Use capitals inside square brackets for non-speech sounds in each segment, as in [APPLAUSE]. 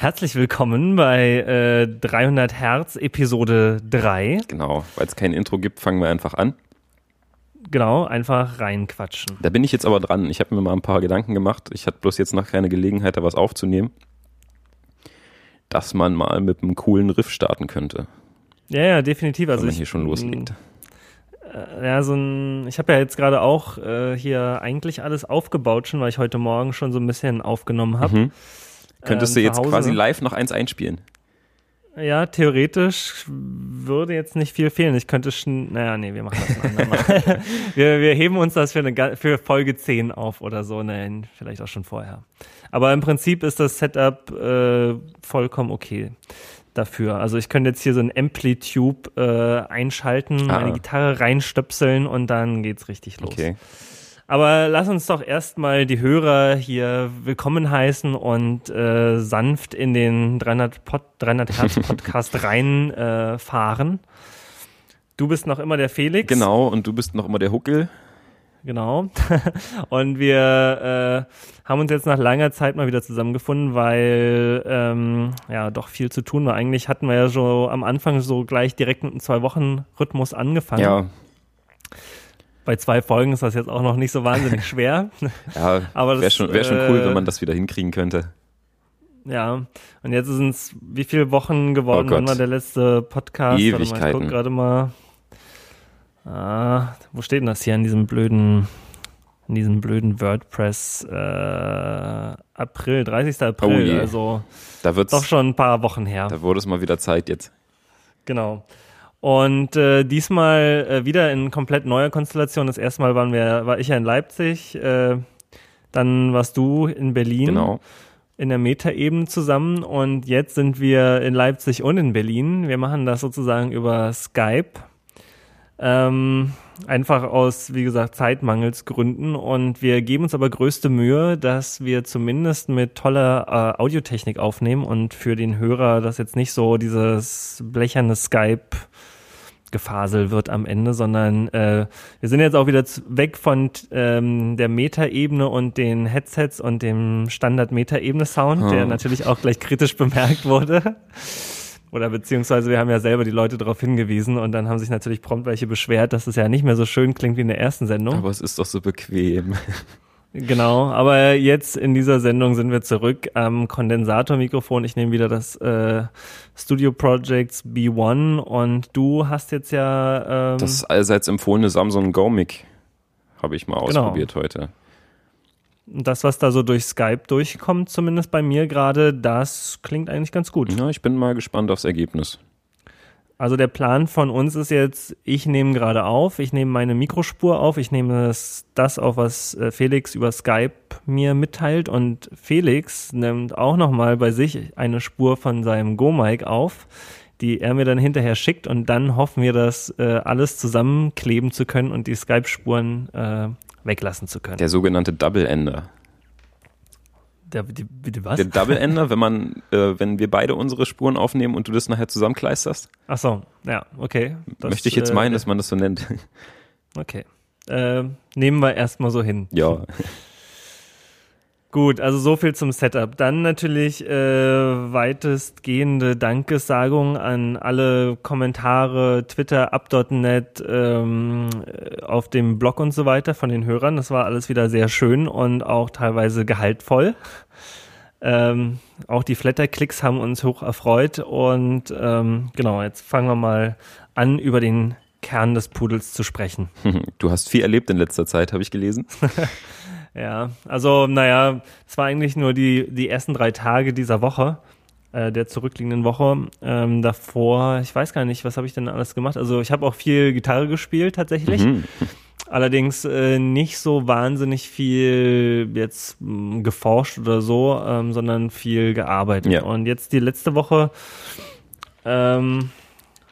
Herzlich willkommen bei äh, 300 Hertz Episode 3. Genau, weil es kein Intro gibt, fangen wir einfach an. Genau, einfach reinquatschen. Da bin ich jetzt aber dran. Ich habe mir mal ein paar Gedanken gemacht. Ich hatte bloß jetzt noch keine Gelegenheit, da was aufzunehmen. Dass man mal mit einem coolen Riff starten könnte. Ja, ja, definitiv. Also wenn man ich, hier schon loslegt. Äh, ja, so ein, ich habe ja jetzt gerade auch äh, hier eigentlich alles aufgebaut schon, weil ich heute Morgen schon so ein bisschen aufgenommen habe. Mhm. Könntest Ähm, du jetzt Hause. quasi live noch eins einspielen? Ja, theoretisch würde jetzt nicht viel fehlen. Ich könnte schon, naja, nee, wir machen das ein andermal. [LAUGHS] wir, wir heben uns das für, eine, für Folge 10 auf oder so, nein, vielleicht auch schon vorher. Aber im Prinzip ist das Setup äh, vollkommen okay dafür. Also ich könnte jetzt hier so ein Amplitube äh, einschalten, Ah. meine Gitarre reinstöpseln und dann geht's richtig los. Okay. Aber lass uns doch erstmal die Hörer hier willkommen heißen und äh, sanft in den 300, Pod, 300 Hertz [LAUGHS] Podcast reinfahren. Äh, du bist noch immer der Felix. Genau, und du bist noch immer der Huckel. Genau. [LAUGHS] und wir äh, haben uns jetzt nach langer Zeit mal wieder zusammengefunden, weil ähm, ja doch viel zu tun war. Eigentlich hatten wir ja so am Anfang so gleich direkt mit einem Zwei-Wochen-Rhythmus angefangen. Ja, Bei zwei Folgen ist das jetzt auch noch nicht so wahnsinnig [LAUGHS] schwer. ja Aber das, wäre schon, wär schon cool, äh, wenn man das wieder hinkriegen könnte. Ja, und jetzt sind es wie viele Wochen geworden? Oh. Wann war der letzte Podcast? Warte mal, ich Ewigkeiten. guck gerade mal. Ah, wo steht denn das hier in diesem blöden, in diesem blöden WordPress äh, April, 30. April, Oh also Da wird's, doch schon ein paar Wochen her. da wurde es mal wieder Zeit jetzt. Genau. Und äh, diesmal äh, wieder in komplett neuer Konstellation. Das erste Mal waren wir, war ich ja in Leipzig, äh, dann warst du in Berlin Genau. in der Metaebene zusammen und jetzt sind wir in Leipzig und in Berlin. Wir machen das sozusagen über Skype. Ähm, einfach aus, wie gesagt, Zeitmangelsgründen und wir geben uns aber größte Mühe, dass wir zumindest mit toller äh, Audiotechnik aufnehmen und für den Hörer das jetzt nicht so dieses blecherne Skype Gefasel wird am Ende, sondern äh, wir sind jetzt auch wieder weg von ähm, der Metaebene und den Headsets und dem Standard-Metaebene-Sound, der Oh. natürlich auch gleich kritisch bemerkt wurde. Oder beziehungsweise wir haben ja selber die Leute darauf hingewiesen und dann haben sich natürlich prompt welche beschwert, dass es ja nicht mehr so schön klingt wie in der ersten Sendung. Aber es ist doch so bequem. Genau, aber jetzt in dieser Sendung sind wir zurück am Kondensatormikrofon. Ich nehme wieder das äh, Studio Projects B1 und du hast jetzt ja ähm, Das allseits empfohlene Samsung Go Mic habe ich mal Genau. ausprobiert heute. das, was da so durch Skype durchkommt, zumindest bei mir gerade, das klingt eigentlich ganz gut. Ja, ich bin mal gespannt aufs Ergebnis. Also der Plan von uns ist jetzt, ich nehme gerade auf, ich nehme meine Mikrospur auf, ich nehme das, das auf, was äh, Felix über Skype mir mitteilt und Felix nimmt auch nochmal bei sich eine Spur von seinem Go-Mic auf, die er mir dann hinterher schickt und dann hoffen wir, das äh, alles zusammenkleben zu können und die Skype-Spuren äh, weglassen zu können. Der sogenannte Double Ender. Der, die, bitte was? Der Double Ender, wenn man, äh, wenn wir beide unsere Spuren aufnehmen und du das nachher zusammenkleisterst, Ach so, ja, okay. Das, möchte ich jetzt äh, meinen, dass man das so nennt. Okay. Äh, nehmen wir erstmal so hin. ja. [LAUGHS] Gut, also so viel zum Setup. Dann natürlich äh, weitestgehende Dankessagung an alle Kommentare, Twitter, up.net, ähm, äh, auf dem Blog und so weiter von den Hörern. Das war alles wieder sehr schön und auch teilweise gehaltvoll. Ähm, auch die Flatter-Klicks haben uns hoch erfreut und ähm, genau, jetzt fangen wir mal an, über den Kern des Pudels zu sprechen. [LAUGHS] Du hast viel erlebt in letzter Zeit, habe ich gelesen. [LAUGHS] Ja, also naja, es war eigentlich nur die, die ersten drei Tage dieser Woche, äh, der zurückliegenden Woche. Ähm, davor, ich weiß gar nicht, was habe ich denn alles gemacht? Also ich habe auch viel Gitarre gespielt tatsächlich. Mhm. Allerdings äh, nicht so wahnsinnig viel jetzt mh, geforscht oder so, ähm, sondern viel gearbeitet. Ja. Und jetzt die letzte Woche ähm,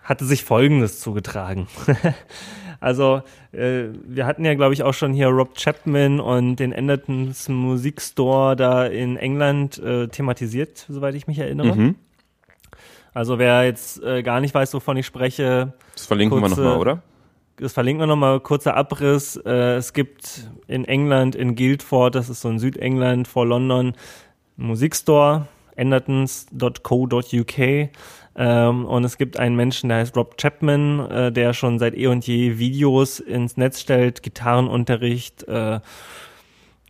hatte sich Folgendes zugetragen. [LAUGHS] also äh, wir hatten ja, glaube ich, auch schon hier Rob Chapman und den Endertons Musikstore da in England äh, thematisiert, soweit ich mich erinnere. Mhm. Also wer jetzt äh, gar nicht weiß, wovon ich spreche, Das verlinken Kurze- wir nochmal, oder? das verlinken wir nochmal, kurzer Abriss. Äh, es gibt in England, in Guildford, das ist so in Südengland vor London, einen Musikstore, endertons.co.uk ähm, und es gibt einen Menschen, der heißt Rob Chapman, äh, der schon seit eh und je Videos ins Netz stellt, Gitarrenunterricht, äh,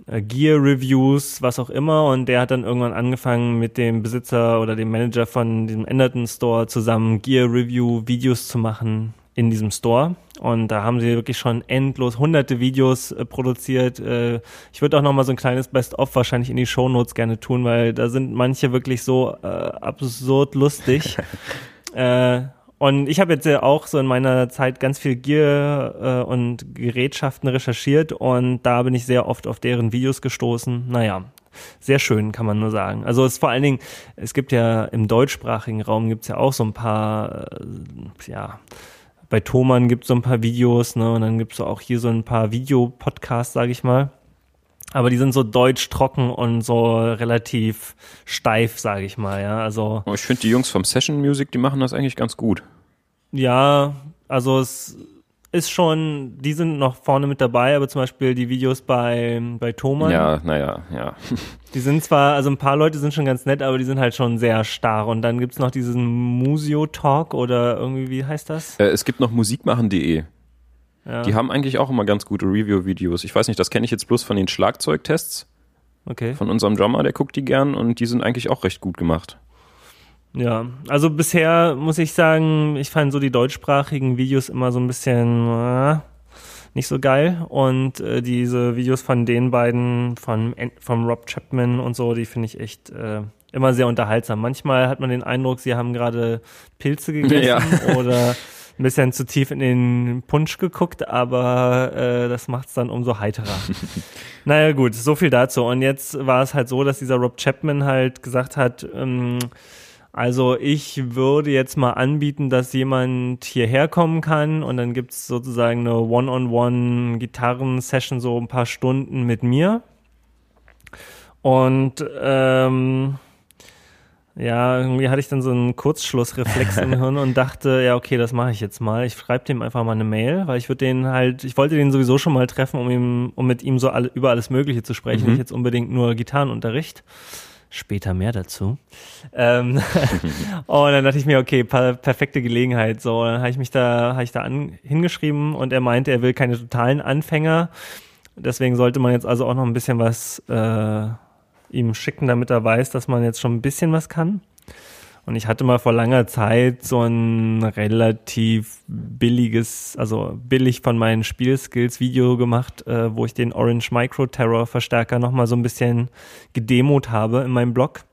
äh, Gear-Reviews, was auch immer. Und der hat dann irgendwann angefangen, mit dem Besitzer oder dem Manager von diesem Enderton Store zusammen Gear-Review-Videos zu machen in diesem Store. Und da haben sie wirklich schon endlos hunderte Videos äh, produziert. Äh, ich würde auch noch mal so ein kleines Best-of wahrscheinlich in die Show Notes gerne tun, weil da sind manche wirklich so äh, absurd lustig. [LAUGHS] äh, und ich habe jetzt ja auch so in meiner Zeit ganz viel Gear äh, und Gerätschaften recherchiert und da bin ich sehr oft auf deren Videos gestoßen. Naja, sehr schön, kann man nur sagen. Also es ist vor allen Dingen, es gibt ja im deutschsprachigen Raum gibt's ja auch so ein paar, äh, ja, bei Thomann gibt's so ein paar Videos, ne, und dann gibt's auch hier so ein paar Videopodcasts, sage ich mal. Aber die sind so deutsch trocken und so relativ steif, sage ich mal, ja. Also ich finde die Jungs vom Session Music, die machen das eigentlich ganz gut. Ja, also es ist schon, die sind noch vorne mit dabei, aber zum Beispiel die Videos bei, bei Thomann. Ja, naja, ja. [LAUGHS] Die sind zwar, also ein paar Leute sind schon ganz nett, aber die sind halt schon sehr starr. Und dann gibt's noch diesen Musio Talk oder irgendwie, wie heißt das? Äh, es gibt noch musikmachen.de. Ja. Die haben eigentlich auch immer ganz gute Review-Videos. Ich weiß nicht, das kenne ich jetzt bloß von den Schlagzeugtests. Okay. Von unserem Drummer, der guckt die gern und die sind eigentlich auch recht gut gemacht. Ja, also bisher muss ich sagen, ich fand so die deutschsprachigen Videos immer so ein bisschen äh, nicht so geil und äh, diese Videos von den beiden, von vom Rob Chapman und so, die finde ich echt äh, immer sehr unterhaltsam. Manchmal hat man den Eindruck, sie haben gerade Pilze gegessen ja. oder ein bisschen zu tief in den Punsch geguckt, aber äh, das macht es dann umso heiterer. [LAUGHS] naja gut, so viel dazu. Und jetzt war es halt so, dass dieser Rob Chapman halt gesagt hat, ähm, also ich würde jetzt mal anbieten, dass jemand hierher kommen kann und dann gibt's sozusagen eine One-on-One-Gitarren-Session, so ein paar Stunden mit mir. Und ähm, ja, irgendwie hatte ich dann so einen Kurzschlussreflex im [LAUGHS] Hirn und dachte, ja, okay, das mache ich jetzt mal. Ich schreibe dem einfach mal eine Mail, weil ich würde den halt, ich wollte den sowieso schon mal treffen, um ihm, um mit ihm so alle, über alles Mögliche zu sprechen, mhm. nicht jetzt unbedingt nur Gitarrenunterricht. Später mehr dazu. Ähm, [LAUGHS] und dann dachte ich mir, okay, per perfekte Gelegenheit. So, dann habe ich mich da, habe ich da an, hingeschrieben und er meinte, er will keine totalen Anfänger. Deswegen sollte man jetzt also auch noch ein bisschen was äh, ihm schicken, damit er weiß, dass man jetzt schon ein bisschen was kann. Und ich hatte mal vor langer Zeit so ein relativ billiges, also billig von meinen Spielskills Video gemacht, äh, wo ich den Orange Micro Terror Verstärker nochmal so ein bisschen gedemot habe in meinem Blog.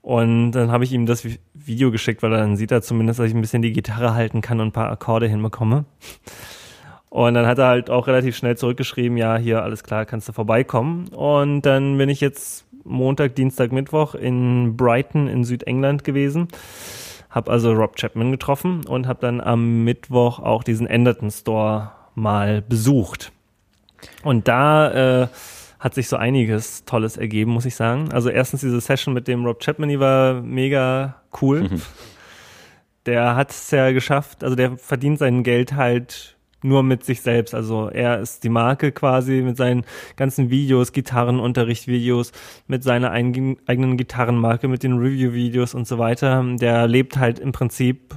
Und dann habe ich ihm das Video geschickt, weil dann sieht er zumindest, dass ich ein bisschen die Gitarre halten kann und ein paar Akkorde hinbekomme. Und dann hat er halt auch relativ schnell zurückgeschrieben, ja, hier, alles klar, kannst du vorbeikommen. Und dann bin ich jetzt Montag, Dienstag, Mittwoch in Brighton in Südengland gewesen. Hab also Rob Chapman getroffen und habe dann am Mittwoch auch diesen Enderton Store mal besucht. Und da äh, hat sich so einiges Tolles ergeben, muss ich sagen. Also erstens diese Session mit dem Rob Chapman, die war mega cool. Mhm. Der hat es ja geschafft, also der verdient sein Geld halt nur mit sich selbst. Also er ist die Marke quasi mit seinen ganzen Videos, Gitarrenunterricht-Videos, mit seiner eigenen Gitarrenmarke, mit den Review-Videos und so weiter. Der lebt halt im Prinzip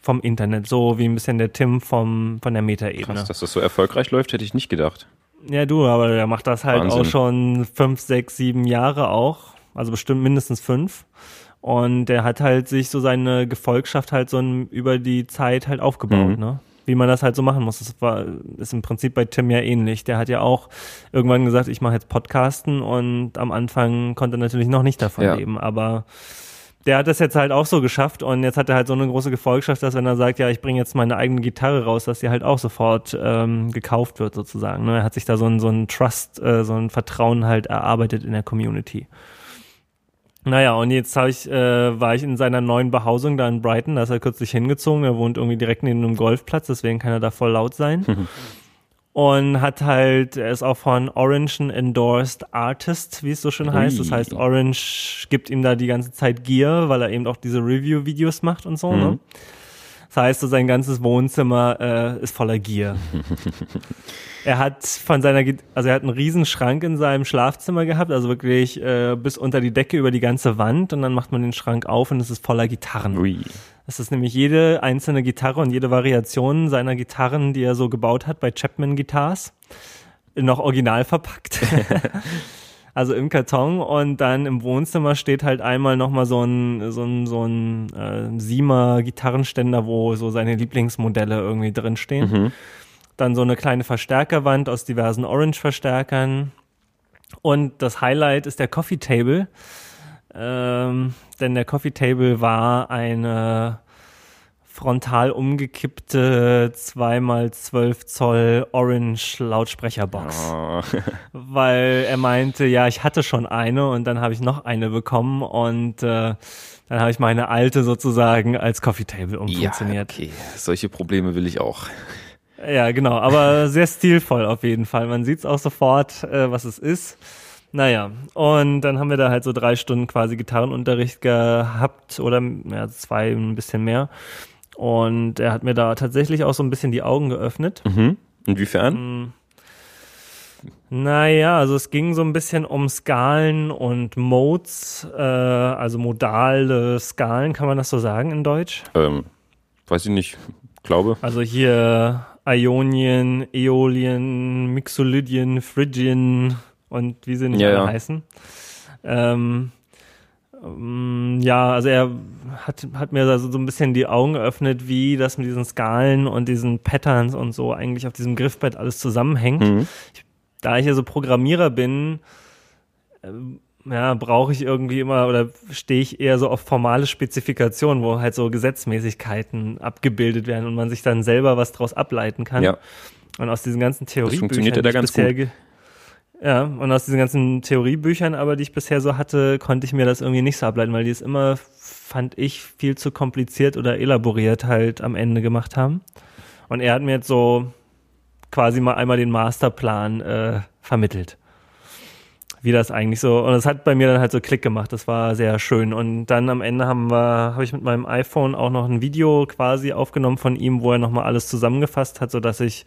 vom Internet, so wie ein bisschen der Tim vom, von der Meta-Ebene. Dass das so erfolgreich läuft, hätte ich nicht gedacht. Ja, du, aber der macht das halt Wahnsinn. auch schon fünf, sechs, sieben Jahre auch. Also bestimmt mindestens fünf. Und der hat halt sich so seine Gefolgschaft halt so über die Zeit halt aufgebaut, mhm. ne? Wie man das halt so machen muss. Das war, ist im Prinzip bei Tim ja ähnlich. Der hat ja auch irgendwann gesagt, ich mache jetzt Podcasten und am Anfang konnte er natürlich noch nicht davon ja. leben, aber der hat das jetzt halt auch so geschafft und jetzt hat er halt so eine große Gefolgschaft, dass wenn er sagt, ja, ich bringe jetzt meine eigene Gitarre raus, dass sie halt auch sofort ähm, gekauft wird sozusagen. Ne? Er hat sich da so ein, so ein Trust, äh, so ein Vertrauen halt erarbeitet in der Community. Naja, und jetzt hab ich, äh, war ich in seiner neuen Behausung da in Brighton, da ist er kürzlich hingezogen, er wohnt irgendwie direkt neben einem Golfplatz, deswegen kann er da voll laut sein. [LAUGHS] und hat halt, er ist auch von Orange ein Endorsed Artist, wie es so schön heißt. Das heißt, Orange gibt ihm da die ganze Zeit Gear, weil er eben auch diese Review-Videos macht und so. Ne? Mhm. Ne? Das heißt, so sein ganzes Wohnzimmer äh, ist voller Gier. [LAUGHS] er hat von seiner, also er hat einen riesen Schrank in seinem Schlafzimmer gehabt, also wirklich äh, bis unter die Decke über die ganze Wand und dann macht man den Schrank auf und es ist voller Gitarren. Ui. Es ist nämlich jede einzelne Gitarre und jede Variation seiner Gitarren, die er so gebaut hat bei Chapman Guitars, noch original verpackt. [LAUGHS] also im Karton und dann im Wohnzimmer steht halt einmal nochmal so ein, so ein, so ein äh, Siemer Gitarrenständer, wo so seine Lieblingsmodelle irgendwie drinstehen. Mhm. Dann so eine kleine Verstärkerwand aus diversen Orange-Verstärkern. Und das Highlight ist der Coffee Table. Ähm, denn der Coffee Table war eine frontal umgekippte 2x12 Zoll Orange Lautsprecherbox. Oh. [LAUGHS] Weil er meinte, ja, ich hatte schon eine und dann habe ich noch eine bekommen und äh, dann habe ich meine alte sozusagen als Coffee Table umfunktioniert. Ja, okay, solche Probleme will ich auch. Ja, genau, aber sehr stilvoll auf jeden Fall. Man sieht es auch sofort, äh, was es ist. Naja, und dann haben wir da halt so drei Stunden quasi Gitarrenunterricht gehabt oder ja, zwei, ein bisschen mehr. Und er hat mir da tatsächlich auch so ein bisschen die Augen geöffnet. Mhm. Inwiefern? Hm. Naja, also es ging so ein bisschen um Skalen und Modes, äh, also modale Skalen, kann man das so sagen in Deutsch? Ähm, weiß ich nicht, glaube. Also hier Ionien, Äolien, Mixolydien, Phrygian und wie sie nicht ja, alle ja. heißen. Ähm, ja, also er hat, hat mir also so ein bisschen die Augen geöffnet, wie das mit diesen Skalen und diesen Patterns und so eigentlich auf diesem Griffbett alles zusammenhängt. Mhm. Ich, da ich ja so Programmierer bin, äh, ja, brauche ich irgendwie immer oder stehe ich eher so auf formale Spezifikationen, wo halt so Gesetzmäßigkeiten abgebildet werden und man sich dann selber was draus ableiten kann. Ja. Und aus diesen ganzen Theoriebüchern, die ich bisher gut. Ja, und aus diesen ganzen Theoriebüchern, aber die ich bisher so hatte, konnte ich mir das irgendwie nicht so ableiten, weil die es immer, fand ich, viel zu kompliziert oder elaboriert halt am Ende gemacht haben. Und er hat mir jetzt so quasi mal einmal den Masterplan äh, vermittelt. Wie das eigentlich so, und es hat bei mir dann halt so Klick gemacht, das war sehr schön. Und dann am Ende haben wir, habe ich mit meinem iPhone auch noch ein Video quasi aufgenommen von ihm, wo er nochmal alles zusammengefasst hat, so dass ich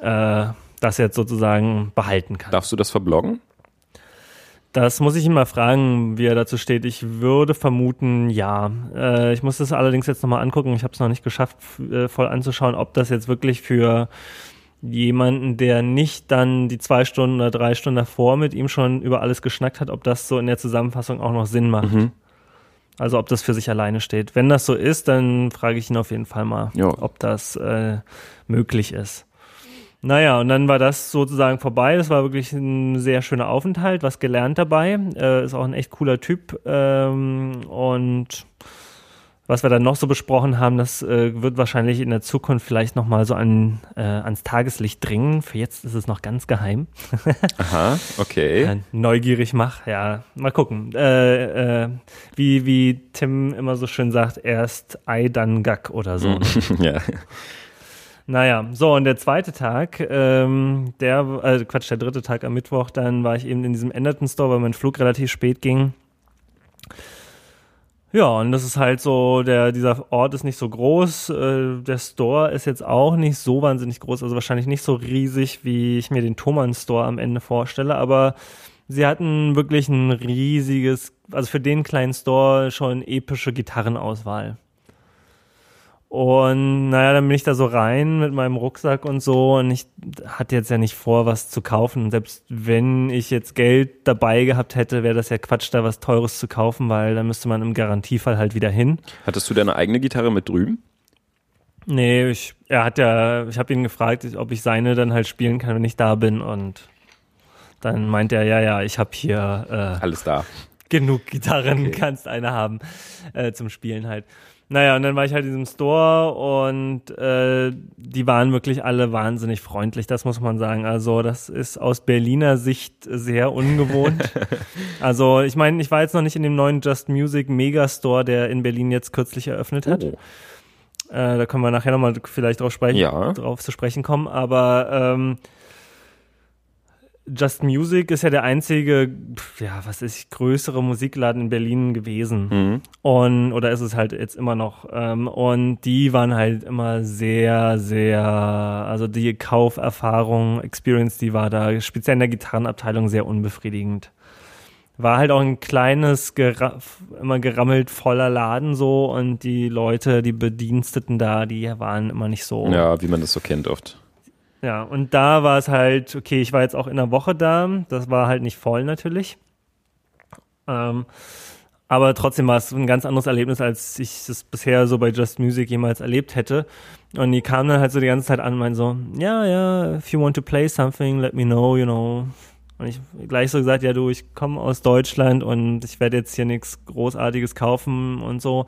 äh, das jetzt sozusagen behalten kann. Darfst du das verbloggen? Das muss ich ihn mal fragen, wie er dazu steht. Ich würde vermuten, ja. Äh, ich muss das allerdings jetzt nochmal angucken. Ich habe es noch nicht geschafft, äh, voll anzuschauen, ob das jetzt wirklich für jemanden, der nicht dann die zwei Stunden oder drei Stunden davor mit ihm schon über alles geschnackt hat, ob das so in der Zusammenfassung auch noch Sinn macht. Mhm. Also ob das für sich alleine steht. Wenn das so ist, dann frage ich ihn auf jeden Fall mal, jo. ob das äh, möglich ist. Naja, und dann war das sozusagen vorbei. Das war wirklich ein sehr schöner Aufenthalt, was gelernt dabei. Äh, ist auch ein echt cooler Typ. Ähm, und was wir dann noch so besprochen haben, das äh, wird wahrscheinlich in der Zukunft vielleicht nochmal so an, äh, ans Tageslicht dringen. Für jetzt ist es noch ganz geheim. [LAUGHS] Aha, okay. Äh, neugierig mach, ja. Mal gucken. Äh, äh, wie, wie Tim immer so schön sagt, erst Ei, dann Gack oder so. Ne? [LAUGHS] ja. Naja, so und der zweite Tag, ähm, der, äh, Quatsch, der dritte Tag am Mittwoch, dann war ich eben in diesem Enderton Store, weil mein Flug relativ spät ging. Ja, und das ist halt so, der, dieser Ort ist nicht so groß, äh, der Store ist jetzt auch nicht so wahnsinnig groß, also wahrscheinlich nicht so riesig, wie ich mir den Thomann Store am Ende vorstelle, aber sie hatten wirklich ein riesiges, also für den kleinen Store schon epische Gitarrenauswahl. Und naja, dann bin ich da so rein mit meinem Rucksack und so und ich hatte jetzt ja nicht vor, was zu kaufen. Und selbst wenn ich jetzt Geld dabei gehabt hätte, wäre das ja Quatsch, da was Teures zu kaufen, weil dann müsste man im Garantiefall halt wieder hin. Hattest du deine eigene Gitarre mit drüben? Nee, ich, er hat ja, ich habe ihn gefragt, ob ich seine dann halt spielen kann, wenn ich da bin und dann meint er, ja, ja, ich habe hier äh, alles da. Genug Gitarren, okay. kannst eine haben äh, zum Spielen halt. Naja, und dann war ich halt in diesem Store und äh, die waren wirklich alle wahnsinnig freundlich, das muss man sagen. Also das ist aus Berliner Sicht sehr ungewohnt. [LAUGHS] also ich meine, ich war jetzt noch nicht in dem neuen Just Music Megastore, der in Berlin jetzt kürzlich eröffnet hat. Oh. Äh, da können wir nachher nochmal vielleicht drauf, sprechen, ja. drauf zu sprechen kommen. Aber ähm, Just Music ist ja der einzige, ja, was ist ich, größere Musikladen in Berlin gewesen. Mhm. Und, oder ist es halt jetzt immer noch. Ähm, und die waren halt immer sehr, sehr, also die Kauferfahrung, Experience, die war da speziell in der Gitarrenabteilung sehr unbefriedigend. War halt auch ein kleines, gera immer gerammelt voller Laden so und die Leute, die Bediensteten da, die waren immer nicht so. Ja, wie man das so kennt oft. Ja, und da war es halt, okay, ich war jetzt auch in der Woche da, das war halt nicht voll natürlich. Ähm, aber trotzdem war es ein ganz anderes Erlebnis, als ich es bisher so bei Just Music jemals erlebt hätte. Und die kamen dann halt so die ganze Zeit an und meinten so, ja, ja, if you want to play something, let me know, you know, und ich gleich so gesagt, ja du, ich komme aus Deutschland und ich werde jetzt hier nichts Großartiges kaufen und so.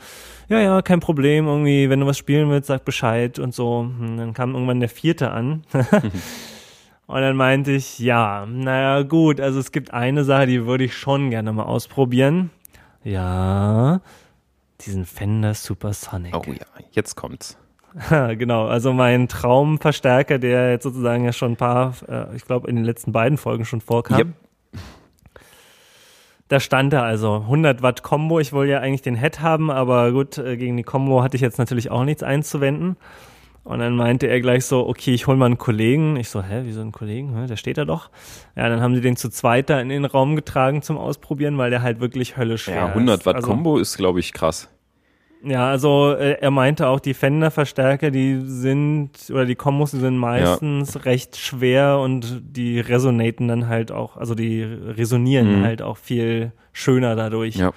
Ja, ja, kein Problem, irgendwie, wenn du was spielen willst, sag Bescheid und so. Und dann kam irgendwann der vierte an. [LAUGHS] und dann meinte ich, ja, naja, gut, also es gibt eine Sache, die würde ich schon gerne mal ausprobieren. Ja, diesen Fender Supersonic. Oh ja, jetzt kommt's. [LAUGHS] genau, also mein Traumverstärker, der jetzt sozusagen ja schon ein paar, äh, ich glaube in den letzten beiden Folgen schon vorkam. Yep. Da stand er also 100 Watt Combo. Ich wollte ja eigentlich den Head haben, aber gut, äh, gegen die Combo hatte ich jetzt natürlich auch nichts einzuwenden. Und dann meinte er gleich so, okay, ich hol mal einen Kollegen. Ich so, hä, wieso einen Kollegen? Hä, der steht da doch. Ja, dann haben sie den zu zweit da in den Raum getragen zum Ausprobieren, weil der halt wirklich höllisch schwer Ja, 100 ist. Watt Also- Combo ist, glaube ich, krass. Ja, also äh, er meinte auch, die Fender-Verstärker, die sind, oder die Kombos, die sind meistens recht schwer und die resonaten dann halt auch, also die resonieren Mhm. halt auch viel schöner dadurch. Ja.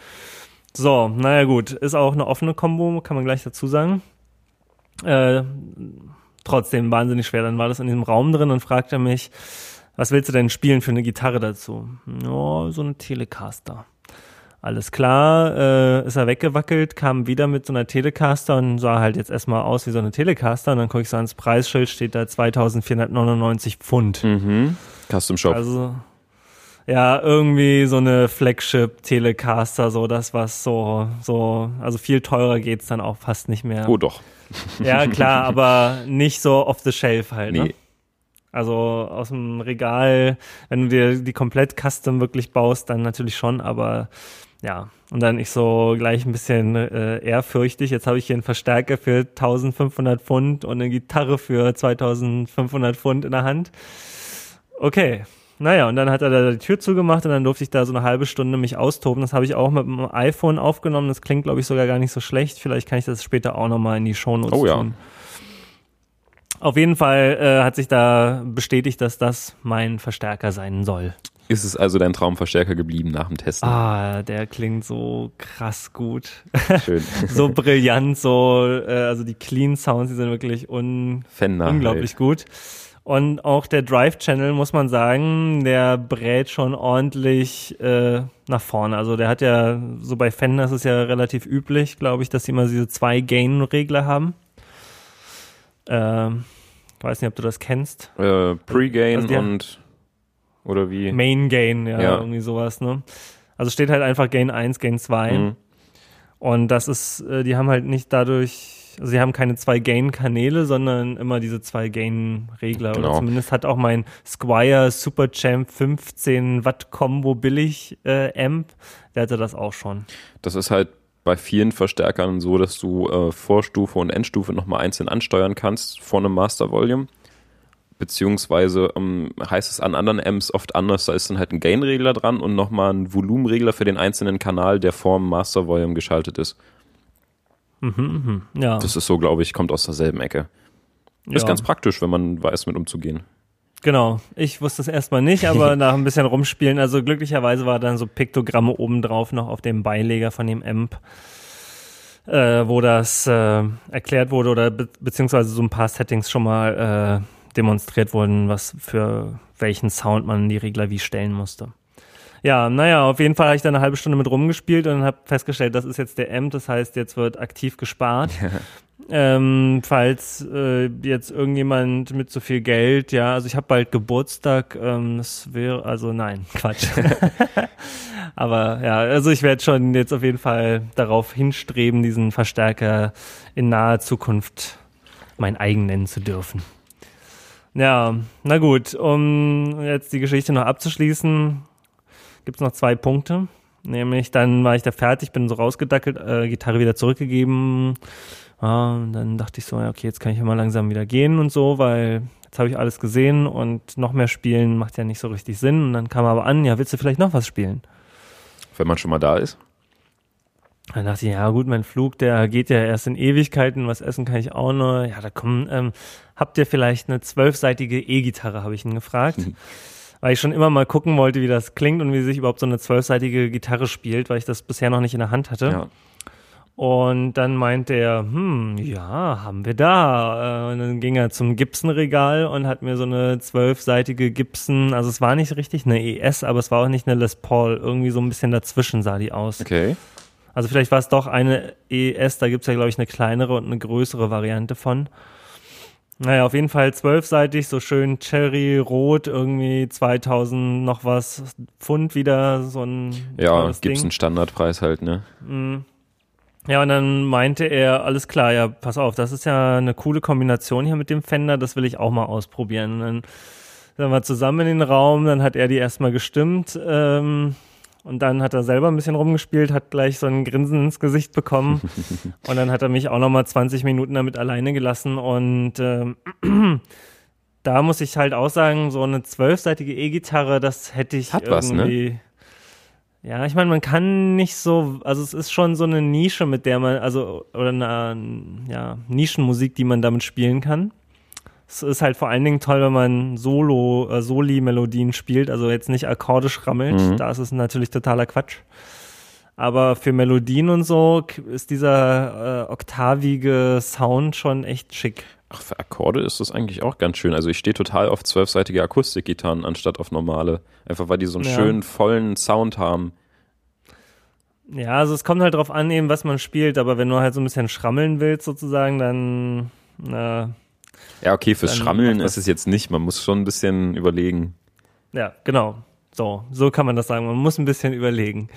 So, naja gut, ist auch eine offene Kombo, kann man gleich dazu sagen. Äh, trotzdem wahnsinnig schwer. Dann war das in diesem Raum drin und fragte mich, was willst du denn spielen für eine Gitarre dazu? Ja, so eine Telecaster. Alles klar, äh, ist er weggewackelt, kam wieder mit so einer Telecaster und sah halt jetzt erstmal aus wie so eine Telecaster. Und dann gucke ich so ans Preisschild, steht da 2499 Pfund. Mhm. Custom Shop. Also, ja, irgendwie so eine Flagship Telecaster, so das was so, so, also viel teurer geht's dann auch fast nicht mehr. oh doch. Ja, klar, [LAUGHS] aber nicht so off the shelf halt, ne? Nee. Also aus dem Regal, wenn du dir die komplett custom wirklich baust, dann natürlich schon, aber ja. Und dann ich so gleich ein bisschen äh, ehrfürchtig. Jetzt habe ich hier einen Verstärker für 1500 Pfund und eine Gitarre für 2500 Pfund in der Hand. Okay. Naja, und dann hat er da die Tür zugemacht und dann durfte ich da so eine halbe Stunde mich austoben. Das habe ich auch mit dem iPhone aufgenommen. Das klingt, glaube ich, sogar gar nicht so schlecht. Vielleicht kann ich das später auch nochmal in die Shownotes Oh ja. tun. Auf jeden Fall äh, hat sich da bestätigt, dass das mein Verstärker sein soll. Ist es also dein Traumverstärker geblieben nach dem Testen? Ah, der klingt so krass gut. Schön. [LAUGHS] so brillant, so, äh, also die Clean Sounds, die sind wirklich un Fender. unglaublich gut. Und auch der Drive-Channel, muss man sagen, der brät schon ordentlich äh, nach vorne. Also der hat ja, so bei Fender ist es ja relativ üblich, glaube ich, dass sie immer diese zwei Gain-Regler haben. Ähm, ich weiß nicht, ob du das kennst. Halt. Äh, Pre-Gain Also und oder wie? Main Gain, ja, Ja. irgendwie sowas, ne? Also steht halt einfach Gain 1, Gain 2. Mhm. Und das ist, äh, die haben halt nicht dadurch, also sie haben keine zwei Gain-Kanäle, sondern immer diese zwei Gain-Regler. Oder Genau. zumindest hat auch mein Squire Super Champ 15 Watt Combo billig äh, Amp, der hatte das auch schon. Das ist halt bei vielen Verstärkern so, dass du äh, Vorstufe und Endstufe nochmal einzeln ansteuern kannst vor einem Master Volume. Beziehungsweise ähm, heißt es an anderen Amps oft anders, da ist dann halt ein Gain-Regler dran und nochmal ein Volumenregler für den einzelnen Kanal, der vorm Master Volume geschaltet ist. Mhm, mhm. Ja. Das ist so, glaube ich, kommt aus derselben Ecke. Ist ja. ganz praktisch, wenn man weiß, mit umzugehen. Genau. Ich wusste es erstmal nicht, aber [LAUGHS] nach ein bisschen rumspielen, also glücklicherweise war dann so Piktogramme obendrauf noch auf dem Beileger von dem Amp, äh, wo das äh, erklärt wurde oder be beziehungsweise so ein paar Settings schon mal äh, demonstriert wurden, was für welchen Sound man die Regler wie stellen musste. Ja, naja, auf jeden Fall habe ich dann eine halbe Stunde mit rumgespielt und habe festgestellt, das ist jetzt der Amp, das heißt, jetzt wird aktiv gespart. Ähm, falls äh, jetzt irgendjemand mit so viel Geld, ja, also ich habe bald Geburtstag, ähm, das wäre, also nein, [LAUGHS] Quatsch. [LAUGHS] Aber ja, also ich werde schon jetzt auf jeden Fall darauf hinstreben, diesen Verstärker in naher Zukunft mein eigen nennen zu dürfen. Ja, na gut, um jetzt die Geschichte noch abzuschließen, gibt es noch zwei Punkte. Nämlich, dann war ich da fertig, bin so rausgedackelt, äh, Gitarre wieder zurückgegeben. Ja, und dann dachte ich so, ja, okay, jetzt kann ich ja mal langsam wieder gehen und so, weil jetzt habe ich alles gesehen und noch mehr spielen macht ja nicht so richtig Sinn. Und dann kam aber an, ja, willst du vielleicht noch was spielen? Wenn man schon mal da ist. Dann dachte ich, ja gut, mein Flug, der geht ja erst in Ewigkeiten, was essen kann ich auch nur. Ja, da kommen, ähm, habt ihr vielleicht eine zwölfseitige E-Gitarre, habe ich ihn gefragt. Mhm. [LAUGHS] Weil ich schon immer mal gucken wollte, wie das klingt und wie sich überhaupt so eine zwölfseitige Gitarre spielt, weil ich das bisher noch nicht in der Hand hatte. Ja. Und dann meinte er, hm, ja, haben wir da. Äh, und dann ging er zum Gibson-Regal und hat mir so eine zwölfseitige Gibson, also es war nicht richtig eine ES, aber es war auch nicht eine Les Paul, irgendwie so ein bisschen dazwischen sah die aus. Okay. Also vielleicht war es doch eine ES, da gibt's ja, glaube ich, eine kleinere und eine größere Variante von. Naja, auf jeden Fall zwölfseitig, so schön Cherry-Rot, irgendwie 2000 noch was Pfund wieder, so ein Ja, gibt's einen Standardpreis halt, ne? Mhm. Ja, und dann meinte er, alles klar, ja, pass auf, das ist ja eine coole Kombination hier mit dem Fender, das will ich auch mal ausprobieren. Und dann sind wir zusammen in den Raum, dann hat er die erstmal gestimmt, ähm, und dann hat er selber ein bisschen rumgespielt, hat gleich so ein Grinsen ins Gesicht bekommen. [LAUGHS] und dann hat er mich auch nochmal 20 Minuten damit alleine gelassen. Und äh, [CLEARS THROAT] da muss ich halt auch sagen, so eine zwölfseitige E-Gitarre, das hätte ich hat irgendwie. Was, ne? Ja, ich meine, man kann nicht so, also es ist schon so eine Nische, mit der man, also, oder eine ja, Nischenmusik, die man damit spielen kann. Es ist halt vor allen Dingen toll, wenn man Solo, äh, Soli-Melodien spielt, also jetzt nicht akkordisch rammelt. Mhm. Da ist es natürlich totaler Quatsch. Aber für Melodien und so ist dieser äh, oktavige Sound schon echt schick. Ach, für Akkorde ist das eigentlich auch ganz schön. Also ich stehe total auf zwölfseitige Akustikgitarren anstatt auf normale. Einfach weil die so einen ja. schönen, vollen Sound haben. Ja, also es kommt halt drauf an, eben, was man spielt, aber wenn du halt so ein bisschen schrammeln willst, sozusagen, dann na, ja, okay, fürs Schrammeln ist es jetzt nicht. Man muss schon ein bisschen überlegen. Ja, genau. So, so kann man das sagen. Man muss ein bisschen überlegen.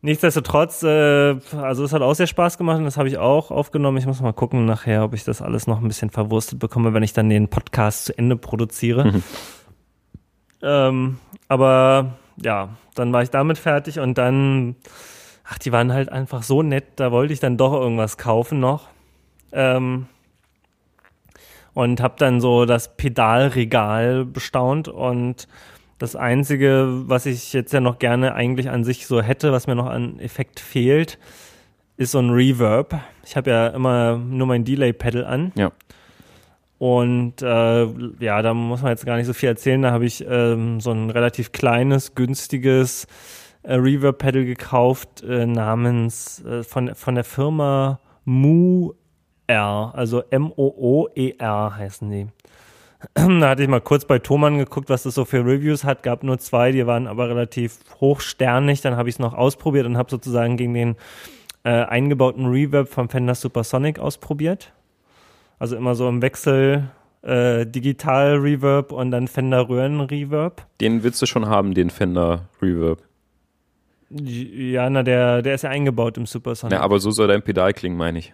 Nichtsdestotrotz, äh, also es hat auch sehr Spaß gemacht und das habe ich auch aufgenommen. Ich muss mal gucken nachher, ob ich das alles noch ein bisschen verwurstet bekomme, wenn ich dann den Podcast zu Ende produziere. Mhm. Ähm, aber ja, dann war ich damit fertig und dann, ach, die waren halt einfach so nett, da wollte ich dann doch irgendwas kaufen noch. Ähm, und habe dann so das Pedalregal bestaunt und das einzige, was ich jetzt ja noch gerne eigentlich an sich so hätte, was mir noch an Effekt fehlt, ist so ein Reverb. Ich habe ja immer nur mein Delay-Pedal an. Ja. Und äh, ja, da muss man jetzt gar nicht so viel erzählen. Da habe ich ähm, so ein relativ kleines, günstiges äh, Reverb-Pedal gekauft äh, namens äh, von, von der Firma Mu R, also M-O-O-E-R heißen die. da hatte ich mal kurz bei Thomann geguckt, was das so für Reviews hat. Gab nur zwei, die waren aber relativ hochsternig. Dann habe ich es noch ausprobiert und habe sozusagen gegen den äh, eingebauten Reverb vom Fender Supersonic ausprobiert. Also immer so im Wechsel äh, Digital Reverb und dann Fender Röhren Reverb. Den willst du schon haben, den Fender Reverb. Ja, na, der, der ist ja eingebaut im Supersonic. Ja, aber so soll dein Pedal klingen, meine ich.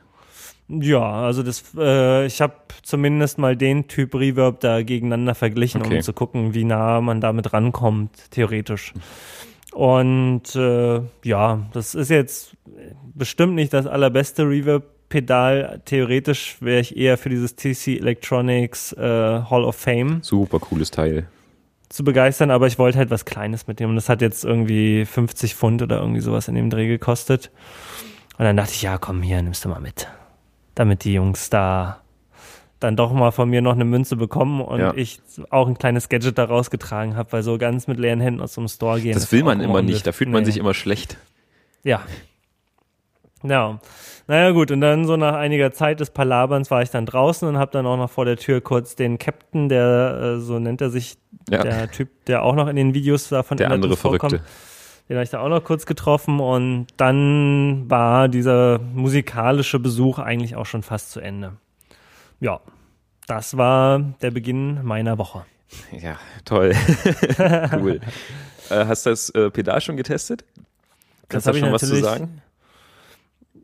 Ja, also das, äh, ich habe zumindest mal den Typ Reverb da gegeneinander verglichen, okay. um zu gucken, wie nah man damit rankommt, theoretisch. Und äh, ja, das ist jetzt bestimmt nicht das allerbeste Reverb-Pedal. Theoretisch wäre ich eher für dieses TC Electronics äh, Hall of Fame. Super cooles Teil. Zu begeistern, aber ich wollte halt was Kleines mit dem. Und das hat jetzt irgendwie 50 Pfund oder irgendwie sowas in dem Dreh gekostet. Und dann dachte ich, ja, komm, hier, nimmst du mal mit damit die Jungs da dann doch mal von mir noch eine Münze bekommen und ja. ich auch ein kleines Gadget da rausgetragen habe, weil so ganz mit leeren Händen aus dem Store gehen. Das will man immer nicht, da fühlt man sich immer schlecht. Ja. Ja. Naja gut, und dann so nach einiger Zeit des Palaberns war ich dann draußen und habe dann auch noch vor der Tür kurz den Captain, der, äh, so nennt er sich, ja. der Typ, der auch noch in den Videos davon Der andere Verrückte. Den habe ich da auch noch kurz getroffen und dann war dieser musikalische Besuch eigentlich auch schon fast zu Ende. Ja, das war der Beginn meiner Woche. Ja, toll. [LAUGHS] cool. Äh, hast du das äh, Pedal schon getestet? Kannst du da schon was zu sagen?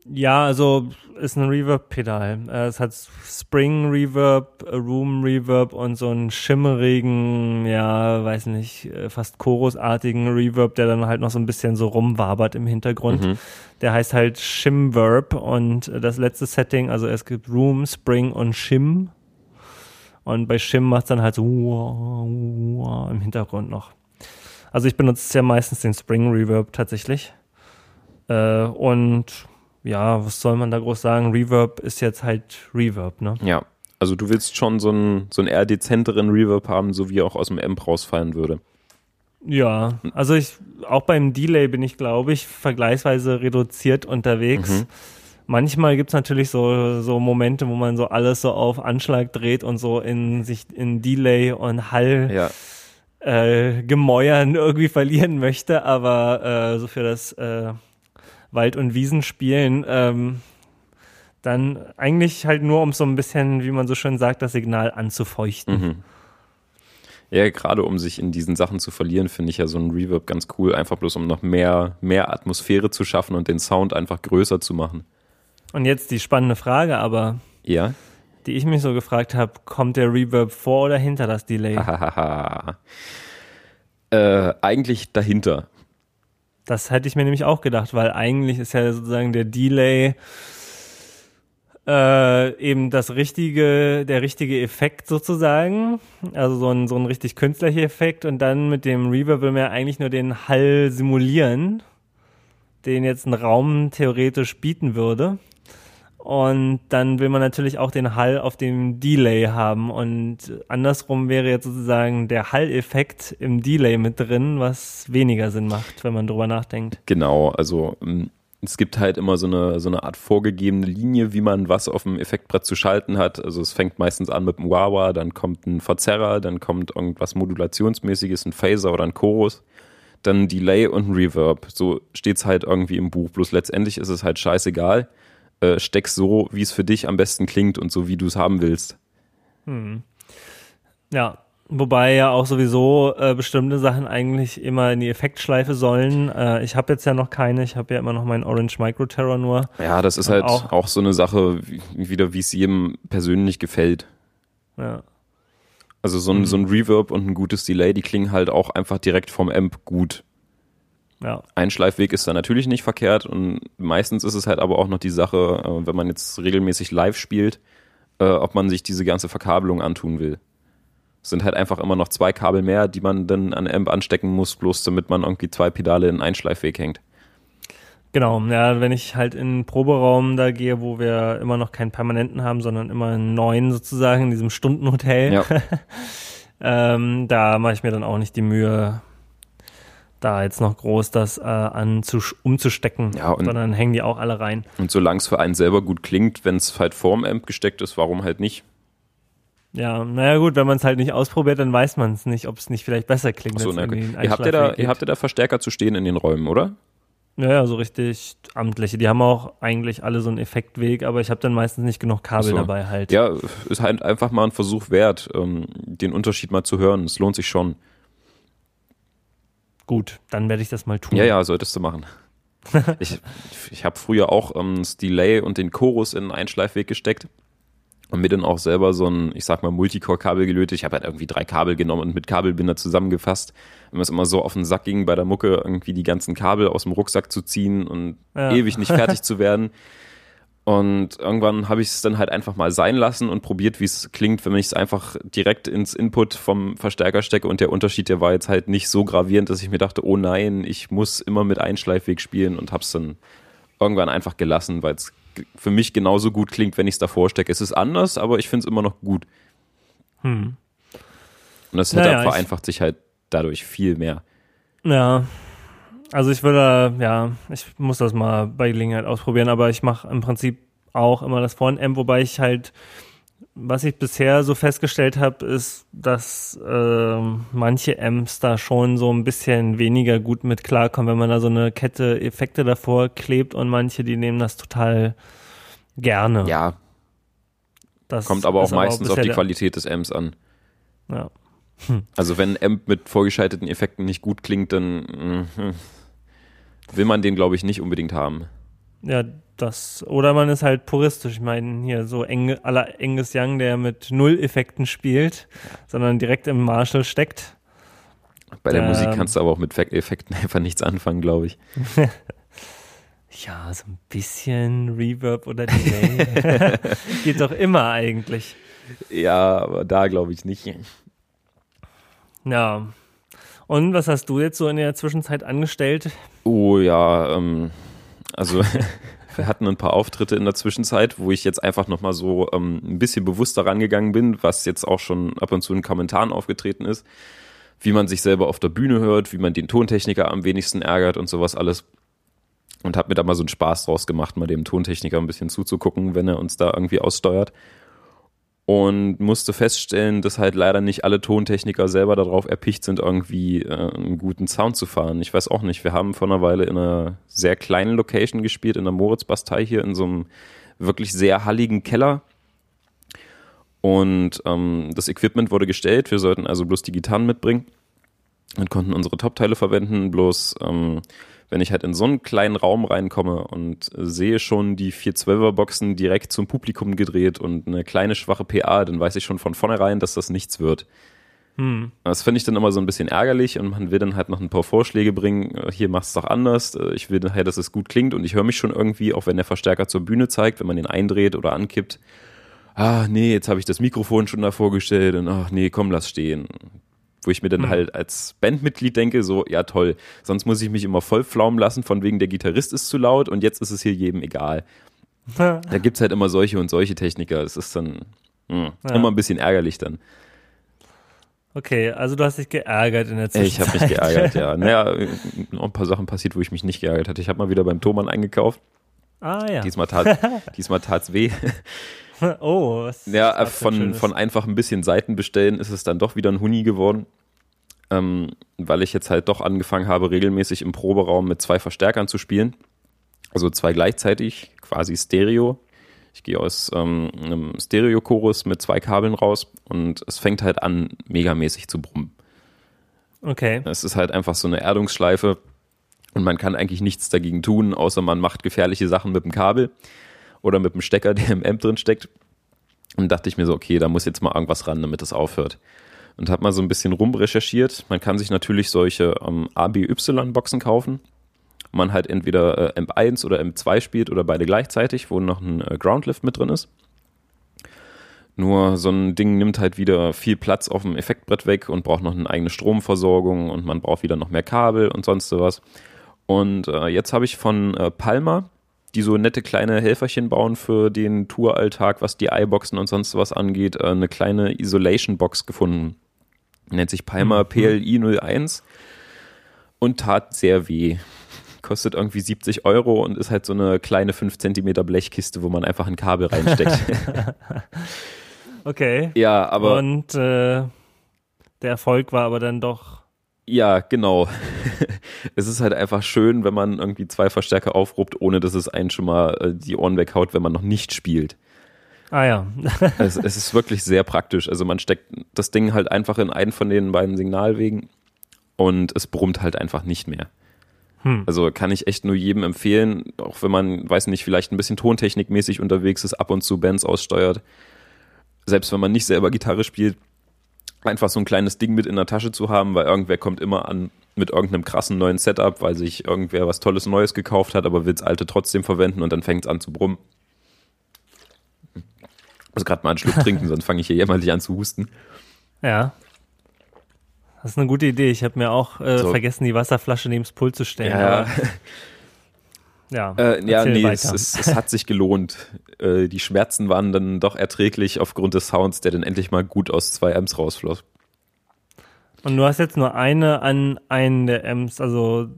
Ja, also ist ein Reverb-Pedal. Äh, Es hat Spring Reverb, Room Reverb und so einen schimmerigen, ja, weiß nicht, äh, fast chorusartigen Reverb, der dann halt noch so ein bisschen so rumwabert im Hintergrund. Mhm. Der heißt halt Shimverb und äh, das letzte Setting, also es gibt Room, Spring und Shim. Und bei Shim macht es dann halt so uah, uah im Hintergrund noch. Also ich benutze ja meistens den Spring Reverb tatsächlich. Äh, und ja, was soll man da groß sagen? Reverb ist jetzt halt Reverb, ne? Ja. Also du willst schon so einen, so einen eher dezenteren Reverb haben, so wie er auch aus dem Amp rausfallen würde. Ja, also ich, auch beim Delay bin ich, glaube ich, vergleichsweise reduziert unterwegs. Mhm. Manchmal gibt's natürlich so, so Momente, wo man so alles so auf Anschlag dreht und so in sich in Delay und Hall Ja. äh, Gemäuern [LAUGHS] irgendwie verlieren möchte, aber äh, so für das äh, Wald- und Wiesenspielen ähm, dann eigentlich halt nur, um so ein bisschen, wie man so schön sagt, das Signal anzufeuchten. Mhm. Ja, gerade um sich in diesen Sachen zu verlieren, finde ich ja so ein Reverb ganz cool, einfach bloß um noch mehr, mehr Atmosphäre zu schaffen und den Sound einfach größer zu machen. Und jetzt die spannende Frage, aber Ja. die ich mich so gefragt habe, kommt der Reverb vor oder hinter das Delay? Äh, eigentlich dahinter. Das hätte ich mir nämlich auch gedacht, weil eigentlich ist ja sozusagen der Delay äh, eben das richtige, der richtige Effekt sozusagen. Also so ein, so ein richtig künstlicher Effekt und dann mit dem Reverb will man ja eigentlich nur den Hall simulieren, den jetzt ein Raum theoretisch bieten würde. Und dann will man natürlich auch den Hall auf dem Delay haben. Und andersrum wäre jetzt sozusagen der Hall-Effekt im Delay mit drin, was weniger Sinn macht, wenn man drüber nachdenkt. Genau, also ähm, es gibt halt immer so eine, so eine Art vorgegebene Linie, wie man was auf dem Effektbrett zu schalten hat. Also es fängt meistens an mit einem Wah-Wah, dann kommt ein Verzerrer, dann kommt irgendwas Modulationsmäßiges, ein Phaser oder ein Chorus, dann ein Delay und ein Reverb. So steht's halt irgendwie im Buch. Bloß letztendlich ist es halt scheißegal. Äh, steck's so, wie es für dich am besten klingt und so, wie du es haben willst. Ja, wobei ja auch sowieso äh, bestimmte Sachen eigentlich immer in die Effektschleife sollen. Äh, ich habe jetzt ja noch keine, ich habe ja immer noch meinen Orange Micro Terror nur. Ja, das ist Und halt auch- auch, so eine Sache, wie, wieder wie es jedem persönlich gefällt. Ja, Also so ein, so ein Reverb und ein gutes Delay, die klingen halt auch einfach direkt vom Amp gut. Ja, Einschleifweg ist da natürlich nicht verkehrt und meistens ist es halt aber auch noch die Sache, äh, wenn man jetzt regelmäßig live spielt, äh, ob man sich diese ganze Verkabelung antun will. Es sind halt einfach immer noch zwei Kabel mehr, die man dann an Amp anstecken muss, bloß damit man irgendwie zwei Pedale in Einschleifweg hängt. genau. Ja, wenn ich halt in einen Proberaum da gehe, wo wir immer noch keinen permanenten haben, sondern immer einen neuen sozusagen in diesem Stundenhotel, Ja, [LAUGHS] ähm, da mache ich mir dann auch nicht die Mühe, da jetzt noch groß das äh, anzusch- umzustecken, Ja, und- sondern hängen die auch alle rein. und solange es für einen selber gut klingt, wenn es halt vorm Amp gesteckt ist, warum halt nicht? Ja, naja gut, wenn man es halt nicht ausprobiert, dann weiß man es nicht, ob es nicht vielleicht besser klingt. Als na, okay. ihr, habt ja da, ihr habt ja da Verstärker zu stehen in den Räumen, oder? Ja, ja, so richtig amtliche. Die haben auch eigentlich alle so einen Effektweg, aber ich habe dann meistens nicht genug Kabel so. dabei halt. Ja, ist halt einfach mal ein Versuch wert, ähm, den Unterschied mal zu hören. Es lohnt sich schon. Gut, dann werde ich das mal tun. Ja, ja, solltest du machen. [LAUGHS] ich ich habe früher auch ähm, das Delay und den Chorus in einen Einschleifweg gesteckt und mir dann auch selber so ein, ich sag mal, Multicore-Kabel gelötet. Ich habe halt irgendwie drei Kabel genommen und mit Kabelbinder zusammengefasst. Wenn es immer so auf den Sack ging, bei der Mucke irgendwie die ganzen Kabel aus dem Rucksack zu ziehen und Ja. ewig nicht fertig zu werden. [LAUGHS] Und irgendwann habe ich es dann halt einfach mal sein lassen und probiert, wie es klingt, wenn ich es einfach direkt ins Input vom Verstärker stecke. Und der Unterschied, der war jetzt halt nicht so gravierend, dass ich mir dachte, oh nein, ich muss immer mit Einschleifweg spielen und habe es dann irgendwann einfach gelassen, weil es für mich genauso gut klingt, wenn ich es davor stecke. Es ist anders, aber ich finde es immer noch gut. Hm. Und das Setup Naja, vereinfacht sich halt dadurch viel mehr. Ja. Also ich würde, ja, ich muss das mal bei Gelegenheit ausprobieren, aber ich mache im Prinzip auch immer das Front-Amp, wobei ich halt, was ich bisher so festgestellt habe, ist, dass ähm, manche Amps da schon so ein bisschen weniger gut mit klarkommen, wenn man da so eine Kette Effekte davor klebt und manche, die nehmen das total gerne. Ja, das kommt aber auch ist meistens auf bisher die Qualität des Amps an. Ja. Also wenn ein Amp mit vorgeschalteten Effekten nicht gut klingt, dann mhm, will man den, glaube ich, nicht unbedingt haben. Ja, das. Oder man ist halt puristisch. Ich meine, hier so Eng, aller Angus Young, der mit Null-Effekten spielt, sondern direkt im Marshall steckt. Bei der Ähm. Musik kannst du aber auch mit Fe- Effekten [LAUGHS] einfach nichts anfangen, glaube ich. [LAUGHS] Ja, so ein bisschen Reverb oder Delay. [LAUGHS] Geht doch immer eigentlich. Ja, aber da glaube ich nicht. Ja. Und was hast du jetzt so in der Zwischenzeit angestellt? Oh ja, ähm, also [LAUGHS] wir hatten ein paar Auftritte in der Zwischenzeit, wo ich jetzt einfach nochmal so ähm, ein bisschen bewusster rangegangen bin, was jetzt auch schon ab und zu in Kommentaren aufgetreten ist, wie man sich selber auf der Bühne hört, wie man den Tontechniker am wenigsten ärgert und sowas alles. Und habe mir da mal so einen Spaß draus gemacht, mal dem Tontechniker ein bisschen zuzugucken, wenn er uns da irgendwie aussteuert. Und musste feststellen, dass halt leider nicht alle Tontechniker selber darauf erpicht sind, irgendwie äh, einen guten Sound zu fahren. Ich weiß auch nicht. Wir haben vor einer Weile in einer sehr kleinen Location gespielt, in der Moritzbastei hier, in so einem wirklich sehr halligen Keller. Und ähm, das Equipment wurde gestellt. Wir sollten also bloß die Gitarren mitbringen und konnten unsere Top-Teile verwenden. Bloß, ähm, wenn ich halt in so einen kleinen Raum reinkomme und äh, sehe schon die 412er-Boxen direkt zum Publikum gedreht und eine kleine schwache PA, dann weiß ich schon von vornherein, dass das nichts wird. Hm. Das finde ich dann immer so ein bisschen ärgerlich und man will dann halt noch ein paar Vorschläge bringen. äh, Hier machst du doch anders. Äh, Ich will halt, dass es gut klingt und ich höre mich schon irgendwie, auch wenn der Verstärker zur Bühne zeigt, wenn man den eindreht oder ankippt. Ah, nee, jetzt habe ich das Mikrofon schon davor gestellt und ach nee, komm, lass stehen. Wo ich mir dann Hm. halt als Bandmitglied denke, so, ja toll, sonst muss ich mich immer voll pflaumen lassen, von wegen der Gitarrist ist zu laut und jetzt ist es hier jedem egal. [LAUGHS] Da gibt's halt immer solche und solche Techniker. Das ist dann hm, Ja. immer ein bisschen ärgerlich dann. Okay, also du hast dich geärgert in der Ich Zwischenzeit. habe mich geärgert, ja. [LAUGHS] Naja, noch ein paar Sachen passiert, wo ich mich nicht geärgert hatte. Ich habe mal wieder beim Thomann eingekauft. Ah ja. Diesmal tat [LAUGHS] diesmal tat's weh. [LAUGHS] Oh, was Ja, das für von, von einfach ein bisschen Seiten bestellen ist es dann doch wieder ein Huni geworden. Ähm, weil ich jetzt halt doch angefangen habe, regelmäßig im Proberaum mit zwei Verstärkern zu spielen. Also zwei gleichzeitig, quasi Stereo. Ich gehe aus ähm, einem Stereo-Chorus mit zwei Kabeln raus und es fängt halt an, megamäßig zu brummen. Okay. Es ist halt einfach so eine Erdungsschleife und man kann eigentlich nichts dagegen tun, außer man macht gefährliche Sachen mit dem Kabel oder mit dem Stecker, [LAUGHS] der im Amp drin steckt. Und dachte ich mir so, okay, da muss jetzt mal irgendwas ran, damit es aufhört. Und habe mal so ein bisschen rumrecherchiert. Man kann sich natürlich solche ähm, ABY-Boxen kaufen. Man halt entweder äh, MP1 oder MP2 spielt oder beide gleichzeitig, wo noch ein äh, Groundlift mit drin ist. Nur so ein Ding nimmt halt wieder viel Platz auf dem Effektbrett weg und braucht noch eine eigene Stromversorgung und man braucht wieder noch mehr Kabel und sonst was. Und äh, jetzt habe ich von äh, Palma, die so nette kleine Helferchen bauen für den Touralltag, was die iBoxen und sonst was angeht, äh, eine kleine Isolation-Box gefunden. Nennt sich Palma PLI 01 und tat sehr weh. Kostet irgendwie 70 Euro und ist halt so eine kleine 5 Zentimeter Blechkiste, wo man einfach ein Kabel reinsteckt. [LAUGHS] Okay. ja, aber Und äh, der Erfolg war aber dann doch. Ja, genau. [LAUGHS] es ist halt einfach schön, wenn man irgendwie zwei Verstärker aufruppt, ohne dass es einen schon mal äh, die Ohren weghaut, wenn man noch nicht spielt. Ah ja. [LAUGHS] Es, es ist wirklich sehr praktisch. Also man steckt das Ding halt einfach in einen von den beiden Signalwegen und es brummt halt einfach nicht mehr. Hm. Also kann ich echt nur jedem empfehlen, auch wenn man, weiß nicht, vielleicht ein bisschen tontechnikmäßig unterwegs ist, ab und zu Bands aussteuert. Selbst wenn man nicht selber Gitarre spielt, einfach so ein kleines Ding mit in der Tasche zu haben, weil irgendwer kommt immer an mit irgendeinem krassen neuen Setup, weil sich irgendwer was Tolles Neues gekauft hat, aber will das alte trotzdem verwenden und dann fängt es an zu brummen. Also gerade mal einen Schluck [LAUGHS] trinken, sonst fange ich hier jämmerlich an zu husten. Ja. Das ist eine gute Idee. Ich habe mir auch äh, So. vergessen, die Wasserflasche neben das Pult zu stellen. Ja, aber, [LAUGHS] ja. äh, ja nee, es, es, es hat sich gelohnt. Äh, die Schmerzen waren dann doch erträglich aufgrund des Sounds, der dann endlich mal gut aus zwei Amps rausfloss. Und du hast jetzt nur eine an einen der Amps, also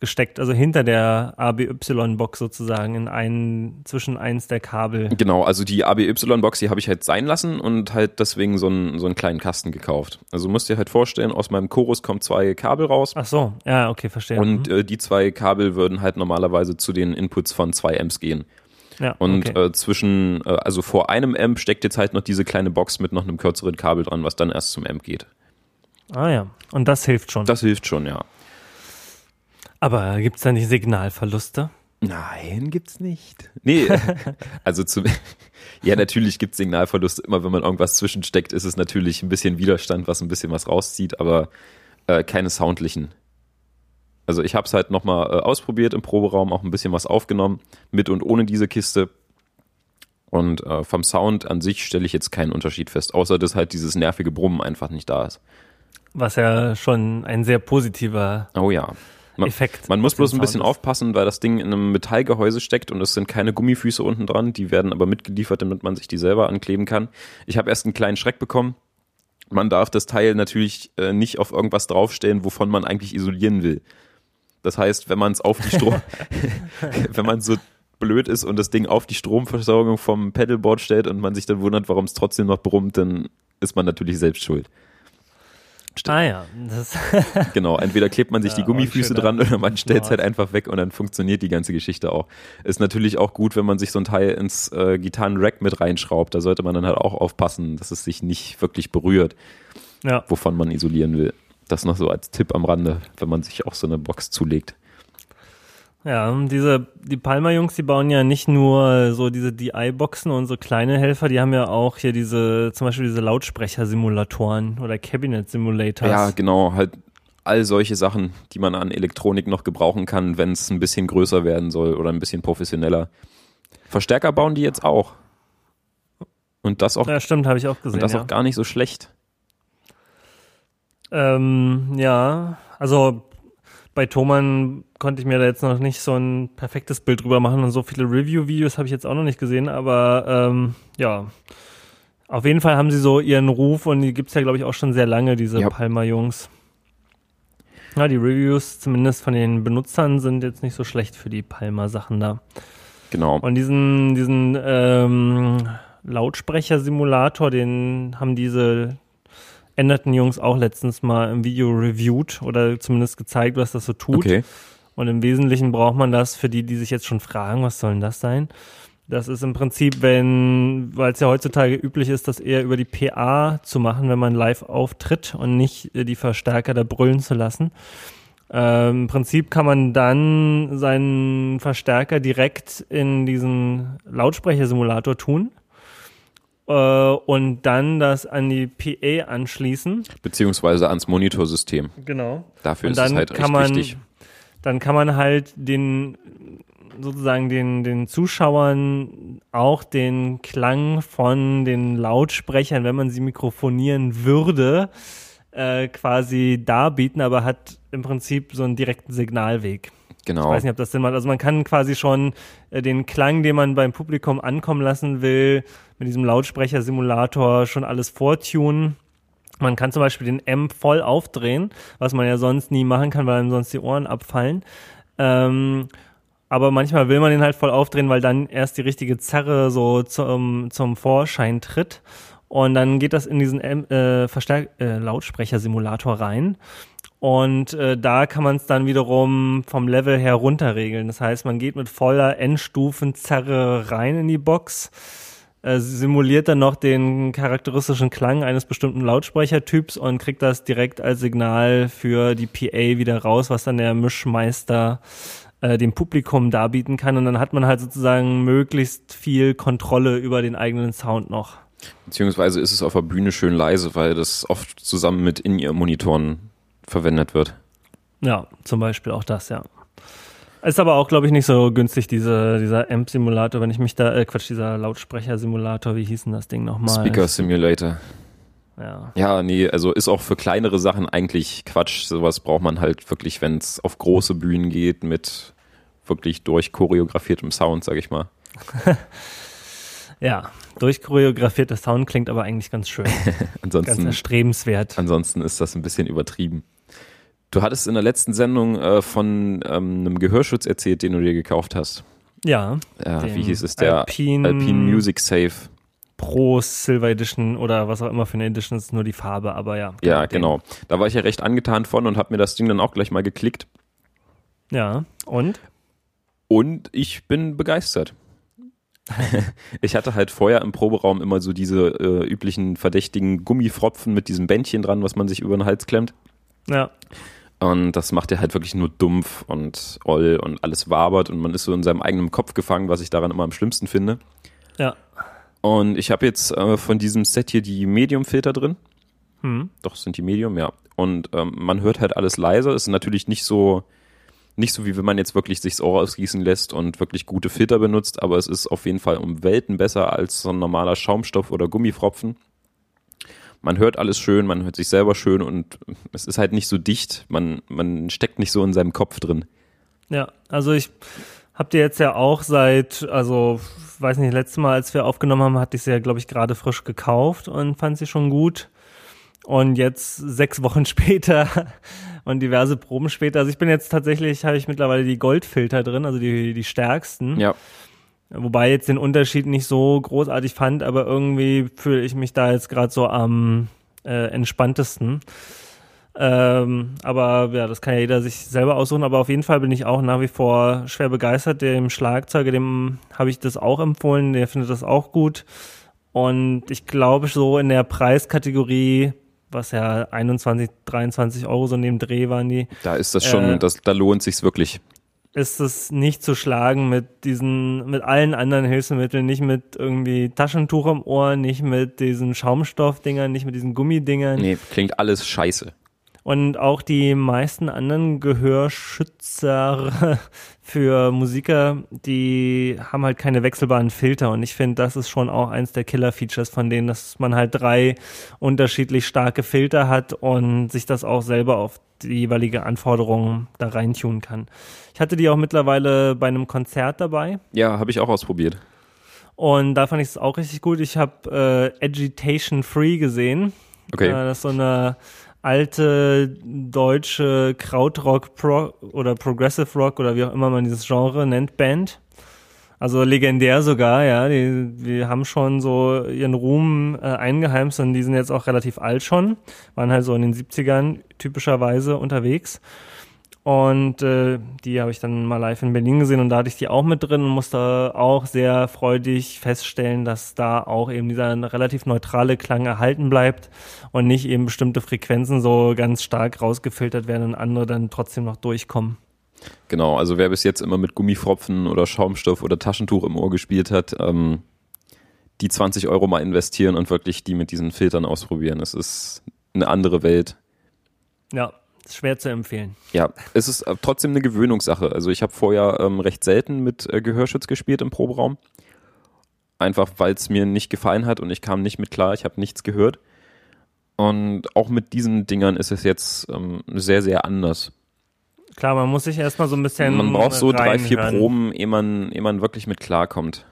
gesteckt, also hinter der ABY-Box sozusagen, in einen, zwischen eins der Kabel. Genau, also die ABY-Box, die habe ich halt sein lassen und halt deswegen so einen, so einen kleinen Kasten gekauft. Also musst dir halt vorstellen, aus meinem Chorus kommen zwei Kabel raus Ach so, ja, okay, verstehe. und Mhm. äh, die zwei Kabel würden halt normalerweise zu den Inputs von zwei Amps gehen. ja, Und okay. äh, zwischen, äh, also vor einem Amp steckt jetzt halt noch diese kleine Box mit noch einem kürzeren Kabel dran, was dann erst zum Amp geht. ah ja, und das hilft schon. Das hilft schon, ja. Aber gibt es da nicht Signalverluste? Nein, gibt's nicht. Nee, [LAUGHS] also zu, [LAUGHS] ja, natürlich gibt's Signalverluste. Immer wenn man irgendwas zwischensteckt, ist es natürlich ein bisschen Widerstand, was ein bisschen was rauszieht, aber äh, keine soundlichen. Also ich habe es halt nochmal äh, ausprobiert im Proberaum, auch ein bisschen was aufgenommen, mit und ohne diese Kiste. Und äh, vom Sound an sich stelle ich jetzt keinen Unterschied fest, außer dass halt dieses nervige Brummen einfach nicht da ist. Was ja schon ein sehr positiver Oh ja. Man, Effekt. man muss bloß ein bisschen aufpassen, weil das Ding in einem Metallgehäuse steckt und es sind keine Gummifüße unten dran. Die werden aber mitgeliefert, damit man sich die selber ankleben kann. Ich habe erst einen kleinen Schreck bekommen. Man darf das Teil natürlich äh, nicht auf irgendwas draufstellen, wovon man eigentlich isolieren will. Das heißt, wenn man es auf die Strom, [LAUGHS] [LAUGHS] wenn man so blöd ist und das Ding auf die Stromversorgung vom Pedalboard stellt und man sich dann wundert, warum es trotzdem noch brummt, dann ist man natürlich selbst schuld. Ah ja, das, [LAUGHS] Genau, entweder klebt man sich Ja, die Gummifüße dran oder man stellt es halt einfach weg und dann funktioniert die ganze Geschichte auch. Ist natürlich auch gut, wenn man sich so ein Teil ins äh, Gitarrenrack mit reinschraubt. Da sollte man dann halt auch aufpassen, dass es sich nicht wirklich berührt, ja. wovon man isolieren will. Das noch so als Tipp am Rande, wenn man sich auch so eine Box zulegt. Ja, diese, die Palmer-Jungs, die bauen ja nicht nur so diese DI-Boxen und so kleine Helfer, die haben ja auch hier diese, zum Beispiel diese Lautsprecher-Simulatoren oder Cabinet-Simulators. Ja, genau, halt all solche Sachen, die man an Elektronik noch gebrauchen kann, wenn es ein bisschen größer werden soll oder ein bisschen professioneller. Verstärker bauen die jetzt auch. Und das auch, ja stimmt, habe ich auch gesehen. und das ja. auch gar nicht so schlecht. Ähm, ja, also bei Thomann konnte ich mir da jetzt noch nicht so ein perfektes Bild drüber machen und so viele Review-Videos habe ich jetzt auch noch nicht gesehen, aber ähm, ja, auf jeden Fall haben sie so ihren Ruf und die gibt's ja, glaube ich, auch schon sehr lange, diese Ja. Palmer-Jungs. Ja, die Reviews, zumindest von den Benutzern, sind jetzt nicht so schlecht für die Palmer-Sachen da. Genau. Und diesen, diesen ähm, Lautsprecher-Simulator, den haben diese änderten Jungs auch letztens mal im Video reviewed oder zumindest gezeigt, was das so tut. Okay. Und im Wesentlichen braucht man das für die, die sich jetzt schon fragen, was soll denn das sein? Das ist im Prinzip, wenn, weil es ja heutzutage üblich ist, das eher über die PA zu machen, wenn man live auftritt und nicht äh, die Verstärker da brüllen zu lassen. Ähm, Im Prinzip kann man dann seinen Verstärker direkt in diesen Lautsprechersimulator tun und dann das an die PA anschließen. Beziehungsweise ans Monitorsystem. Genau. Dafür ist es halt kann man, wichtig. dann kann man halt den sozusagen den, den Zuschauern auch den Klang von den Lautsprechern, wenn man sie mikrofonieren würde, äh, quasi darbieten, aber hat im Prinzip so einen direkten Signalweg. Ich Genau. weiß nicht, ob das Sinn macht. Also man kann quasi schon äh, den Klang, den man beim Publikum ankommen lassen will, mit diesem Lautsprecher-Simulator schon alles vortunen. Man kann zum Beispiel den Amp voll aufdrehen, was man ja sonst nie machen kann, weil einem sonst die Ohren abfallen. Ähm, aber manchmal will man den halt voll aufdrehen, weil dann erst die richtige Zerre so zum, zum Vorschein tritt. Und dann geht das in diesen äh, Verstärk äh, Lautsprecher-Simulator rein. Und äh, da kann man es dann wiederum vom Level her runterregeln. Das heißt, man geht mit voller Endstufenzerre rein in die Box, äh, simuliert dann noch den charakteristischen Klang eines bestimmten Lautsprechertyps und kriegt das direkt als Signal für die PA wieder raus, was dann der Mischmeister äh, dem Publikum darbieten kann. Und dann hat man halt sozusagen möglichst viel Kontrolle über den eigenen Sound noch. Beziehungsweise ist es auf der Bühne schön leise, weil das oft zusammen mit In-Ear-Monitoren verwendet wird. Ja, zum Beispiel auch das, ja. Ist aber auch, glaube ich, nicht so günstig, diese, dieser Amp-Simulator, wenn ich mich da, äh, Quatsch, dieser Lautsprecher-Simulator, wie hieß denn das Ding nochmal? Speaker Simulator. Ja. Ja, nee, also ist auch für kleinere Sachen eigentlich Quatsch. Sowas braucht man halt wirklich, wenn es auf große Bühnen geht mit wirklich durchchoreografiertem Sound, sag ich mal. [LAUGHS] Ja, durchchoreografierter Sound klingt aber eigentlich ganz schön. [LAUGHS] ganz Ansonsten, erstrebenswert. ansonsten ist das ein bisschen übertrieben. Du hattest in der letzten Sendung äh, von ähm, einem Gehörschutz erzählt, den du dir gekauft hast. Ja, Ja, wie hieß es? Der Alpine- Alpine Music Safe. Pro Silver Edition oder was auch immer für eine Edition ist nur die Farbe, aber ja. Ja, den. genau. Da war ich ja recht angetan von und habe mir das Ding dann auch gleich mal geklickt. Ja, und? Und ich bin begeistert. [LAUGHS] ich hatte halt vorher im Proberaum immer so diese äh, üblichen verdächtigen Gummifropfen mit diesem Bändchen dran, was man sich über den Hals klemmt. Ja, Und das macht er halt wirklich nur dumpf und oll und alles wabert und man ist so in seinem eigenen Kopf gefangen, was ich daran immer am schlimmsten finde. Ja. Und ich habe jetzt äh, von diesem Set hier die Medium-Filter drin. Hm. Doch, sind die Medium, ja. Und ähm, man hört halt alles leiser. Ist natürlich nicht so, nicht so, wie wenn man jetzt wirklich sich's Ohr ausgießen lässt und wirklich gute Filter benutzt, aber es ist auf jeden Fall um Welten besser als so ein normaler Schaumstoff oder Gummifropfen. Man hört alles schön, man hört sich selber schön und es ist halt nicht so dicht. Man, man steckt nicht so in seinem Kopf drin. Ja, also ich hab dir jetzt ja auch seit, also weiß nicht, letztes Mal, als wir aufgenommen haben, hatte ich sie ja, glaube ich, gerade frisch gekauft und fand sie schon gut. Und jetzt sechs Wochen [LAUGHS] später und diverse Proben später. Also ich bin jetzt tatsächlich, habe ich mittlerweile die Goldfilter drin, also die, die stärksten. Ja. Wobei jetzt den Unterschied nicht so großartig fand, aber irgendwie fühle ich mich da jetzt gerade so am äh, entspanntesten. Ähm, aber ja, das kann ja jeder sich selber aussuchen. Aber auf jeden Fall bin ich auch nach wie vor schwer begeistert. Dem Schlagzeuger, dem habe ich das auch empfohlen. Der findet das auch gut. Und ich glaube, so in der Preiskategorie, was ja 21, 23 Euro so dem Dreh waren die, Da ist das schon, Äh, das, da lohnt sich's wirklich. Ist es nicht zu schlagen mit diesen, mit allen anderen Hilfsmitteln, nicht mit irgendwie Taschentuch im Ohr, nicht mit diesen Schaumstoffdingern, nicht mit diesen Gummidingern. Nee, klingt alles scheiße. Und auch die meisten anderen Gehörschützer für Musiker, die haben halt keine wechselbaren Filter. Und ich finde, das ist schon auch eins der Killer-Features von denen, dass man halt drei unterschiedlich starke Filter hat und sich das auch selber auf die jeweilige Anforderung da reintun kann. Ich hatte die auch mittlerweile bei einem Konzert dabei. Ja, habe ich auch ausprobiert. Und da fand ich es auch richtig gut. Ich habe äh, Agitation Free gesehen. Okay. Äh, das ist so eine alte deutsche Krautrock Pro oder Progressive Rock oder wie auch immer man dieses Genre nennt, Band. Also legendär sogar, ja. Die, die haben schon so ihren Ruhm äh, eingeheimst und die sind jetzt auch relativ alt schon. Waren halt so in den 70ern typischerweise unterwegs. Und äh, die habe ich dann mal live in Berlin gesehen und da hatte ich die auch mit drin und musste auch sehr freudig feststellen, dass da auch eben dieser relativ neutrale Klang erhalten bleibt und nicht eben bestimmte Frequenzen so ganz stark rausgefiltert werden und andere dann trotzdem noch durchkommen. Genau, also wer bis jetzt immer mit Gummifropfen oder Schaumstoff oder Taschentuch im Ohr gespielt hat, ähm, die 20 Euro mal investieren und wirklich die mit diesen Filtern ausprobieren. Es ist eine andere Welt. Ja, schwer zu empfehlen. Ja, es ist äh, trotzdem eine Gewöhnungssache. Also ich habe vorher ähm, recht selten mit äh, Gehörschutz gespielt im Proberaum. Einfach weil es mir nicht gefallen hat und ich kam nicht mit klar, ich habe nichts gehört. Und auch mit diesen Dingern ist es jetzt ähm, sehr, sehr anders. Klar, man muss sich erstmal so ein bisschen. Man braucht so drei, vier. Proben, ehe man, ehe man wirklich mit klarkommt.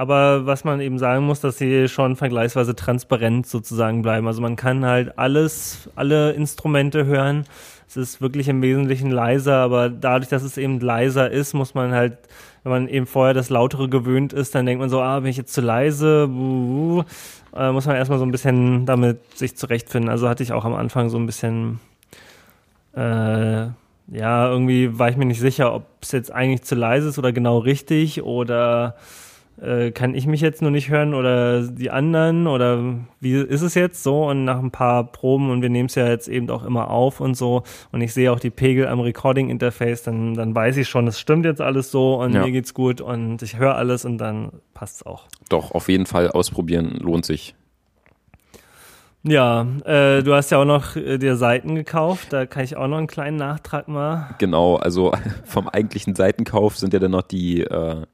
Aber was man eben sagen muss, dass sie schon vergleichsweise transparent sozusagen bleiben. Also man kann halt alles, alle Instrumente hören. Es ist wirklich im Wesentlichen leiser, aber dadurch, dass es eben leiser ist, muss man halt, wenn man eben vorher das Lautere gewöhnt ist, dann denkt man so, ah, bin ich jetzt zu leise, buh, äh, muss man erstmal so ein bisschen damit sich zurechtfinden. Also hatte ich auch am Anfang so ein bisschen, äh, ja, irgendwie war ich mir nicht sicher, ob es jetzt eigentlich zu leise ist oder genau richtig oder äh, kann ich mich jetzt nur nicht hören oder die anderen oder wie ist es jetzt so und nach ein paar Proben und wir nehmen es ja jetzt eben auch immer auf und so und ich sehe auch die Pegel am Recording Interface, dann, dann weiß ich schon, es stimmt jetzt alles so und Ja. mir geht's gut und ich höre alles und dann passt's auch. Doch, auf jeden Fall ausprobieren lohnt sich. Ja, äh, du hast ja auch noch äh, dir Seiten gekauft, da kann ich auch noch einen kleinen Nachtrag mal. Genau, also [LAUGHS] vom eigentlichen Seitenkauf sind ja dann noch die, äh,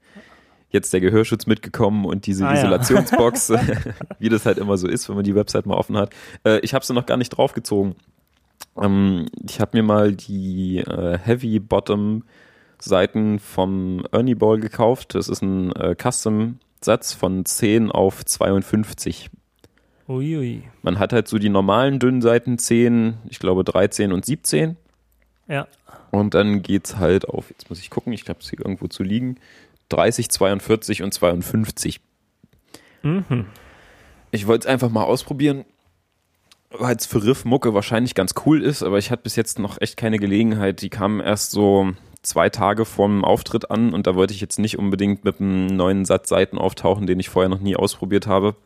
jetzt der Gehörschutz mitgekommen und diese Ah, ja. Isolationsbox, [LAUGHS] [LAUGHS] wie das halt immer so ist, wenn man die Website mal offen hat. Äh, ich habe sie noch gar nicht draufgezogen. Ähm, ich habe mir mal die äh, Heavy Bottom Seiten vom Ernie Ball gekauft. Das ist ein äh, Custom-Satz von 10 auf 52. Uiui. Man hat halt so die normalen dünnen Seiten 10, ich glaube 13 und 17. Ja, Und dann geht's halt auf, jetzt muss ich gucken, ich habe es hier irgendwo zu liegen, 30, 42 und 52. mhm. Ich wollte es einfach mal ausprobieren, weil es für Riff-Mucke wahrscheinlich ganz cool ist, aber ich hatte bis jetzt noch echt keine Gelegenheit. Die kamen erst so zwei Tage vorm Auftritt an und da wollte ich jetzt nicht unbedingt mit einem neuen Satz Seiten auftauchen, den ich vorher noch nie ausprobiert habe.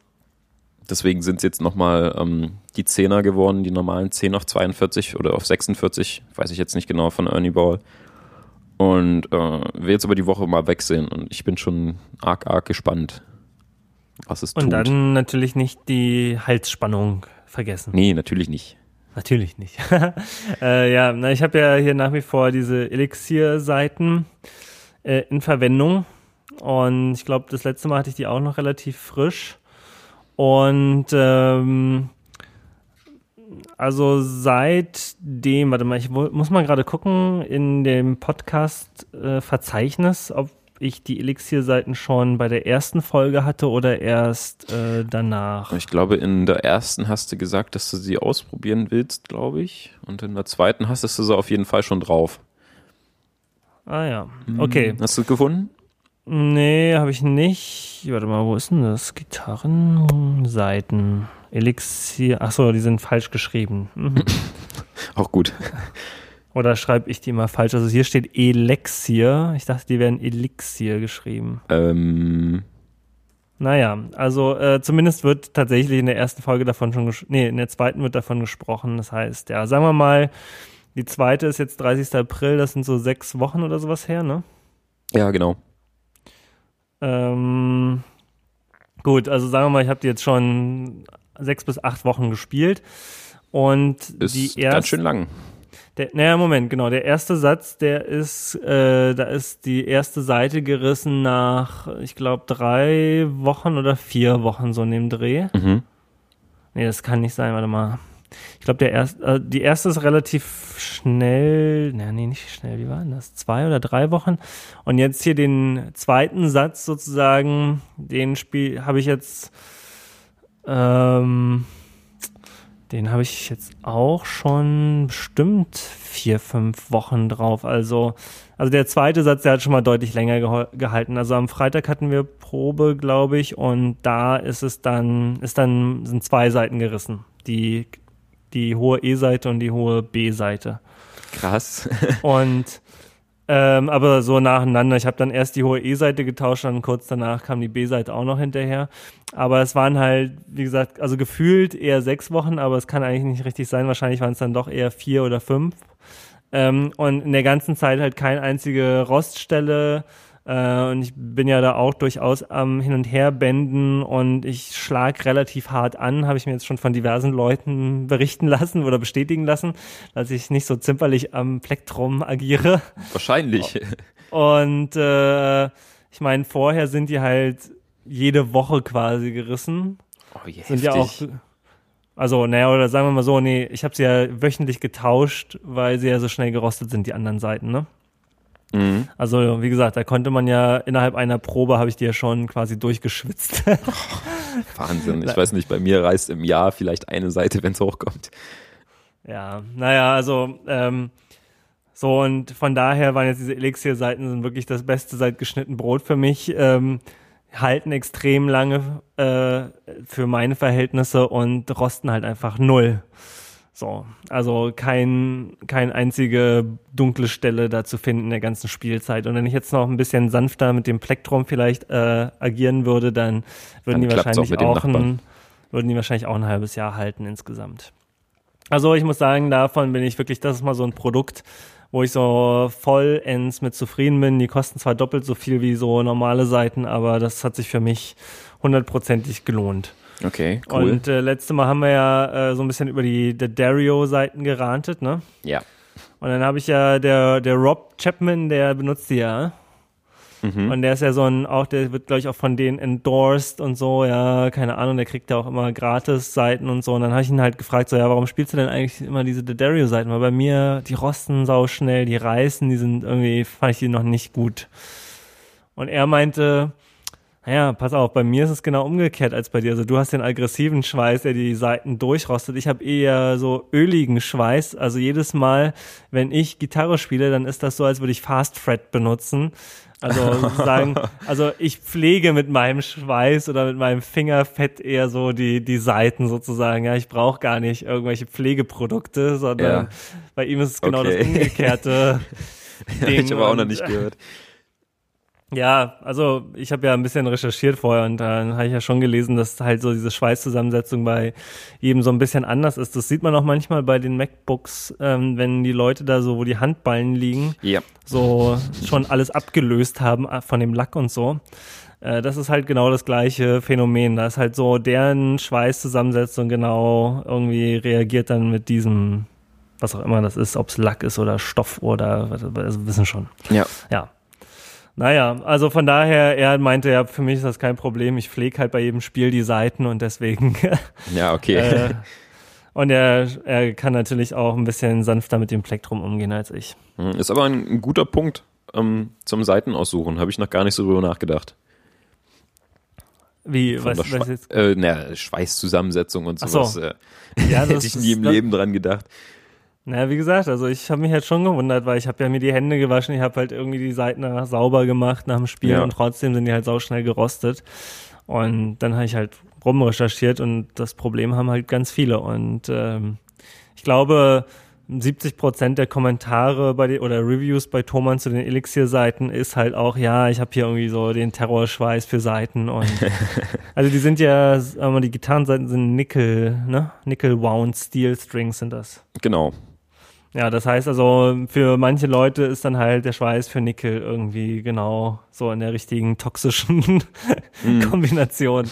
deswegen sind es jetzt nochmal ähm, die Zehner geworden, die normalen 10 auf 42 oder auf 46, weiß ich jetzt nicht genau von Ernie Ball. Und äh, will jetzt über die Woche mal wechseln und ich bin schon arg, arg gespannt, was es Und tut. dann natürlich nicht die Halsspannung vergessen. nee, natürlich nicht. Natürlich nicht. [LAUGHS] äh, ja, na, ich habe ja hier nach wie vor diese Elixier-Seiten äh, in Verwendung. Und ich glaube, das letzte Mal hatte ich die auch noch relativ frisch. Und ähm, also seitdem, warte mal, ich muss mal gerade gucken in dem Podcast-Verzeichnis, ob ich die Elixier-Seiten schon bei der ersten Folge hatte oder erst äh, danach. Ich glaube, in der ersten hast du gesagt, dass du sie ausprobieren willst, glaube ich. Und in der zweiten hast du sie auf jeden Fall schon drauf. Ah ja, okay. Hast du es gefunden? Nee, habe ich nicht. Warte mal, wo ist denn das? Gitarrenseiten. Elixier. Achso, die sind falsch geschrieben. Mhm. [LAUGHS] Auch gut. [LAUGHS] Oder schreibe ich die mal falsch? Also hier steht Elixier. Ich dachte, die wären Elixier geschrieben. Ähm, Naja, also äh, zumindest wird tatsächlich in der ersten Folge davon schon, ges- nee, in der zweiten wird davon gesprochen. Das heißt, ja, sagen wir mal, die zweite ist jetzt 30. April, das sind so sechs Wochen oder sowas her, ne? ja, genau. Ähm, gut, also sagen wir mal, ich habe die jetzt schon sechs bis acht Wochen gespielt. Und Ist die ganz erste, schön lang. der, naja, Moment, genau, der erste Satz, der ist, äh, da ist die erste Seite gerissen nach, ich glaube, drei Wochen oder vier Wochen so in dem Dreh. Mhm. Nee, das kann nicht sein, warte mal. Ich glaube, der erste, äh, die erste ist relativ schnell, na, nee, nicht schnell, wie war denn das? Zwei oder drei Wochen. Und jetzt hier den zweiten Satz sozusagen, den Spiel habe ich jetzt, ähm, den habe ich jetzt auch schon bestimmt vier, fünf Wochen drauf. Also, also der zweite Satz, der hat schon mal deutlich länger geho- gehalten. Also am Freitag hatten wir Probe, glaube ich, und da ist es dann, ist dann, sind zwei Seiten gerissen. Die, die hohe E-Seite und die hohe B-Seite. Krass. [LAUGHS] Und ähm, aber so nacheinander. Ich habe dann erst die hohe E-Seite getauscht, dann kurz danach kam die B-Seite auch noch hinterher. Aber es waren halt, wie gesagt, also gefühlt eher sechs Wochen, aber es kann eigentlich nicht richtig sein. Wahrscheinlich waren es dann doch eher vier oder fünf. Ähm, und in der ganzen Zeit halt keine einzige Roststelle. Äh, und ich bin ja da auch durchaus am Hin und Her bänden und ich schlag relativ hart an, habe ich mir jetzt schon von diversen Leuten [LAUGHS] berichten lassen oder bestätigen lassen, dass ich nicht so zimperlich am Plektrum agiere. Wahrscheinlich. Und äh, ich meine, vorher sind die halt jede Woche quasi gerissen. Oh, wie Sind ja auch, also naja, oder sagen wir mal so, nee, ich habe sie ja wöchentlich getauscht, weil sie ja so schnell gerostet sind, die anderen Seiten, ne? Mhm. Also wie gesagt, da konnte man ja innerhalb einer Probe habe ich die ja schon quasi durchgeschwitzt. [LAUGHS] Wahnsinn. Ich [LAUGHS] weiß nicht, bei mir reißt im Jahr vielleicht eine Seite, wenn es hochkommt. ja, naja, also ähm, so und von daher waren jetzt diese Elixier-Seiten sind wirklich das Beste seit geschnitten Brot für mich. Ähm, halten extrem lange äh, für meine Verhältnisse und rosten halt einfach null. So, also kein, kein einzige dunkle Stelle da zu finden in der ganzen Spielzeit. Und wenn ich jetzt noch ein bisschen sanfter mit dem Plektrum vielleicht äh, agieren würde, dann würden Dann die auch wahrscheinlich den auch, ein, würden die wahrscheinlich auch ein halbes Jahr halten insgesamt. Also ich muss sagen, davon bin ich wirklich, das ist mal so ein Produkt, wo ich so vollends mit zufrieden bin. Die kosten zwar doppelt so viel wie so normale Seiten, aber das hat sich für mich hundertprozentig gelohnt. Okay, cool. Und äh, letzte Mal haben wir ja äh, so ein bisschen über die Dario-Seiten gerantet, ne? ja. Und dann habe ich ja der der Rob Chapman, der benutzt die ja. Mhm. Und der ist ja so ein, auch, der wird, glaube ich, auch von denen endorsed und so, ja, keine Ahnung, der kriegt ja auch immer gratis Seiten und so. Und dann habe ich ihn halt gefragt, so, ja, warum spielst du denn eigentlich immer diese Dario-Seiten? Weil bei mir, die rosten sau schnell, die reißen, die sind irgendwie, fand ich die noch nicht gut. Und er meinte, naja, pass auf, bei mir ist es genau umgekehrt als bei dir. Also du hast den aggressiven Schweiß, der die Seiten durchrostet. Ich habe eher so öligen Schweiß. Also jedes Mal, wenn ich Gitarre spiele, dann ist das so, als würde ich Fast Fret benutzen. Also [LAUGHS] sozusagen, also ich pflege mit meinem Schweiß oder mit meinem Fingerfett eher so die, die Seiten sozusagen. Ja, ich brauche gar nicht irgendwelche Pflegeprodukte, sondern Ja. bei ihm ist es genau Okay. das Umgekehrte. [LAUGHS] Hab ich Ding aber auch noch nicht gehört. Ja, also ich habe ja ein bisschen recherchiert vorher und dann habe ich ja schon gelesen, dass halt so diese Schweißzusammensetzung bei jedem so ein bisschen anders ist. Das sieht man auch manchmal bei den MacBooks, ähm, wenn die Leute da so, wo die Handballen liegen, Ja. so schon alles abgelöst haben äh, von dem Lack und so. Äh, das ist halt genau das gleiche Phänomen. Da ist halt so deren Schweißzusammensetzung genau irgendwie reagiert dann mit diesem, was auch immer das ist, ob es Lack ist oder Stoff oder, also wissen schon. Ja. Ja. Naja, also von daher, er meinte ja, für mich ist das kein Problem. Ich pflege halt bei jedem Spiel die Seiten und deswegen. [LAUGHS] Ja, okay. äh, und er, er kann natürlich auch ein bisschen sanfter mit dem Plektrum umgehen als ich. Hm, Ist aber ein, ein guter Punkt ähm, zum Seitenaussuchen. Habe ich noch gar nicht so drüber nachgedacht. Wie, Von was, was Schwe jetzt? äh, na, Schweißzusammensetzung und Ach so. sowas. Äh, Ja, [LAUGHS] hätte das ich nie im Leben dran gedacht. Na, wie gesagt, also ich habe mich jetzt schon gewundert, weil ich habe ja mir die Hände gewaschen, ich habe halt irgendwie die Seiten danach sauber gemacht nach dem Spiel Ja. und trotzdem sind die halt sauschnell gerostet. Und dann habe ich halt rumrecherchiert und das Problem haben halt ganz viele. Und ähm, ich glaube, 70 Prozent der Kommentare bei den, oder Reviews bei Thomann zu den Elixir-Seiten ist halt auch, ja, ich habe hier irgendwie so den Terrorschweiß für Seiten und [LAUGHS] also die sind ja, wir, die Gitarrenseiten sind Nickel, ne? Nickel-wound Steel Strings sind das. Genau. Ja, das heißt also, für manche Leute ist dann halt der Schweiß für Nickel irgendwie genau so in der richtigen toxischen [LAUGHS] Kombination.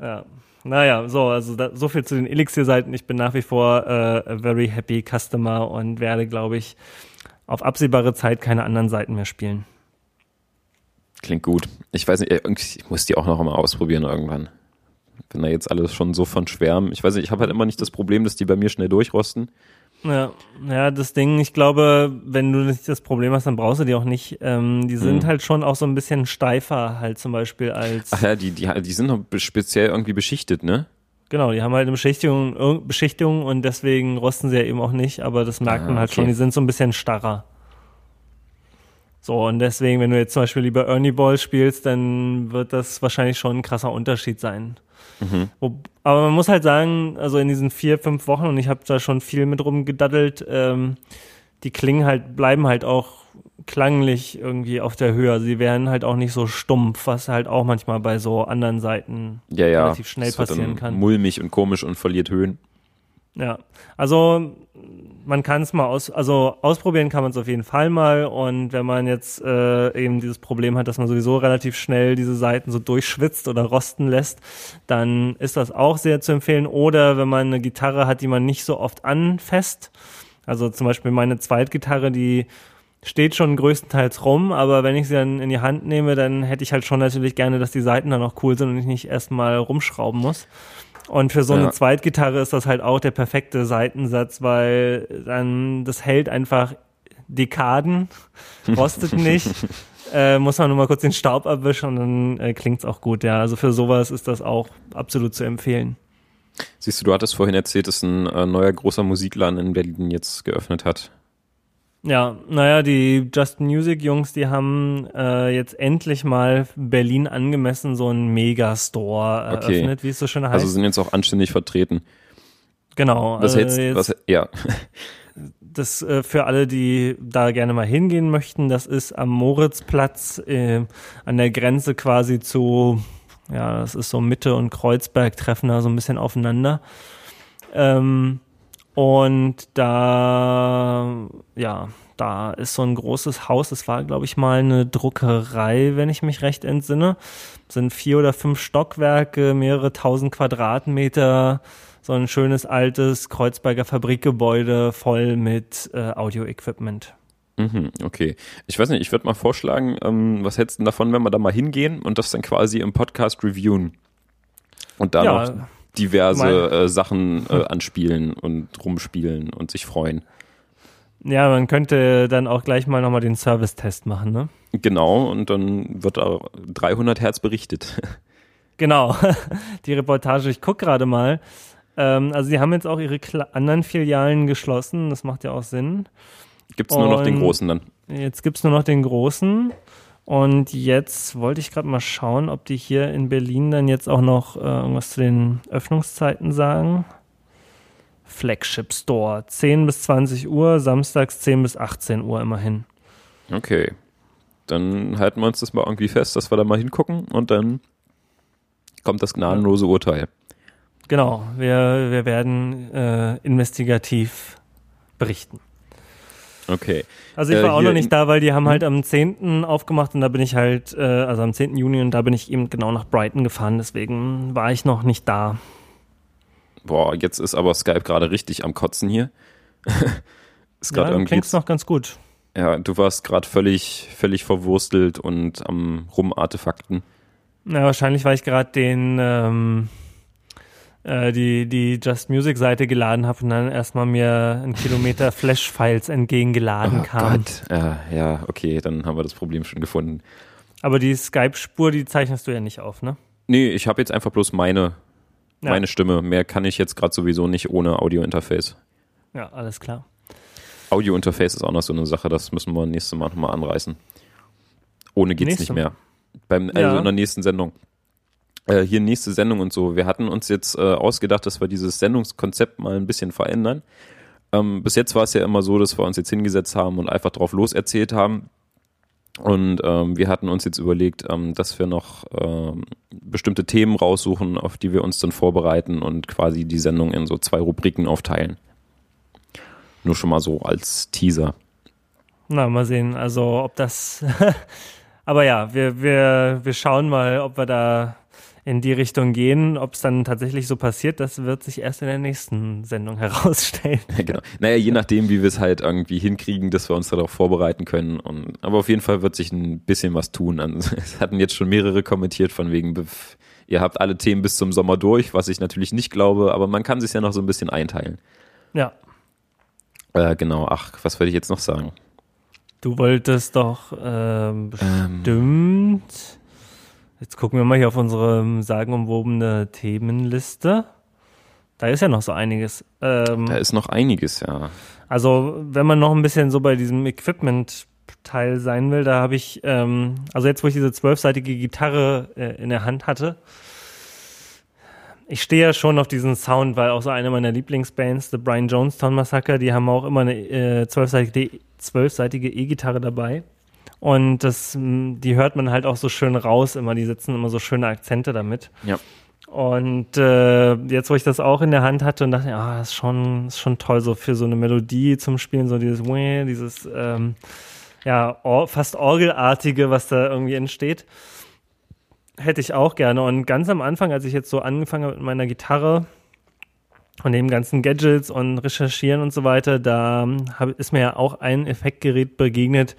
ja. Naja, so, also da, so viel zu den Elixir-Seiten. Ich bin nach wie vor äh, a very happy Customer und werde, glaube ich, auf absehbare Zeit keine anderen Seiten mehr spielen. Klingt gut. Ich weiß nicht, äh, ich muss die auch noch mal ausprobieren irgendwann. Wenn da jetzt alles schon so von schwärmen. Ich weiß nicht, ich habe halt immer nicht das Problem, dass die bei mir schnell durchrosten. Ja, ja, das Ding, ich glaube, wenn du nicht das Problem hast, dann brauchst du die auch nicht. Ähm, die sind Mhm. halt schon auch so ein bisschen steifer halt zum Beispiel als Ach ja, die, die, die sind noch speziell irgendwie beschichtet, ne? Genau, die haben halt eine Beschichtung, Beschichtung und deswegen rosten sie ja eben auch nicht, aber das merkt Ah, man halt okay. schon, die sind so ein bisschen starrer. So, und deswegen, wenn du jetzt zum Beispiel lieber Ernie Ball spielst, dann wird das wahrscheinlich schon ein krasser Unterschied sein. Mhm. Wo, aber man muss halt sagen, also in diesen vier, fünf Wochen, und ich habe da schon viel mit rumgedaddelt, ähm, die klingen halt, bleiben halt auch klanglich irgendwie auf der Höhe. Sie werden halt auch nicht so stumpf, was halt auch manchmal bei so anderen Seiten Ja, ja. relativ schnell dann passieren kann. Mulmig und komisch und verliert Höhen. Ja, also man kann es mal aus, also ausprobieren kann man es auf jeden Fall mal und wenn man jetzt äh, eben dieses Problem hat, dass man sowieso relativ schnell diese Seiten so durchschwitzt oder rosten lässt, dann ist das auch sehr zu empfehlen. Oder wenn man eine Gitarre hat, die man nicht so oft anfasst, also zum Beispiel meine Zweitgitarre, die steht schon größtenteils rum, aber wenn ich sie dann in die Hand nehme, dann hätte ich halt schon natürlich gerne, dass die Seiten dann auch cool sind und ich nicht erstmal rumschrauben muss. Und für so Ja. eine Zweitgitarre ist das halt auch der perfekte Seitensatz, weil dann das hält einfach Dekaden, [LAUGHS] rostet nicht, äh, muss man nur mal kurz den Staub abwischen und dann äh, klingt's auch gut. Ja, also für sowas ist das auch absolut zu empfehlen. Siehst du, du hattest vorhin erzählt, dass ein äh, neuer großer Musikladen in Berlin jetzt geöffnet hat. Ja, naja, die Just Music Jungs, die haben äh, jetzt endlich mal Berlin angemessen so einen Megastore Okay. eröffnet, wie es so schön heißt. Also sind jetzt auch anständig vertreten. genau. Was äh, hältst jetzt- was, ja. [LAUGHS] das äh, für alle, die da gerne mal hingehen möchten, das ist am Moritzplatz äh, an der Grenze quasi zu, ja, das ist so Mitte und Kreuzberg treffen da so ein bisschen aufeinander. Ähm, und da, ja, da ist so ein großes Haus, das war, glaube ich, mal eine Druckerei, wenn ich mich recht entsinne. Das sind vier oder fünf Stockwerke, mehrere tausend Quadratmeter, so ein schönes altes Kreuzberger Fabrikgebäude voll mit äh, Audio-Equipment. Mhm, okay. Ich weiß nicht, ich würde mal vorschlagen, ähm, was hältst du davon, wenn wir da mal hingehen und das dann quasi im Podcast reviewen? Und da Ja, noch diverse äh, Sachen äh, [LAUGHS] anspielen und rumspielen und sich freuen. Ja, man könnte dann auch gleich mal nochmal den Service-Test machen, ne? Genau, und dann wird da 300 Hertz berichtet. [LAUGHS] Genau, [LAUGHS] die Reportage, ich guck gerade mal. Ähm, also die haben jetzt auch ihre anderen Filialen geschlossen, das macht ja auch Sinn. Gibt's nur noch den großen dann. Jetzt gibt's nur noch den großen. Und jetzt wollte ich gerade mal schauen, ob die hier in Berlin dann jetzt auch noch äh, irgendwas zu den Öffnungszeiten sagen. Flagship Store, 10 bis 20 Uhr, samstags 10 bis 18 Uhr immerhin. Okay. dann halten wir uns das mal irgendwie fest, dass wir da mal hingucken und dann kommt das gnadenlose Urteil. Genau, wir, wir werden äh, investigativ berichten. Okay. Also ich Äh, war auch hier noch nicht da, weil die haben halt am 10. aufgemacht und da bin ich halt, äh, also am 10. Juni und da bin ich eben genau nach Brighton gefahren, deswegen war ich noch nicht da. Boah, jetzt ist aber Skype gerade richtig am Kotzen hier. [LAUGHS] ist gerade Ja, irgendwie. klingt's noch ganz gut. Ja, du warst gerade völlig, völlig verwurstelt und am Rumartefakten. Na, wahrscheinlich, weil ich gerade den ähm, äh, die, die Just Music Seite geladen habe und dann erstmal mir ein Kilometer [LAUGHS] Flash-Files entgegengeladen kam. Ja, ja, okay, dann haben wir das Problem schon gefunden. Aber die Skype-Spur, die zeichnest du ja nicht auf, ne? Nee, ich habe jetzt einfach bloß meine, Ja. meine Stimme. Mehr kann ich jetzt gerade sowieso nicht ohne Audiointerface. Ja, alles klar. Audiointerface ist auch noch so eine Sache, das müssen wir nächstes Mal nochmal anreißen. Ohne geht's Nächste nicht mehr. Beim, also Ja. in der nächsten Sendung. Äh, hier nächste Sendung und so. Wir hatten uns jetzt äh, ausgedacht, dass wir dieses Sendungskonzept mal ein bisschen verändern. Ähm, bis jetzt war es ja immer so, dass wir uns jetzt hingesetzt haben und einfach drauf loserzählt haben. Und ähm, wir hatten uns jetzt überlegt, ähm, dass wir noch ähm, bestimmte Themen raussuchen, auf die wir uns dann vorbereiten und quasi die Sendung in so zwei Rubriken aufteilen. Nur schon mal so als Teaser. Na, mal sehen, also ob das. [LAUGHS] Aber ja, wir, wir, wir schauen mal, ob wir da in die Richtung gehen. Ob es dann tatsächlich so passiert, das wird sich erst in der nächsten Sendung [LAUGHS] herausstellen. Ja, genau. Naja, je nachdem, wie wir es halt irgendwie hinkriegen, dass wir uns darauf vorbereiten können. Und, aber auf jeden Fall wird sich ein bisschen was tun. [LAUGHS] Es hatten jetzt schon mehrere kommentiert von wegen, ihr habt alle Themen bis zum Sommer durch, was ich natürlich nicht glaube, aber man kann sich ja noch so ein bisschen einteilen. Ja, Äh, genau, ach, was wollte ich jetzt noch sagen? du wolltest doch ähm, bestimmt. Jetzt gucken wir mal hier auf unsere sagenumwobene Themenliste. Da ist ja noch so einiges. Ähm, Da ist noch einiges, ja. Also, wenn man noch ein bisschen so bei diesem Equipment-Teil sein will, da habe ich, ähm, also jetzt, wo ich diese zwölfseitige Gitarre äh, in der Hand hatte, ich stehe ja schon auf diesen Sound, weil auch so eine meiner Lieblingsbands, The Brian Jonestown Massacre, die haben auch immer eine äh, zwölfseitige zwölfseitige E-Gitarre dabei. Und das, die hört man halt auch so schön raus immer, die setzen immer so schöne Akzente damit. Ja. Und äh, jetzt, wo ich das auch in der Hand hatte und dachte, ja, das ist schon, ist schon toll, so für so eine Melodie zum Spielen, so dieses dieses ähm, ja, or fast Orgelartige, was da irgendwie entsteht. Hätte ich auch gerne. Und ganz am Anfang, als ich jetzt so angefangen habe mit meiner Gitarre und den ganzen Gadgets und Recherchieren und so weiter, da hab, ist mir ja auch ein Effektgerät begegnet,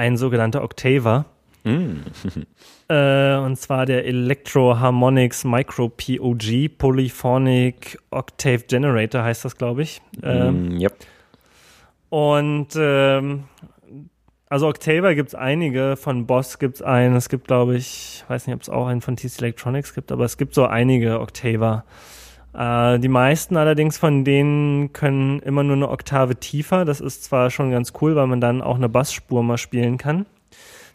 ein sogenannter Octaver. Hm. [LAUGHS] Äh, und zwar der Electro Harmonics Micro POG, Polyphonic Octave Generator heißt das, glaube ich. Ähm, Mm, ja. und ähm, also Octaver gibt es einige, von Boss gibt es einen, es gibt, glaube ich, weiß nicht, ob es auch einen von TC Electronics gibt, aber es gibt so einige Octaver. Äh, die meisten allerdings von denen können immer nur eine Oktave tiefer. Das ist zwar schon ganz cool, weil man dann auch eine Bassspur mal spielen kann.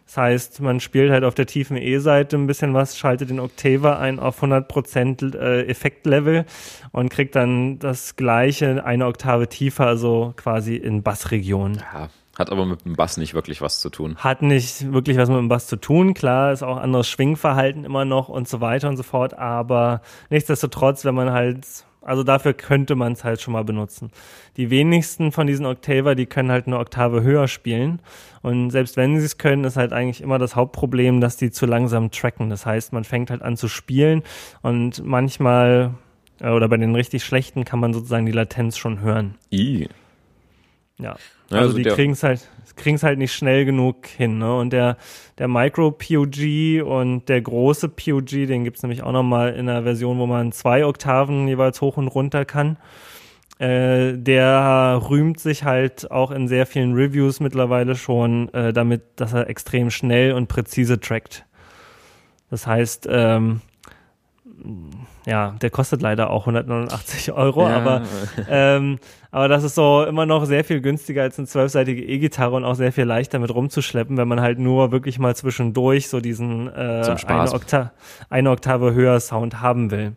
Das heißt, man spielt halt auf der tiefen E-Seite ein bisschen was, schaltet den Octaver ein auf 100% äh, Effektlevel und kriegt dann das gleiche eine Oktave tiefer, also quasi in Bassregion. ja. Hat aber mit dem Bass nicht wirklich was zu tun. Hat nicht wirklich was mit dem Bass zu tun. Klar, ist auch anderes Schwingverhalten immer noch und so weiter und so fort. Aber nichtsdestotrotz, wenn man halt, also dafür könnte man es halt schon mal benutzen. Die wenigsten von diesen Octaver, die können halt eine Oktave höher spielen. Und selbst wenn sie es können, ist halt eigentlich immer das Hauptproblem, dass die zu langsam tracken. Das heißt, man fängt halt an zu spielen und manchmal, äh, oder bei den richtig schlechten, kann man sozusagen die Latenz schon hören. I. Ja. Also, also die der- kriegen's halt, kriegen's halt nicht schnell genug hin, ne? Und der, der Micro POG und der große POG, den gibt's nämlich auch nochmal in einer Version, wo man zwei Oktaven jeweils hoch und runter kann. Äh, der rühmt sich halt auch in sehr vielen Reviews mittlerweile schon äh, damit, dass er extrem schnell und präzise trackt. Das heißt, ähm, ja, der kostet leider auch 189 Euro, Ja. aber, ähm, aber das ist so immer noch sehr viel günstiger als eine zwölfseitige E-Gitarre und auch sehr viel leichter mit rumzuschleppen, wenn man halt nur wirklich mal zwischendurch so diesen äh, eine, Okta eine Oktave höher Sound haben will.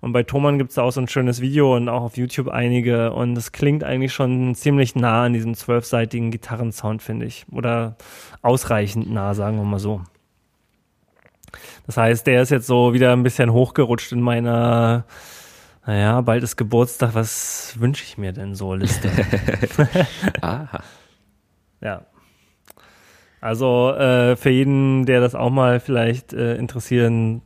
Und bei Thomann gibt's da auch so ein schönes Video und auch auf YouTube einige und es klingt eigentlich schon ziemlich nah an diesem zwölfseitigen Gitarrensound, finde ich. Oder ausreichend nah, sagen wir mal so. Das heißt, der ist jetzt so wieder ein bisschen hochgerutscht in meiner, naja, bald ist Geburtstag, was wünsche ich mir denn so Liste? [LAUGHS] Aha. ja. Also äh, für jeden, der das auch mal vielleicht äh, interessieren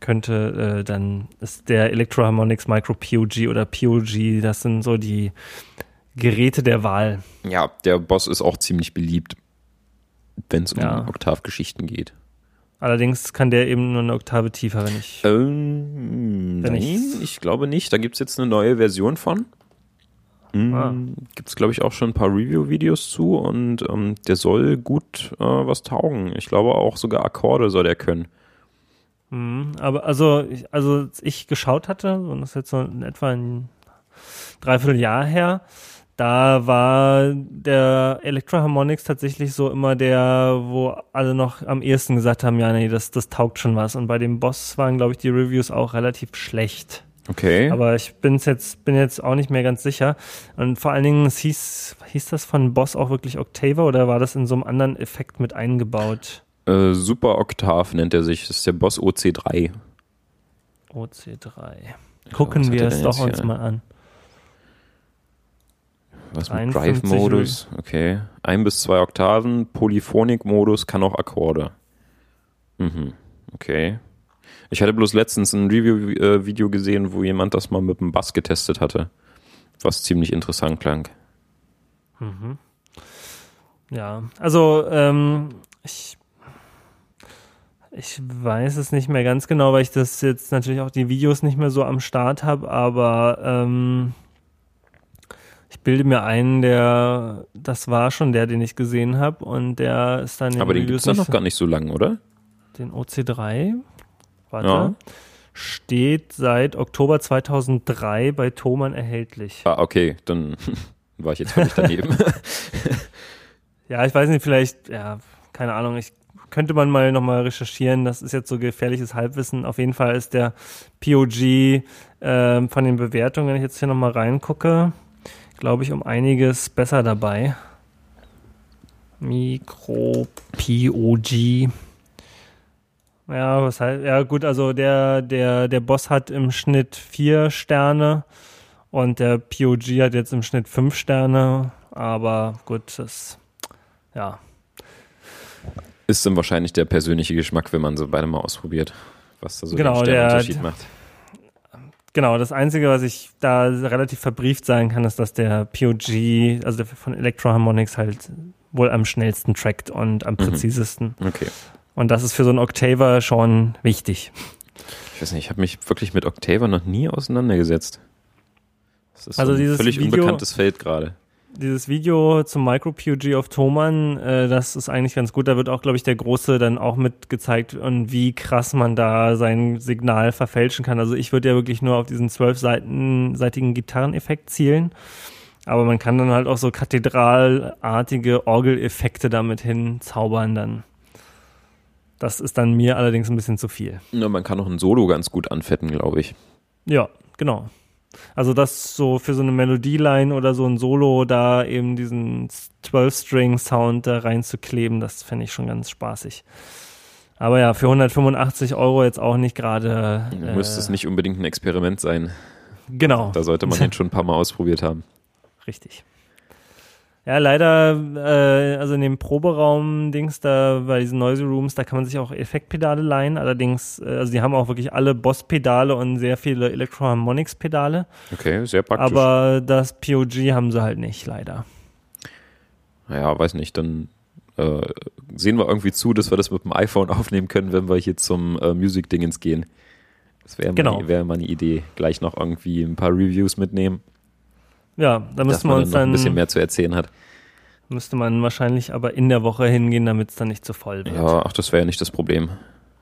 könnte, äh, dann ist der Electroharmonics Micro POG oder POG, das sind so die Geräte der Wahl. Ja, der Boss ist auch ziemlich beliebt, wenn es um Ja. Oktavgeschichten geht. Allerdings kann der eben nur eine Oktave tiefer, wenn ich. Ähm, Wenn nein, ich- ich glaube nicht. Da gibt es jetzt eine neue Version von. Mhm. Ah. Gibt es, glaube ich, auch schon ein paar Review-Videos zu und ähm, der soll gut äh, was taugen. Ich glaube auch sogar Akkorde soll der können. Mhm, aber also, ich, also als ich geschaut hatte, und das ist jetzt so in etwa ein Dreivierteljahr her, da war der Electroharmonics tatsächlich so immer der, wo alle noch am ehesten gesagt haben, ja, nee, das, das taugt schon was. Und bei dem Boss waren, glaube ich, die Reviews auch relativ schlecht. Okay. Aber ich bin's jetzt, bin jetzt auch nicht mehr ganz sicher. Und vor allen Dingen, hieß, hieß das von Boss auch wirklich Octava oder war das in so einem anderen Effekt mit eingebaut? äh, Super Oktav nennt er sich. Das ist der Boss OC3. OC3. was Gucken hat wir es doch uns hier? mal an. Was mit 53 Drive-Modus? Okay. Ein bis zwei Oktaven, Polyphonik-Modus, kann auch Akkorde. Mhm. Okay. Ich hatte bloß letztens ein Review-Video gesehen, wo jemand das mal mit dem Bass getestet hatte. Was ziemlich interessant klang. Ja, also ähm, ich, ich weiß es nicht mehr ganz genau, weil ich das jetzt natürlich auch die Videos nicht mehr so am Start habe, aber ähm, ich bilde mir ein, der, das war schon der, den ich gesehen habe und der ist dann Aber den gibt es noch gar nicht so lange, oder? den OC3, warte, Ja. steht seit Oktober 2003 bei Thomann erhältlich. Ah, okay, dann [LAUGHS] war ich jetzt völlig daneben. [LAUGHS] Ja, ich weiß nicht, vielleicht, ja, keine Ahnung, ich könnte man mal nochmal recherchieren, das ist jetzt so gefährliches Halbwissen. Auf jeden Fall ist der POG ähm, von den Bewertungen, wenn ich jetzt hier nochmal reingucke, glaube ich, um einiges besser dabei. Mikro POG. Ja, was heißt, ja gut, also der, der, der Boss hat im Schnitt vier Sterne und der POG hat jetzt im Schnitt fünf Sterne, aber gut, das, ja, Ist dann wahrscheinlich der persönliche Geschmack, wenn man so beide mal ausprobiert, was da so Genau, den der- Sternunterschied macht. Genau, das Einzige, was ich da relativ verbrieft sagen kann, ist, dass der POG, also der von Electroharmonics halt wohl am schnellsten trackt und am Mhm. präzisesten. Okay. Und das ist für so einen Octaver schon wichtig. Ich weiß nicht, ich habe mich wirklich mit Octava noch nie auseinandergesetzt. Das ist Also so ein dieses völlig Video- unbekanntes Feld gerade. Dieses Video zum Micro POG auf Thomann, äh, das ist eigentlich ganz gut. Da wird auch, glaube ich, der Große dann auch mit gezeigt und wie krass man da sein Signal verfälschen kann. Also ich würde ja wirklich nur auf diesen zwölfseitigen Gitarreneffekt zielen. Aber man kann dann halt auch so kathedralartige Orgeleffekte damit hinzaubern dann. Das ist dann mir allerdings ein bisschen zu viel. Ja, man kann auch ein Solo ganz gut anfetten, glaube ich. Ja, genau. Also das so für so eine Melodieline oder so ein Solo da eben diesen 12-String-Sound da reinzukleben, das fände ich schon ganz spaßig. Aber ja, für 185 Euro jetzt auch nicht gerade. Äh, Müsste es nicht unbedingt ein Experiment sein. Genau, Da sollte man den [LAUGHS] schon ein paar Mal ausprobiert haben. richtig. Ja, leider, äh, also in dem Proberaum-Dings da, bei diesen Noisy Rooms, da kann man sich auch Effektpedale leihen. Allerdings, äh, also die haben auch wirklich alle Boss-Pedale und sehr viele Electro-Harmonics-Pedale. Okay, sehr praktisch. Aber das POG haben sie halt nicht, leider. naja, weiß nicht, dann äh, sehen wir irgendwie zu, dass wir das mit dem iPhone [LAUGHS] aufnehmen können, wenn wir hier zum äh, Music-Dingens gehen. Das wäre Genau. mal, wär mal eine Idee. Gleich noch irgendwie ein paar Reviews mitnehmen, Ja, da müsste man dann uns noch ein dann, bisschen mehr zu erzählen hat. müsste man wahrscheinlich aber in der Woche hingehen, damit es dann nicht zu voll wird. Ja, ach, das wäre ja nicht das Problem.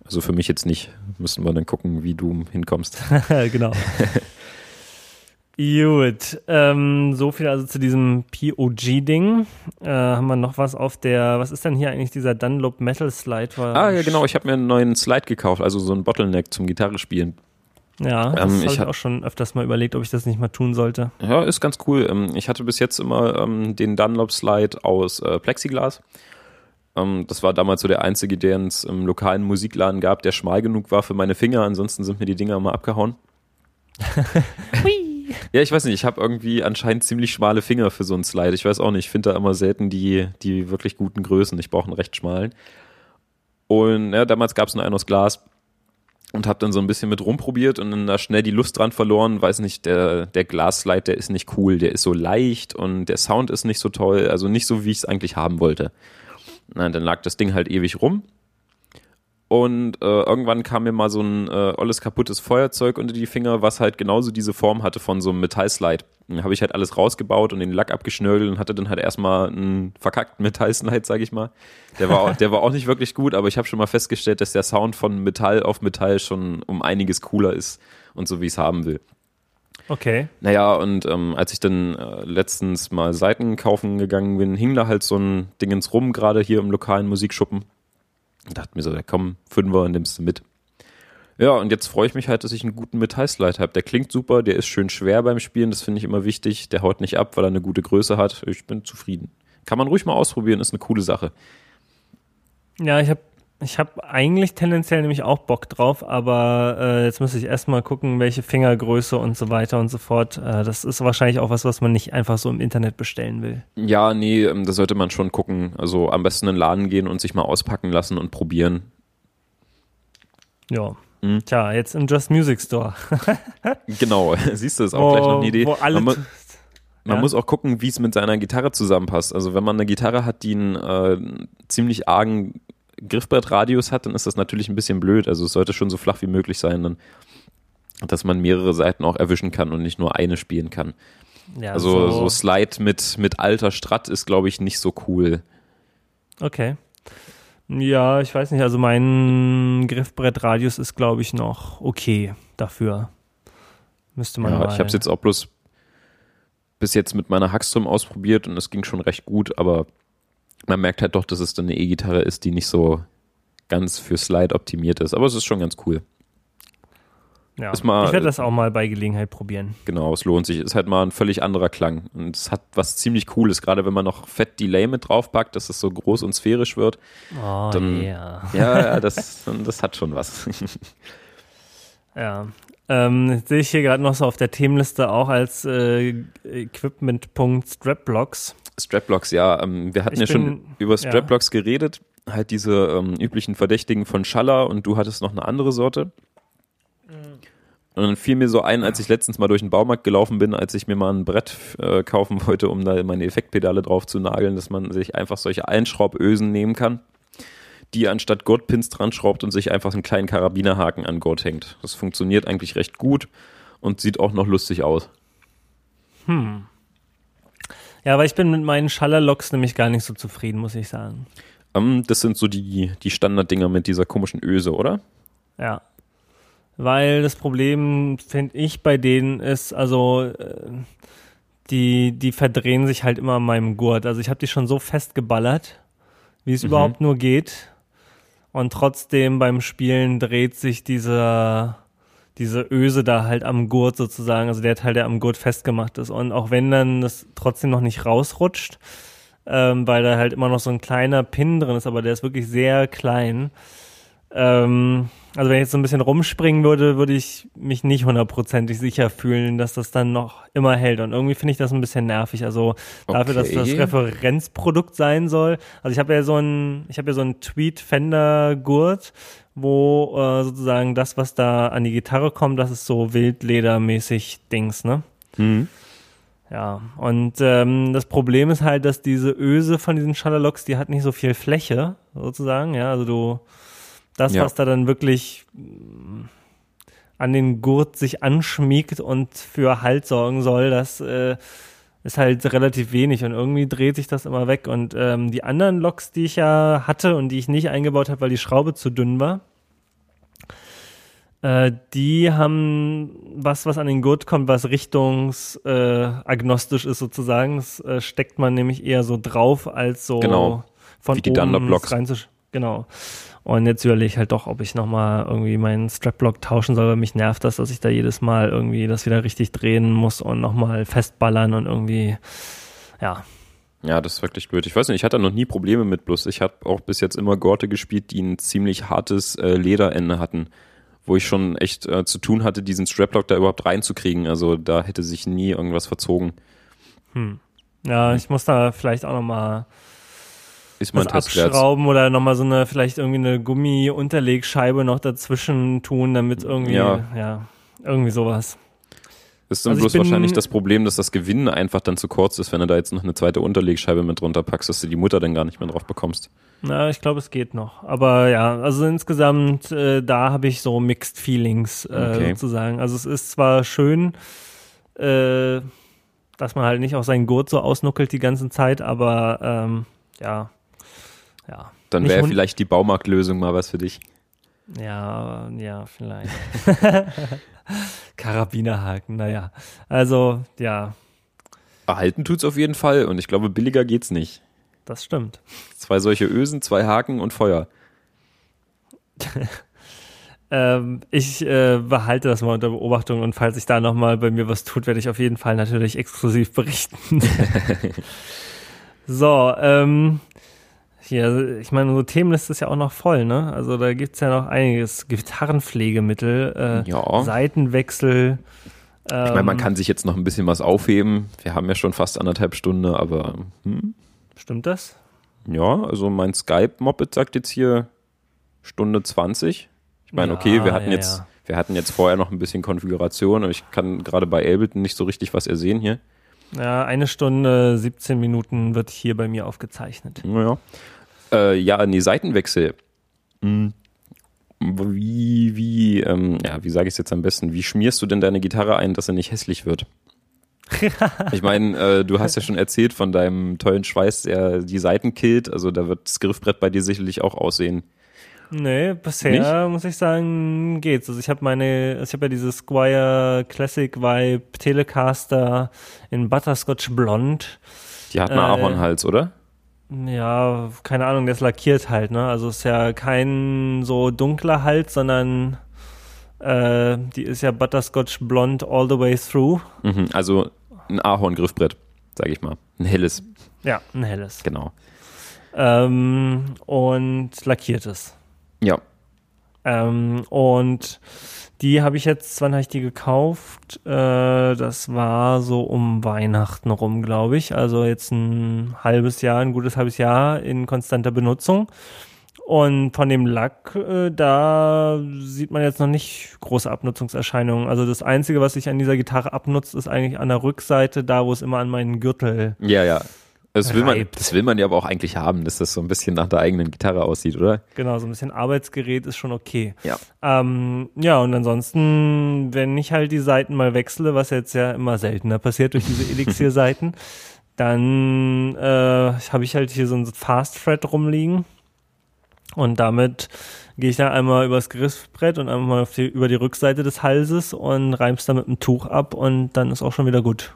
Also für mich jetzt nicht. Müssen wir dann gucken, wie du hinkommst. [LAUGHS] genau. Gut, ähm, so viel also zu diesem POG-Ding. Äh, haben wir noch was auf der, was ist denn hier eigentlich dieser Dunlop Metal Slide? ah, ja, genau, ich habe mir einen neuen Slide gekauft, also so ein Bottleneck zum Gitarre spielen. Ja, das ähm, habe ich, ich auch schon öfters mal überlegt, ob ich das nicht mal tun sollte. Ja, ist ganz cool. Ähm, ich hatte bis jetzt immer ähm, den Dunlop Slide aus äh, Plexiglas. Ähm, das war damals so der einzige, den es im lokalen Musikladen gab, der schmal genug war für meine Finger. Ansonsten sind mir die Dinger immer abgehauen. [LAUGHS] ja, ich weiß nicht, ich habe irgendwie anscheinend ziemlich schmale Finger für so einen Slide. Ich weiß auch nicht, ich finde da immer selten die, die wirklich guten Größen. Ich brauche einen recht schmalen. Und ja, damals gab es nur einen aus Glas und habe dann so ein bisschen mit rumprobiert und dann da schnell die Lust dran verloren. Weiß nicht, der, der Glasslide, der ist nicht cool, der ist so leicht und der Sound ist nicht so toll, also nicht so, wie ich es eigentlich haben wollte. Na, dann lag das Ding halt ewig rum. Und äh, irgendwann kam mir mal so ein äh, olles kaputtes Feuerzeug unter die Finger, was halt genauso diese Form hatte von so einem Metallslide. Dann habe ich halt alles rausgebaut und den Lack abgeschnörgelt und hatte dann halt erstmal einen verkackten Metallslide, sag ich mal. Der war, auch, der war auch nicht wirklich gut, aber ich habe schon mal festgestellt, dass der Sound von Metall auf Metall schon um einiges cooler ist und so, wie ich es haben will. Okay. Naja, und ähm, als ich dann äh, letztens mal Seiten kaufen gegangen bin, hing da halt so ein Dingens rum, gerade hier im lokalen Musikschuppen. Und dachte mir so, ja, komm, Fünfer nimmst du mit. Ja, und jetzt freue ich mich halt, dass ich einen guten Metallslide habe. Der klingt super, der ist schön schwer beim Spielen, das finde ich immer wichtig. Der haut nicht ab, weil er eine gute Größe hat. Ich bin zufrieden. Kann man ruhig mal ausprobieren, ist eine coole Sache. Ja, ich habe ich habe eigentlich tendenziell nämlich auch Bock drauf, aber äh, jetzt muss ich erstmal gucken, welche Fingergröße und so weiter und so fort. Äh, das ist wahrscheinlich auch was, was man nicht einfach so im Internet bestellen will. Ja, nee, ähm, da sollte man schon gucken. Also am besten in den Laden gehen und sich mal auspacken lassen und probieren. Ja. Mhm. Tja, jetzt im Just Music Store. [LAUGHS] genau, [LAUGHS] siehst du, ist auch wo, gleich noch eine Idee. Wo alle man, man ja. muss auch gucken, wie es mit seiner Gitarre zusammenpasst. Also wenn man eine Gitarre hat, die einen äh, ziemlich argen Griffbrettradius hat, dann ist das natürlich ein bisschen blöd. Also es sollte schon so flach wie möglich sein, dann, dass man mehrere Seiten auch erwischen kann und nicht nur eine spielen kann. Ja, also so, so Slide mit, mit alter Strat ist, glaube ich, nicht so cool. Okay. Ja, ich weiß nicht, also mein Griffbrettradius ist, glaube ich, noch okay dafür. Müsste man ja, mal. Ich habe es jetzt auch bloß bis jetzt mit meiner Hackstrom ausprobiert und es ging schon recht gut, aber man merkt halt doch, dass es dann eine E-Gitarre ist, die nicht so ganz für Slide optimiert ist. Aber es ist schon ganz cool. Ja, mal, ich werde das auch mal bei Gelegenheit probieren. Genau, es lohnt sich. Ist halt mal ein völlig anderer Klang. Und es hat was ziemlich Cooles, gerade wenn man noch Fett Delay mit draufpackt, dass es so groß und sphärisch wird. Oh, dann, yeah. Ja, ja, [LAUGHS] das, das hat schon was. [LAUGHS] ja. Ähm, sehe ich hier gerade noch so auf der Themenliste auch als äh, Equipment-Punkt Strapblocks. Strapblocks, ja. Ähm, wir hatten ich ja bin, schon über Strapblocks ja. geredet. Halt diese ähm, üblichen Verdächtigen von Schaller und du hattest noch eine andere Sorte. Und dann fiel mir so ein, als ich letztens mal durch den Baumarkt gelaufen bin, als ich mir mal ein Brett äh, kaufen wollte, um da meine Effektpedale drauf zu nageln, dass man sich einfach solche Einschraubösen nehmen kann, die anstatt Gurtpins dran schraubt und sich einfach einen kleinen Karabinerhaken an Gurt hängt. Das funktioniert eigentlich recht gut und sieht auch noch lustig aus. Hm. Ja, aber ich bin mit meinen Schallerloks nämlich gar nicht so zufrieden, muss ich sagen. Um, ähm, das sind so die, die Standarddinger mit dieser komischen Öse, oder? Ja. Weil das Problem, finde ich, bei denen ist, also äh, die, die verdrehen sich halt immer an meinem Gurt. Also ich habe die schon so festgeballert, wie es mhm. überhaupt nur geht. Und trotzdem beim Spielen dreht sich dieser diese Öse da halt am Gurt sozusagen, also der Teil, der am Gurt festgemacht ist. Und auch wenn dann das trotzdem noch nicht rausrutscht, ähm, weil da halt immer noch so ein kleiner Pin drin ist, aber der ist wirklich sehr klein. Ähm, also wenn ich jetzt so ein bisschen rumspringen würde, würde ich mich nicht hundertprozentig sicher fühlen, dass das dann noch immer hält. Und irgendwie finde ich das ein bisschen nervig. Also dafür, okay. dass das Referenzprodukt sein soll. Also ich habe ja so ein, ich habe ja so ein Tweet Fender Gurt wo äh, sozusagen das, was da an die Gitarre kommt, das ist so wildledermäßig Dings, ne? Mhm. Ja, und ähm, das Problem ist halt, dass diese Öse von diesen Schallerlocks, die hat nicht so viel Fläche, sozusagen, ja, also du, das, ja. was da dann wirklich an den Gurt sich anschmiegt und für Halt sorgen soll, das äh, ist halt relativ wenig und irgendwie dreht sich das immer weg. Und ähm, die anderen Loks, die ich ja hatte und die ich nicht eingebaut habe, weil die Schraube zu dünn war, Äh, die haben was, was an den Gurt kommt, was richtungsagnostisch äh, ist sozusagen. Das äh, steckt man nämlich eher so drauf, als so Genau. von Wie die oben reinzusch- Genau. Und jetzt überlege ich halt doch, ob ich nochmal irgendwie meinen Strapblock tauschen soll, weil mich nervt das, dass ich da jedes Mal irgendwie das wieder richtig drehen muss und nochmal festballern und irgendwie, ja. Ja, das ist wirklich blöd. Ich weiß nicht, ich hatte da noch nie Probleme mit, bloß ich habe auch bis jetzt immer Gorte gespielt, die ein ziemlich hartes äh, Lederende hatten, wo ich schon echt äh, zu tun hatte, diesen Straplock da überhaupt reinzukriegen. Also da hätte sich nie irgendwas verzogen. Ja, ich muss da vielleicht auch nochmal Ist mein das Test wert. abschrauben oder nochmal so eine, vielleicht irgendwie eine Gummi-Unterlegscheibe noch dazwischen tun, damit irgendwie, ja, Ja. irgendwie sowas. Ist dann Also bloß wahrscheinlich das Problem, dass das Gewinnen einfach dann zu kurz ist, wenn du da jetzt noch eine zweite Unterlegscheibe mit drunter packst, dass du die Mutter dann gar nicht mehr drauf bekommst. Na, ich glaube, es geht noch. Aber ja, also insgesamt, äh, da habe ich so Mixed Feelings äh, Okay. sozusagen. Also es ist zwar schön, äh, dass man halt nicht auch seinen Gurt so ausnuckelt die ganze Zeit, aber ähm, ja, ja. Dann wäre vielleicht die Baumarktlösung mal was für dich. Ja, ja, vielleicht. [LAUGHS] Karabinerhaken, naja. Also, ja, Erhalten tut's auf jeden Fall und ich glaube, billiger geht's nicht. das stimmt. Zwei solche Ösen, zwei Haken und Feuer. [LAUGHS] Ähm, ich äh, behalte das mal unter Beobachtung und falls sich da nochmal bei mir was tut, werde ich auf jeden Fall natürlich exklusiv berichten. [LAUGHS] so, ähm, hier, ich meine, unsere Themenliste ist ja auch noch voll, ne? Also da gibt's ja noch einiges. Gitarrenpflegemittel, äh, Ja. Seitenwechsel. Ähm, Ich meine, man kann sich jetzt noch ein bisschen was aufheben. Wir haben ja schon fast anderthalb Stunden, aber hm, Stimmt das? ja, also mein Skype-Moped sagt jetzt hier Stunde 20. Ich meine, okay, Ja, wir hatten ja, jetzt, ja. wir hatten jetzt vorher noch ein bisschen Konfiguration, aber ich kann gerade bei Ableton nicht so richtig was ersehen hier. Ja, eine Stunde, 17 Minuten wird hier bei mir aufgezeichnet. Naja. Äh, ja, nee, Seitenwechsel. Hm. Wie, wie, ähm, ja, wie sage ich es jetzt am besten? Wie schmierst du denn deine Gitarre ein, dass sie nicht hässlich wird? [LAUGHS] ich meine, äh, du hast ja schon erzählt von deinem tollen Schweiß, der die Seiten killt. Also da wird das Griffbrett bei dir sicherlich auch aussehen. Nee, bisher muss ich sagen, geht's. Also ich habe meine, ich habe ja dieses Squire Classic Vibe Telecaster in Butterscotch Blond. Die hat einen Äh, Ahornhals, oder? Ja, keine Ahnung, der ist lackiert halt, ne? Also ist ja kein so dunkler Hals, sondern äh, die ist ja Butterscotch Blond all the way through. Mhm, also ein Ahorn-Griffbrett, sage ich mal. Ein helles, Ja, ein helles. genau. Ähm, und lackiertes. Ja, Ähm, und die habe ich jetzt, wann habe ich die gekauft? Äh, das war so um Weihnachten rum, glaube ich. Also jetzt ein halbes Jahr, ein gutes halbes Jahr in konstanter Benutzung. Und von dem Lack, äh, da sieht man jetzt noch nicht große Abnutzungserscheinungen. Also das Einzige, was sich an dieser Gitarre abnutzt, ist eigentlich an der Rückseite, da wo es immer an meinen Gürtel ja, ja. Das will, man, das will man ja aber auch eigentlich haben, dass das so ein bisschen nach der eigenen Gitarre aussieht, oder? Genau, so ein bisschen Arbeitsgerät ist schon okay. Ja. Ähm, ja, und ansonsten, wenn ich halt die Seiten mal wechsle, was jetzt ja immer seltener passiert durch diese Elixir-Seiten, [LAUGHS] dann äh, habe ich halt hier so ein Fast Thread rumliegen. Und damit gehe ich dann einmal übers Griffbrett und einmal auf die, über die Rückseite des Halses und reim's dann mit einem Tuch ab und dann ist auch schon wieder gut.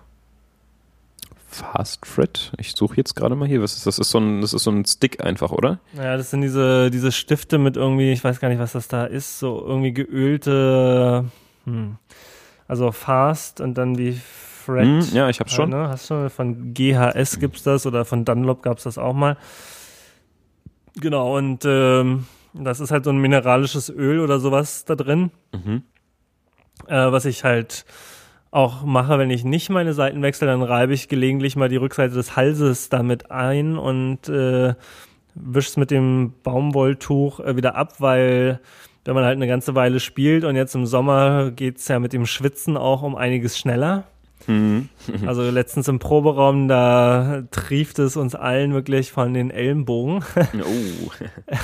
Fast Fret? Ich suche jetzt gerade mal hier. Was ist das? Ist so ein, das ist so ein Stick einfach, oder? Ja, das sind diese, diese Stifte mit irgendwie, ich weiß gar nicht, was das da ist, so irgendwie geölte, hm, also Fast und dann die Fred. Hm, ja, ich hab's schon. Ne? Hast du von GHS gibt's das oder von Dunlop gab's das auch mal. Genau, und ähm, das ist halt so ein mineralisches Öl oder sowas da drin, Mhm. äh, was ich halt auch mache, wenn ich nicht meine Seiten wechsle, dann reibe ich gelegentlich mal die Rückseite des Halses damit ein und äh, wisch's mit dem Baumwolltuch äh, wieder ab, weil wenn man halt eine ganze Weile spielt und jetzt im Sommer geht's ja mit dem Schwitzen auch um einiges schneller. Mhm. Also letztens im Proberaum, da trieft es uns allen wirklich von den Ellenbogen. [LAUGHS] Oh.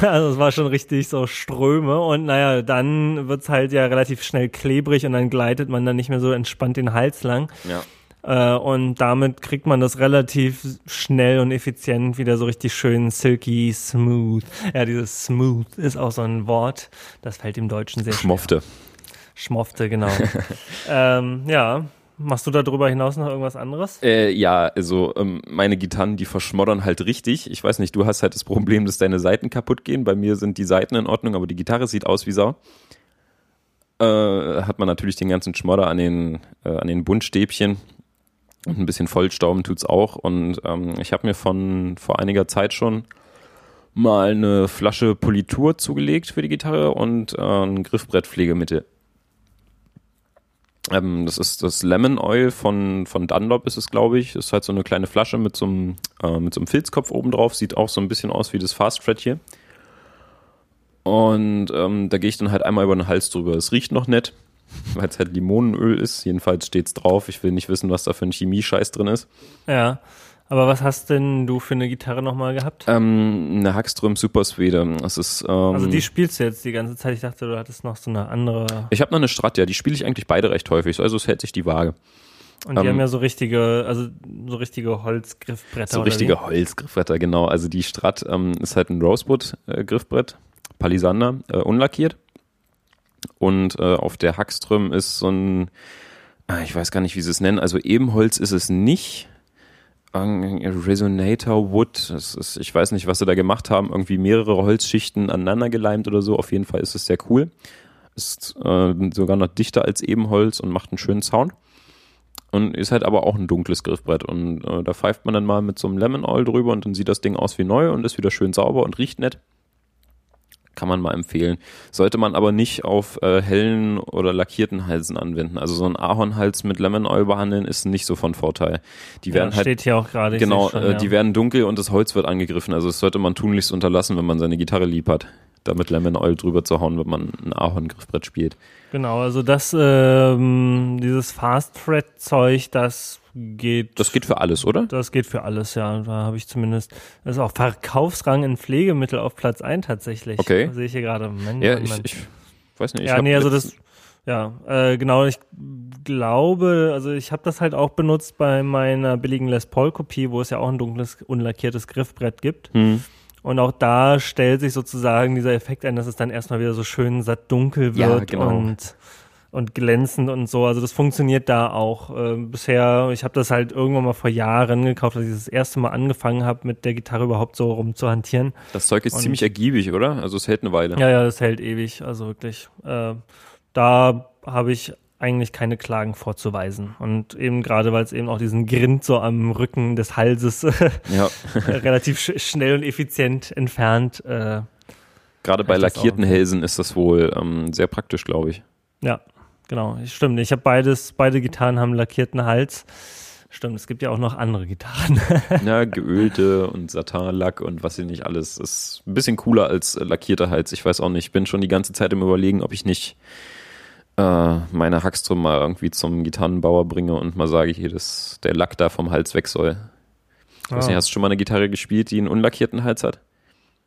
[LAUGHS] Also es war schon richtig so Ströme und naja, dann wird's halt ja relativ schnell klebrig und dann gleitet man dann nicht mehr so entspannt den Hals lang. Ja. Äh, und damit kriegt man das relativ schnell und effizient wieder so richtig schön silky smooth. Ja, dieses smooth ist auch so ein Wort, das fällt im Deutschen sehr schwer. Schmofte. Schmofte, genau. [LAUGHS] ähm, ja. Machst du darüber hinaus noch irgendwas anderes? Äh, ja, also ähm, meine Gitarren, die verschmoddern halt richtig. Ich weiß nicht, du hast halt das Problem, dass deine Seiten kaputt gehen. Bei mir sind die Seiten in Ordnung, aber die Gitarre sieht aus wie Sau. Äh, hat man natürlich den ganzen Schmodder an den, äh, an den Buntstäbchen. Und ein bisschen Vollstauben tut's auch. Und ähm, ich habe mir von vor einiger Zeit schon mal eine Flasche Politur zugelegt für die Gitarre und äh, ein Griffbrettpflegemittel. Ähm, das ist das Lemon Oil von, von Dunlop ist es, glaube ich. Ist halt so eine kleine Flasche mit so einem, äh, mit so einem Filzkopf oben drauf. Sieht auch so ein bisschen aus wie das Fast Fred hier. Und ähm, da gehe ich dann halt einmal über den Hals drüber. Es riecht noch nett, [LAUGHS] weil es halt Limonenöl ist. Jedenfalls steht's drauf. Ich will nicht wissen, was da für ein Chemie-Scheiß drin ist. Ja. Aber was hast denn du für eine Gitarre nochmal gehabt? Ähm, eine Hackström Super Swede. Das ist, ähm, also die spielst du jetzt die ganze Zeit. Ich dachte, du hattest noch so eine andere. Ich habe noch eine Strat, ja. Die spiele ich eigentlich beide recht häufig. Also es hält sich die Waage. Und die ähm, haben ja so richtige, also so richtige Holzgriffbretter. So richtige? Holzgriffbretter, genau. Also die Strat ähm, ist halt ein Rosewood-Griffbrett, Palisander, äh, unlackiert. Und äh, auf der Hackström ist so ein, äh, ich weiß gar nicht, wie sie es nennen, also Ebenholz ist es nicht. Resonator Wood, das ist, ich weiß nicht, was sie da gemacht haben, irgendwie mehrere Holzschichten aneinander geleimt oder so. Auf jeden Fall ist es sehr cool. Ist äh, sogar noch dichter als Ebenholz und macht einen schönen Sound. Und ist halt aber auch ein dunkles Griffbrett. Und äh, da pfeift man dann mal mit so einem Lemon Oil drüber und dann sieht das Ding aus wie neu und ist wieder schön sauber und riecht nett. Kann man mal empfehlen. Sollte man aber nicht auf äh, hellen oder lackierten Halsen anwenden. Also so ein Ahornhals mit Lemon Oil behandeln ist nicht so von Vorteil. Die werden ja, halt steht hier auch gerade. genau, schon, äh, ja. die werden dunkel und das Holz wird angegriffen. Also das sollte man tunlichst unterlassen, wenn man seine Gitarre lieb hat. Damit Lemon Oil drüber zu hauen, wenn man ein Ahorngriffbrett spielt. Genau, also das, ähm, dieses Fast Fred Zeug, das geht. Das geht für alles, oder? Das geht für alles, ja. Da habe ich zumindest, das ist auch Verkaufsrang in Pflegemittel auf Platz 1 tatsächlich. Okay. Sehe ich hier gerade. Mann, Ja, Mann, ich, Mann. ich weiß nicht. Ich ja, nee, also das, ja, äh, genau, ich glaube, also ich habe das halt auch benutzt bei meiner billigen Les Paul Kopie, wo es ja auch ein dunkles, unlackiertes Griffbrett gibt. Hm. Und auch da stellt sich sozusagen dieser Effekt ein, dass es dann erstmal wieder so schön satt dunkel Ja, wird genau. und und glänzend und so. Also das funktioniert da auch. Äh, bisher, ich habe das halt irgendwann mal vor Jahren gekauft, als ich das erste Mal angefangen habe, mit der Gitarre überhaupt so rumzuhantieren. Das Zeug ist Und- ziemlich ergiebig, oder? Also es hält eine Weile. Ja, ja, das hält ewig, also wirklich. Äh, da habe ich eigentlich keine Klagen vorzuweisen. Und eben gerade, weil es eben auch diesen Grind so am Rücken des Halses [LAUGHS] [LAUGHS] relativ sch schnell und effizient entfernt. Äh, Gerade bei lackierten Hälsen ist das wohl ähm, sehr praktisch, glaube ich. ja, genau, stimmt. Ich habe beides, beide Gitarren haben lackierten Hals. Stimmt, es gibt ja auch noch andere Gitarren. [LAUGHS] Ja, geölte und Satinlack und was hier nicht alles. Ist ein bisschen cooler als äh, lackierter Hals. Ich weiß auch nicht. Ich bin schon die ganze Zeit im Überlegen, ob ich nicht äh, meine Hackström mal irgendwie zum Gitarrenbauer bringe und mal sage, hier, dass der Lack da vom Hals weg soll. Ich weiß Ah. nicht, hast du schon mal eine Gitarre gespielt, die einen unlackierten Hals hat?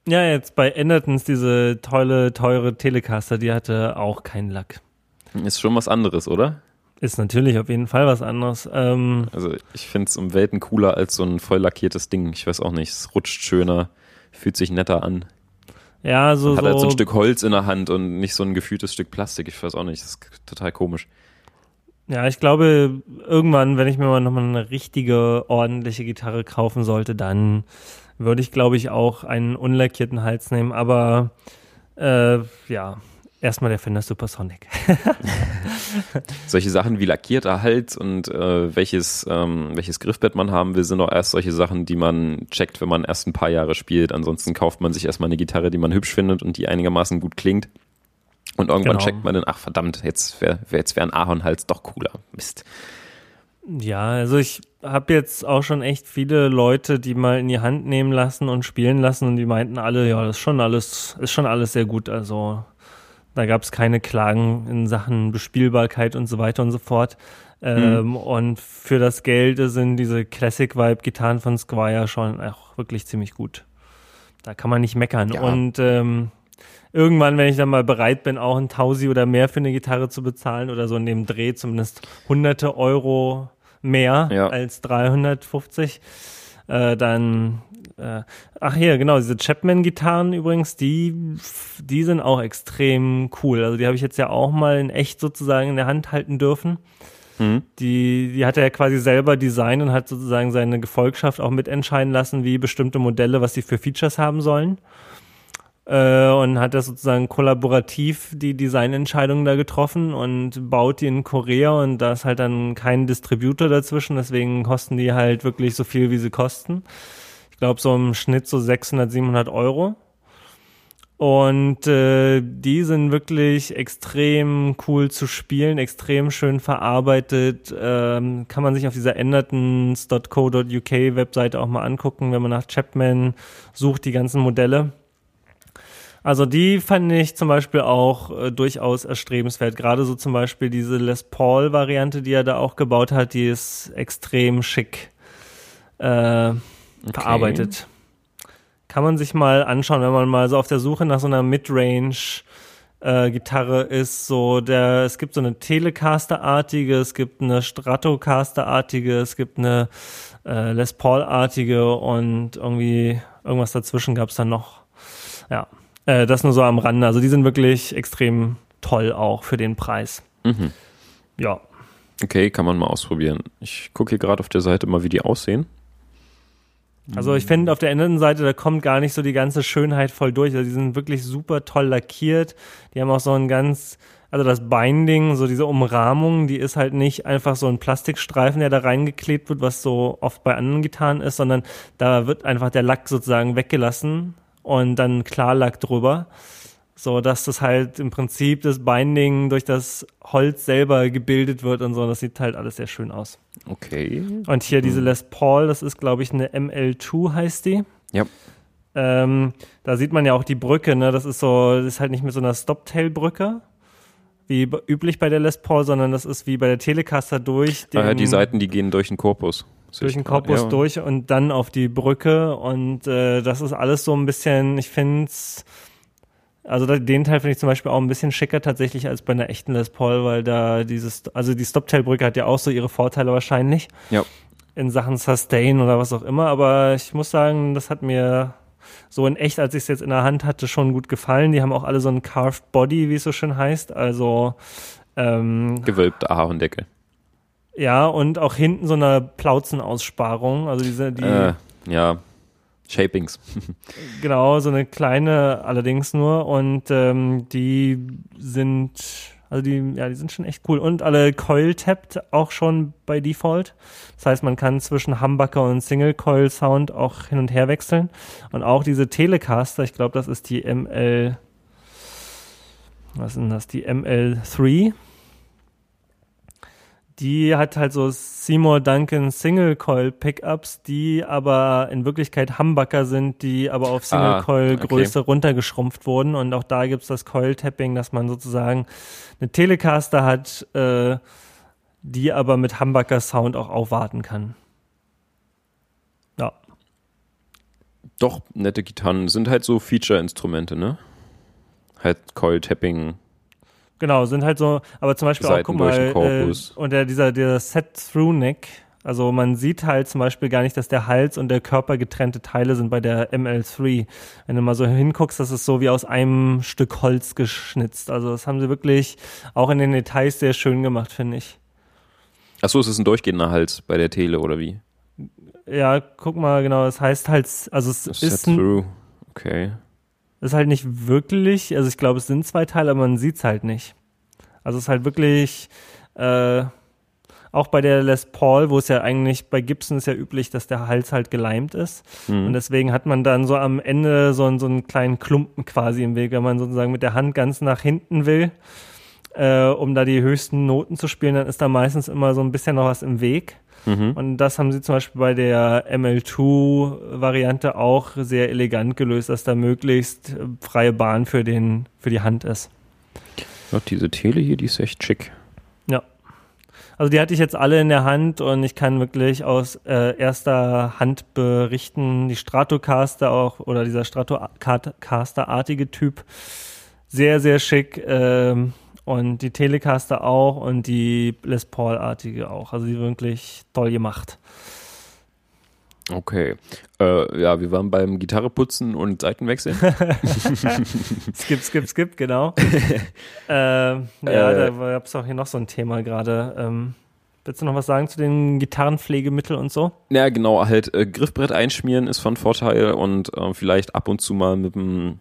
ja, jetzt bei Endertons diese tolle, teure Telecaster, die hatte auch keinen Lack. Ist schon was anderes, oder? Ist natürlich auf jeden Fall was anderes. Ähm, Also ich finde es um Welten cooler als so ein voll lackiertes Ding. Ich weiß auch nicht, es rutscht schöner, fühlt sich netter an. ja, so, Hat so, halt so ein Stück Holz in der Hand und nicht so ein gefühltes Stück Plastik. Ich weiß auch nicht, das ist total komisch. Ja, ich glaube, irgendwann, wenn ich mir mal nochmal eine richtige, ordentliche Gitarre kaufen sollte, dann würde ich, glaube ich, auch einen unlackierten Hals nehmen. Aber äh, ja, erstmal der Fender Supersonic. [LAUGHS] Solche Sachen wie lackierter Hals und äh, welches, ähm, welches Griffbett man haben will, sind auch erst solche Sachen, die man checkt, wenn man erst ein paar Jahre spielt. Ansonsten kauft man sich erstmal eine Gitarre, die man hübsch findet und die einigermaßen gut klingt. Und irgendwann Genau. checkt man dann, ach verdammt, jetzt wäre wär, jetzt wär ein Ahornhals doch cooler. Mist. Ja, also ich habe jetzt auch schon echt viele Leute, die mal in die Hand nehmen lassen und spielen lassen und die meinten alle, ja, das ist schon alles, ist schon alles sehr gut. Also da gab es keine Klagen in Sachen Bespielbarkeit und so weiter und so fort. Ähm, Und für das Geld sind diese Classic Vibe Gitarren von Squire schon auch wirklich ziemlich gut. Da kann man nicht meckern. Ja. Und ähm, irgendwann, wenn ich dann mal bereit bin, auch ein Tausi oder mehr für eine Gitarre zu bezahlen oder so in dem Dreh zumindest hunderte Euro mehr Ja. als 350, äh, dann äh, ach hier, genau, diese Chapman-Gitarren übrigens, die, die sind auch extrem cool. Also die habe ich jetzt ja auch mal in echt sozusagen in der Hand halten dürfen. Mhm. Die, die hat er ja quasi selber designt und hat sozusagen seine Gefolgschaft auch mitentscheiden lassen, wie bestimmte Modelle, was sie für Features haben sollen. Äh, und hat das sozusagen kollaborativ die Designentscheidungen da getroffen und baut die in Korea und da ist halt dann kein Distributor dazwischen, deswegen kosten die halt wirklich so viel, wie sie kosten. Ich glaube so im Schnitt so 600, 700 Euro. Und äh, die sind wirklich extrem cool zu spielen, extrem schön verarbeitet. Ähm, kann man sich auf dieser endertons.co.uk Webseite auch mal angucken, wenn man nach Chapman sucht, die ganzen Modelle. Also die fand ich zum Beispiel auch äh, durchaus erstrebenswert. Gerade so zum Beispiel diese Les Paul-Variante, die er da auch gebaut hat, die ist extrem schick äh, okay. verarbeitet kann man sich mal anschauen, wenn man mal so auf der Suche nach so einer Midrange äh, Gitarre ist. So der, es gibt so eine Telecaster-artige, es gibt eine Stratocaster-artige, es gibt eine äh, Les Paul-artige und irgendwie irgendwas dazwischen gab es dann noch. Ja, äh, das nur so am Rande. Also die sind wirklich extrem toll auch für den Preis. Mhm. Ja. Okay, kann man mal ausprobieren. Ich gucke hier gerade auf der Seite mal, wie die aussehen. Also ich finde auf der Innenseite, da kommt gar nicht so die ganze Schönheit voll durch. Also die sind wirklich super toll lackiert. Die haben auch so ein ganz, also das Binding, so diese Umrahmung, die ist halt nicht einfach so ein Plastikstreifen, der da reingeklebt wird, was so oft bei anderen Gitarren ist, sondern da wird einfach der Lack sozusagen weggelassen und dann Klarlack drüber so dass das halt im Prinzip das Binding durch das Holz selber gebildet wird und so. Das sieht halt alles sehr schön aus. Okay. Und hier diese hm. Les Paul, das ist glaube ich eine ML2 heißt die. Ja. Ähm, da sieht man ja auch die Brücke, ne? Das ist so, das ist halt nicht mit so einer Stoptail-Brücke, wie üblich bei der Les Paul, sondern das ist wie bei der Telecaster durch. Den, ah, ja, die Seiten, die gehen durch den Korpus. Durch den Korpus ja. durch und dann auf die Brücke. Und äh, das ist alles so ein bisschen, ich finde es also den Teil finde ich zum Beispiel auch ein bisschen schicker tatsächlich als bei einer echten Les Paul, weil da dieses, also die Stoptail-Brücke hat ja auch so ihre Vorteile wahrscheinlich. Ja. In Sachen Sustain oder was auch immer, aber ich muss sagen, das hat mir so in echt, als ich es jetzt in der Hand hatte, schon gut gefallen. Die haben auch alle so ein Carved Body, wie es so schön heißt, also ähm, gewölbte Ahorndecke. Ja, und auch hinten so eine Plauzenaussparung, also diese, die. Äh, ja, Shapings. [LAUGHS] genau, so eine kleine allerdings nur. Und ähm, die sind, also die, ja, die sind schon echt cool. Und alle Coil-tapped auch schon bei Default. Das heißt, man kann zwischen Humbucker und Single-Coil-Sound auch hin und her wechseln. Und auch diese Telecaster, ich glaube, das ist die ML, was ist denn das, die ML3 die hat halt so Seymour Duncan Single Coil Pickups, die aber in Wirklichkeit Humbucker sind, die aber auf Single Coil ah, Größe okay. runtergeschrumpft wurden. Und auch da gibt's das Coil Tapping, dass man sozusagen eine Telecaster hat, äh, die aber mit Humbucker Sound auch aufwarten kann. Ja. Doch, nette Gitarren sind halt so Feature-Instrumente, ne? Halt Coil Tapping Genau, sind halt so, aber zum Beispiel auch, guck mal, äh, und der, dieser, dieser Set-Through-Neck, also man sieht halt zum Beispiel gar nicht, dass der Hals und der Körper getrennte Teile sind bei der ML3. Wenn du mal so hinguckst, das ist so wie aus einem Stück Holz geschnitzt. Also das haben sie wirklich auch in den Details sehr schön gemacht, finde ich. Achso, es ist ein durchgehender Hals bei der Tele, oder wie? Ja, guck mal, genau, das heißt halt, also es Set ist ein, okay ist halt nicht wirklich, also ich glaube, es sind zwei Teile, aber man sieht es halt nicht. Also es ist halt wirklich, äh, auch bei der Les Paul, wo es ja eigentlich bei Gibson ist ja üblich, dass der Hals halt geleimt ist. Mhm. Und deswegen hat man dann so am Ende so, einen, so einen kleinen Klumpen quasi im Weg, wenn man sozusagen mit der Hand ganz nach hinten will, äh, um da die höchsten Noten zu spielen, dann ist da meistens immer so ein bisschen noch was im Weg. Mhm. Und das haben sie zum Beispiel bei der ML2-Variante auch sehr elegant gelöst, dass da möglichst freie Bahn für, den, für die Hand ist. Ja, diese Tele hier, die ist echt schick. Ja. Also die hatte ich jetzt alle in der Hand und ich kann wirklich aus äh, erster Hand berichten, die Stratocaster auch oder dieser Stratocaster-artige Typ, sehr, sehr schick. Ähm, und die Telecaster auch und die Les Paul-artige auch. Also die wirklich toll gemacht. Okay. Äh, ja, wir waren beim Gitarreputzen und Seitenwechseln. [LAUGHS] skip, skip, skip, genau. [LAUGHS] äh, ja, äh, da gab es auch hier noch so ein Thema gerade. Ähm, willst du noch was sagen zu den Gitarrenpflegemitteln und so? Ja, genau, halt äh, Griffbrett einschmieren ist von Vorteil und äh, vielleicht ab und zu mal mit, dem,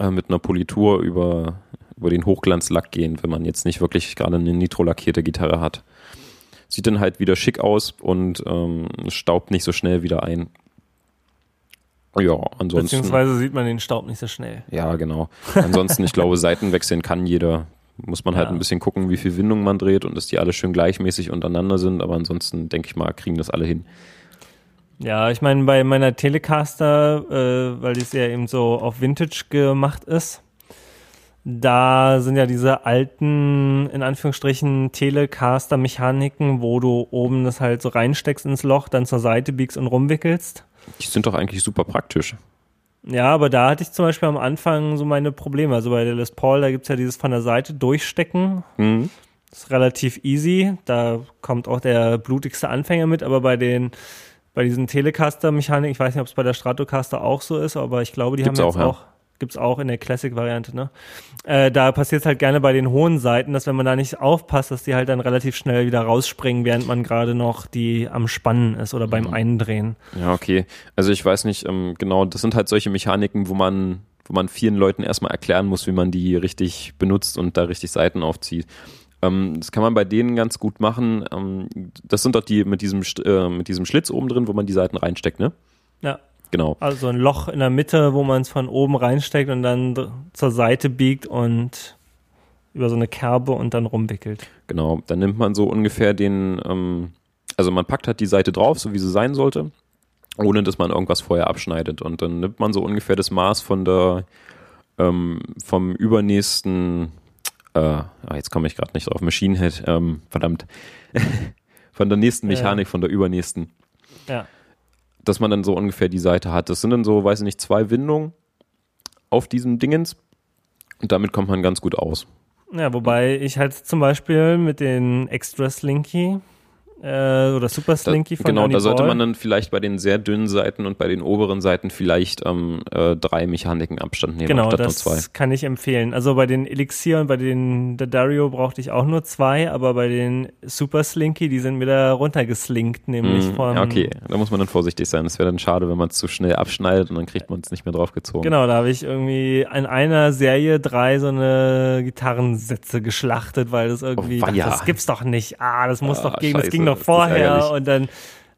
äh, mit einer Politur über, über den Hochglanzlack gehen, wenn man jetzt nicht wirklich gerade eine nitrolackierte Gitarre hat. Sieht dann halt wieder schick aus und ähm, staubt nicht so schnell wieder ein. Ja, ansonsten. Beziehungsweise sieht man den Staub nicht so schnell. Ja, genau. Ansonsten, ich glaube, Seiten wechseln kann jeder. Muss man halt ja. ein bisschen gucken, wie viel Windung man dreht und dass die alle schön gleichmäßig untereinander sind. Aber ansonsten, denke ich mal, kriegen das alle hin. Ja, ich meine, bei meiner Telecaster, äh, weil die ja eben so auf Vintage gemacht ist, da sind ja diese alten, in Anführungsstrichen, Telecaster-Mechaniken, wo du oben das halt so reinsteckst ins Loch, dann zur Seite biegst und rumwickelst. Die sind doch eigentlich super praktisch. Ja, aber da hatte ich zum Beispiel am Anfang so meine Probleme. Also bei der Les Paul, da gibt's ja dieses von der Seite durchstecken. Mhm. Das ist relativ easy. Da kommt auch der blutigste Anfänger mit, aber bei den bei diesen Telecaster-Mechaniken, ich weiß nicht, ob es bei der Stratocaster auch so ist, aber ich glaube, die Gibt's haben jetzt auch, ja. Auch Gibt's auch in der Classic-Variante, ne? Äh, da passiert es halt gerne bei den hohen Seiten, dass wenn man da nicht aufpasst, dass die halt dann relativ schnell wieder rausspringen, während man gerade noch die am Spannen ist oder beim mhm. Eindrehen. Ja, okay. Also ich weiß nicht, ähm, genau, das sind halt solche Mechaniken, wo man, wo man vielen Leuten erstmal erklären muss, wie man die richtig benutzt und da richtig Seiten aufzieht. Ähm, das kann man bei denen ganz gut machen. Ähm, das sind doch die mit diesem, äh, mit diesem Schlitz oben drin, wo man die Seiten reinsteckt, ne? Ja. Genau. Also ein Loch in der Mitte, wo man es von oben reinsteckt und dann zur Seite biegt und über so eine Kerbe und dann rumwickelt. Genau, dann nimmt man so ungefähr den, ähm, also man packt halt die Seite drauf, so wie sie sein sollte, ohne dass man irgendwas vorher abschneidet. Und dann nimmt man so ungefähr das Maß von der, ähm, vom übernächsten, äh, ah, jetzt komme ich gerade nicht drauf, Machine Head, ähm, verdammt, [LAUGHS] von der nächsten Mechanik, ja. von der übernächsten. Ja dass man dann so ungefähr die Seite hat. Das sind dann so, weiß ich nicht, zwei Windungen auf diesem Dingens und damit kommt man ganz gut aus. Ja, wobei ich halt zum Beispiel mit den Extra Slinky äh, oder Super Slinky von Genau, da sollte man dann vielleicht bei den sehr dünnen Seiten und bei den oberen Seiten vielleicht ähm, äh, drei Mechaniken Abstand nehmen genau, statt das kann ich empfehlen. Also bei den Elixir und bei den Dario brauchte ich auch nur zwei, aber bei den Super Slinky, die sind mir da runtergeslinkt, nämlich mm, von. Ja, okay, da muss man dann vorsichtig sein. Das wäre dann schade, wenn man es zu schnell abschneidet und dann kriegt man es nicht mehr draufgezogen. Genau, da habe ich irgendwie in einer Serie drei so eine Gitarrensätze geschlachtet, weil das irgendwie, oh, dachte, das gibt's doch nicht. Ah, das muss ah, doch gehen, das ging doch vorher und dann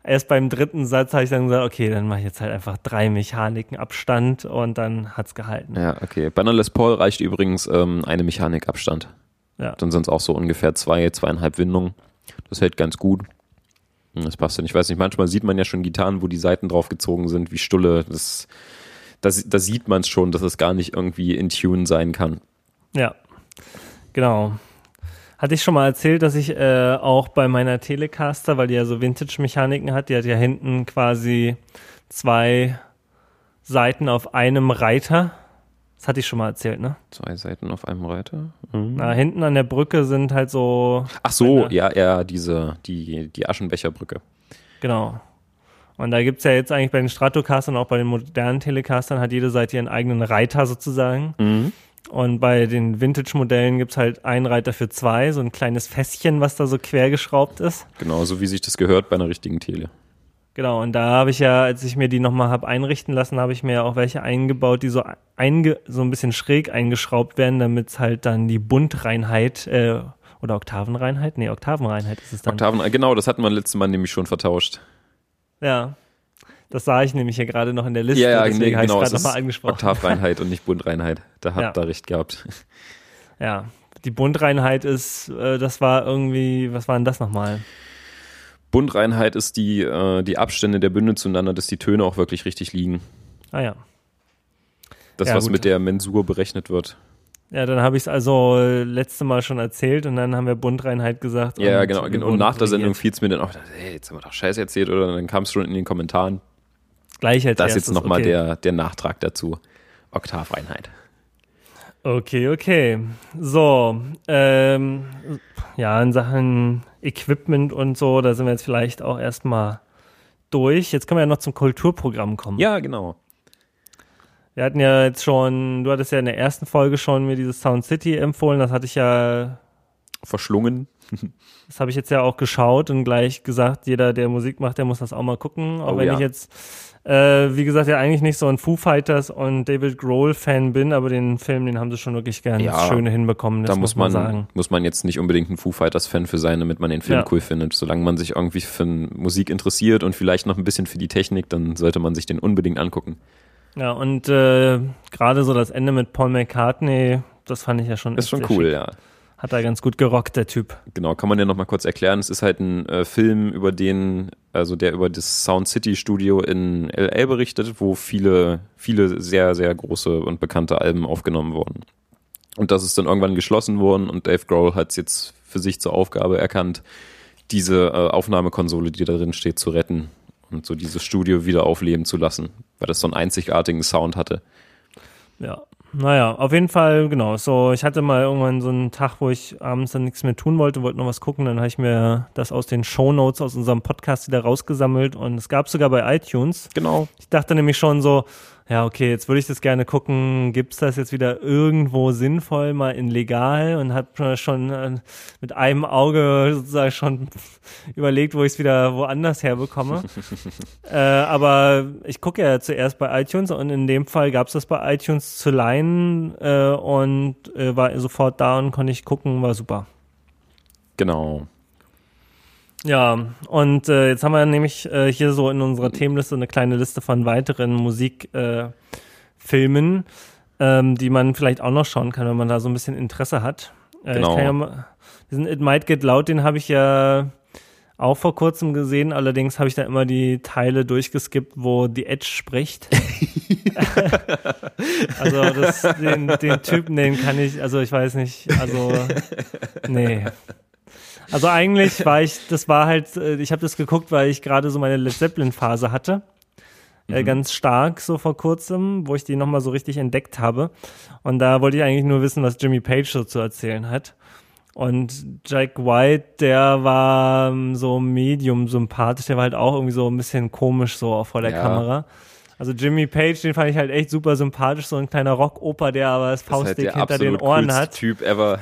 erst beim dritten Satz habe ich dann gesagt, okay, dann mache ich jetzt halt einfach drei Mechaniken Abstand und dann hat's gehalten. Ja, okay. Bei einer Les Paul reicht übrigens ähm, eine Mechanik Abstand. Ja. Dann sind es auch so ungefähr zwei, zweieinhalb Windungen. Das hält ganz gut. Hm, das passt dann. Ich weiß nicht, manchmal sieht man ja schon Gitarren, wo die Seiten draufgezogen sind, wie Stulle. Das, das, da sieht man es schon, dass es gar nicht irgendwie in Tune sein kann. Ja, genau. Hatte ich schon mal erzählt, dass ich äh, auch bei meiner Telecaster, weil die ja so Vintage-Mechaniken hat, die hat ja hinten quasi zwei Seiten auf einem Reiter. Das hatte ich schon mal erzählt, ne? Zwei Seiten auf einem Reiter? Mhm. Na, hinten an der Brücke sind halt so. Ach so, ja, ja, diese, die, die Aschenbecherbrücke. Genau. Und da gibt's ja jetzt eigentlich bei den Stratocastern und auch bei den modernen Telecastern hat jede Seite ihren eigenen Reiter sozusagen. Mhm. Und bei den Vintage-Modellen gibt's halt einen Reiter für zwei, so ein kleines Fässchen, was da so quer geschraubt ist. Genau, so wie sich das gehört bei einer richtigen Tele. Genau, und da habe ich ja, als ich mir die nochmal hab einrichten lassen, habe ich mir auch welche eingebaut, die so, einge so ein bisschen schräg eingeschraubt werden, damit halt dann die Buntreinheit äh, oder Oktavenreinheit? Nee, Oktavenreinheit ist es dann. Oktaven, genau, das hatten wir letztes Mal nämlich schon vertauscht. Ja. Das sah ich nämlich hier gerade noch in der Liste, ja, ja, deswegen nee, genau, habe ich nochmal angesprochen. Oktavreinheit und nicht Bundreinheit. Da habt ihr ja. recht gehabt. Ja, die Bundreinheit ist, äh, das war irgendwie, was war denn das nochmal? Bundreinheit ist die, äh, die Abstände der Bünde zueinander, dass die Töne auch wirklich richtig liegen. Ah ja. Das, ja, was gut. mit der Mensur berechnet wird. Ja, dann habe ich es also äh, letzte Mal schon erzählt und dann haben wir Bundreinheit gesagt. Ja, genau. Und, genau. und nach der Sendung fiel es mir dann auch, hey, jetzt haben wir doch Scheiße erzählt oder dann kam es schon in den Kommentaren. Gleich als Das ist jetzt nochmal okay. der, der Nachtrag dazu. Oktaveinheit. Okay, okay. So, ähm, ja, in Sachen Equipment und so, da sind wir jetzt vielleicht auch erstmal durch. Jetzt können wir ja noch zum Kulturprogramm kommen. Ja, genau. Wir hatten ja jetzt schon, du hattest ja in der ersten Folge schon mir dieses Sound City empfohlen, das hatte ich ja Verschlungen. [LAUGHS] Das habe ich jetzt ja auch geschaut und gleich gesagt, jeder, der Musik macht, der muss das auch mal gucken. Auch Oh wenn ja. ich jetzt, äh, wie gesagt, ja eigentlich nicht so ein Foo Fighters und David Grohl-Fan bin, aber den Film, den haben sie schon wirklich ganz Ja, schöne hinbekommen. Das da muss man, sagen. muss man jetzt nicht unbedingt ein Foo Fighters Fan für sein, damit man den Film Ja. cool findet. Solange man sich irgendwie für Musik interessiert und vielleicht noch ein bisschen für die Technik, dann sollte man sich den unbedingt angucken. Ja, und äh, gerade so das Ende mit Paul McCartney, das fand ich ja schon. Ist schon cool, schick. ja. Hat er ganz gut gerockt, der Typ. Genau, kann man ja noch mal kurz erklären. Es ist halt ein äh, Film, über den, also der über das Sound City Studio in LA berichtet, wo viele, viele sehr, sehr große und bekannte Alben aufgenommen wurden. Und das ist dann irgendwann geschlossen worden und Dave Grohl hat es jetzt für sich zur Aufgabe erkannt, diese äh, Aufnahmekonsole, die da drin steht, zu retten und so dieses Studio wieder aufleben zu lassen, weil das so einen einzigartigen Sound hatte. Ja. Naja, auf jeden Fall, genau. So, ich hatte mal irgendwann so einen Tag, wo ich abends dann nichts mehr tun wollte, wollte noch was gucken. Dann habe ich mir das aus den Shownotes aus unserem Podcast wieder rausgesammelt und es gab sogar bei iTunes. Genau. Ich dachte nämlich schon so, ja, okay, jetzt würde ich das gerne gucken. Gibt's das jetzt wieder irgendwo sinnvoll, mal in legal? Und habe schon äh, mit einem Auge sozusagen schon überlegt, wo ich es wieder woanders herbekomme. [LAUGHS] äh, aber ich gucke ja zuerst bei iTunes und in dem Fall gab's das bei iTunes zu leihen äh, und äh, war sofort da und konnte ich gucken, war super. Genau. Ja, und äh, jetzt haben wir nämlich äh, hier so in unserer Themenliste eine kleine Liste von weiteren Musikfilmen, äh, ähm, die man vielleicht auch noch schauen kann, wenn man da so ein bisschen Interesse hat. Äh, Genau. Ich kann ja mal, diesen It Might Get Loud, den habe ich ja auch vor kurzem gesehen, allerdings habe ich da immer die Teile durchgeskippt, wo The Edge spricht. [LAUGHS] also das, den, den Typen, den kann ich, also ich weiß nicht, also nee. Also eigentlich war ich, das war halt, äh, ich habe das geguckt, weil ich gerade so meine Led Zeppelin Phase hatte. Äh, ganz stark so vor kurzem, wo ich die nochmal so richtig entdeckt habe. Und da wollte ich eigentlich nur wissen, was Jimmy Page so zu erzählen hat. Und Jack White, der war ähm, so medium sympathisch, der war halt auch irgendwie so ein bisschen komisch so vor der Ja. Kamera. Also Jimmy Page, den fand ich halt echt super sympathisch, so ein kleiner Rockoper, der aber das halt Faustdick der hinter den Ohren hat. Typ ever.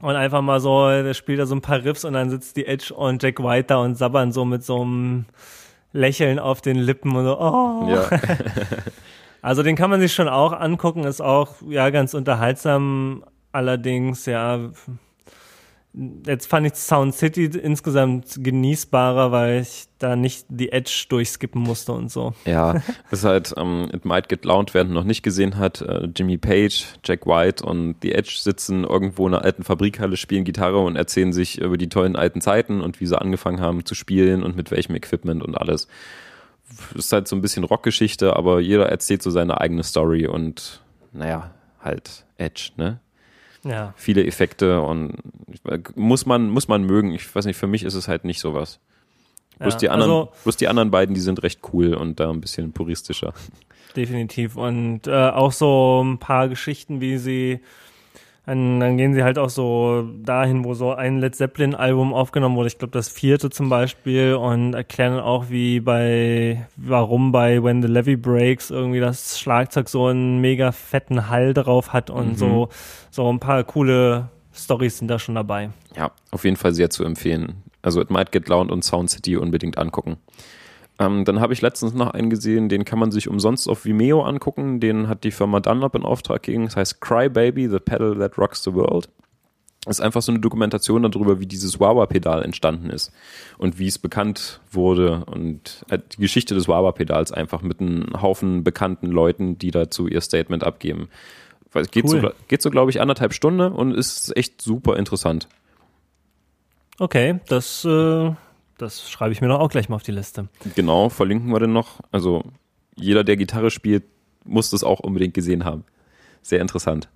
Und einfach mal so, der spielt da so ein paar Riffs und dann sitzt die Edge und Jack White da und sabbern so mit so einem Lächeln auf den Lippen und so, oh. Ja. [LAUGHS] Also den kann man sich schon auch angucken, ist auch, ja, ganz unterhaltsam. Allerdings, ja, jetzt fand ich Sound City insgesamt genießbarer, weil ich da nicht die Edge durchskippen musste und so. Ja, ist halt, ähm, It Might Get Loud, wer noch nicht gesehen hat, äh, Jimmy Page, Jack White und The Edge sitzen irgendwo in einer alten Fabrikhalle, spielen Gitarre und erzählen sich über die tollen alten Zeiten und wie sie angefangen haben zu spielen und mit welchem Equipment und alles. Ist halt so ein bisschen Rockgeschichte, aber jeder erzählt so seine eigene Story und naja, halt Edge, ne? Ja. Viele Effekte und muss man, muss man mögen. Ich weiß nicht, für mich ist es halt nicht sowas. Bloß, Ja, die anderen, also- bloß die anderen beiden, die sind recht cool und da ein bisschen puristischer. Definitiv. Und äh, auch so ein paar Geschichten, wie sie, dann, dann gehen sie halt auch so dahin, wo so ein Led Zeppelin-Album aufgenommen wurde, ich glaube das vierte zum Beispiel, und erklären auch, wie bei, warum bei When the Levy Breaks irgendwie das Schlagzeug so einen mega fetten Hall drauf hat und Mhm. so, so ein paar coole Stories sind da schon dabei. Ja, auf jeden Fall sehr zu empfehlen. Also It Might Get Loud und Sound City unbedingt angucken. Ähm, dann habe ich letztens noch einen gesehen, den kann man sich umsonst auf Vimeo angucken. Den hat die Firma Dunlop in Auftrag gegeben. Das heißt Cry Baby, The Pedal That Rocks the World. Das ist einfach so eine Dokumentation darüber, wie dieses Wah-Wah-Pedal entstanden ist und wie es bekannt wurde und äh, die Geschichte des Wah-Wah-Pedals einfach mit einem Haufen bekannten Leuten, die dazu ihr Statement abgeben. Es geht Cool. so, geht so glaube ich, anderthalb Stunden und ist echt super interessant. Okay, das, äh, das schreibe ich mir doch auch gleich mal auf die Liste. Genau, verlinken wir den noch. Also jeder, der Gitarre spielt, muss das auch unbedingt gesehen haben. Sehr interessant.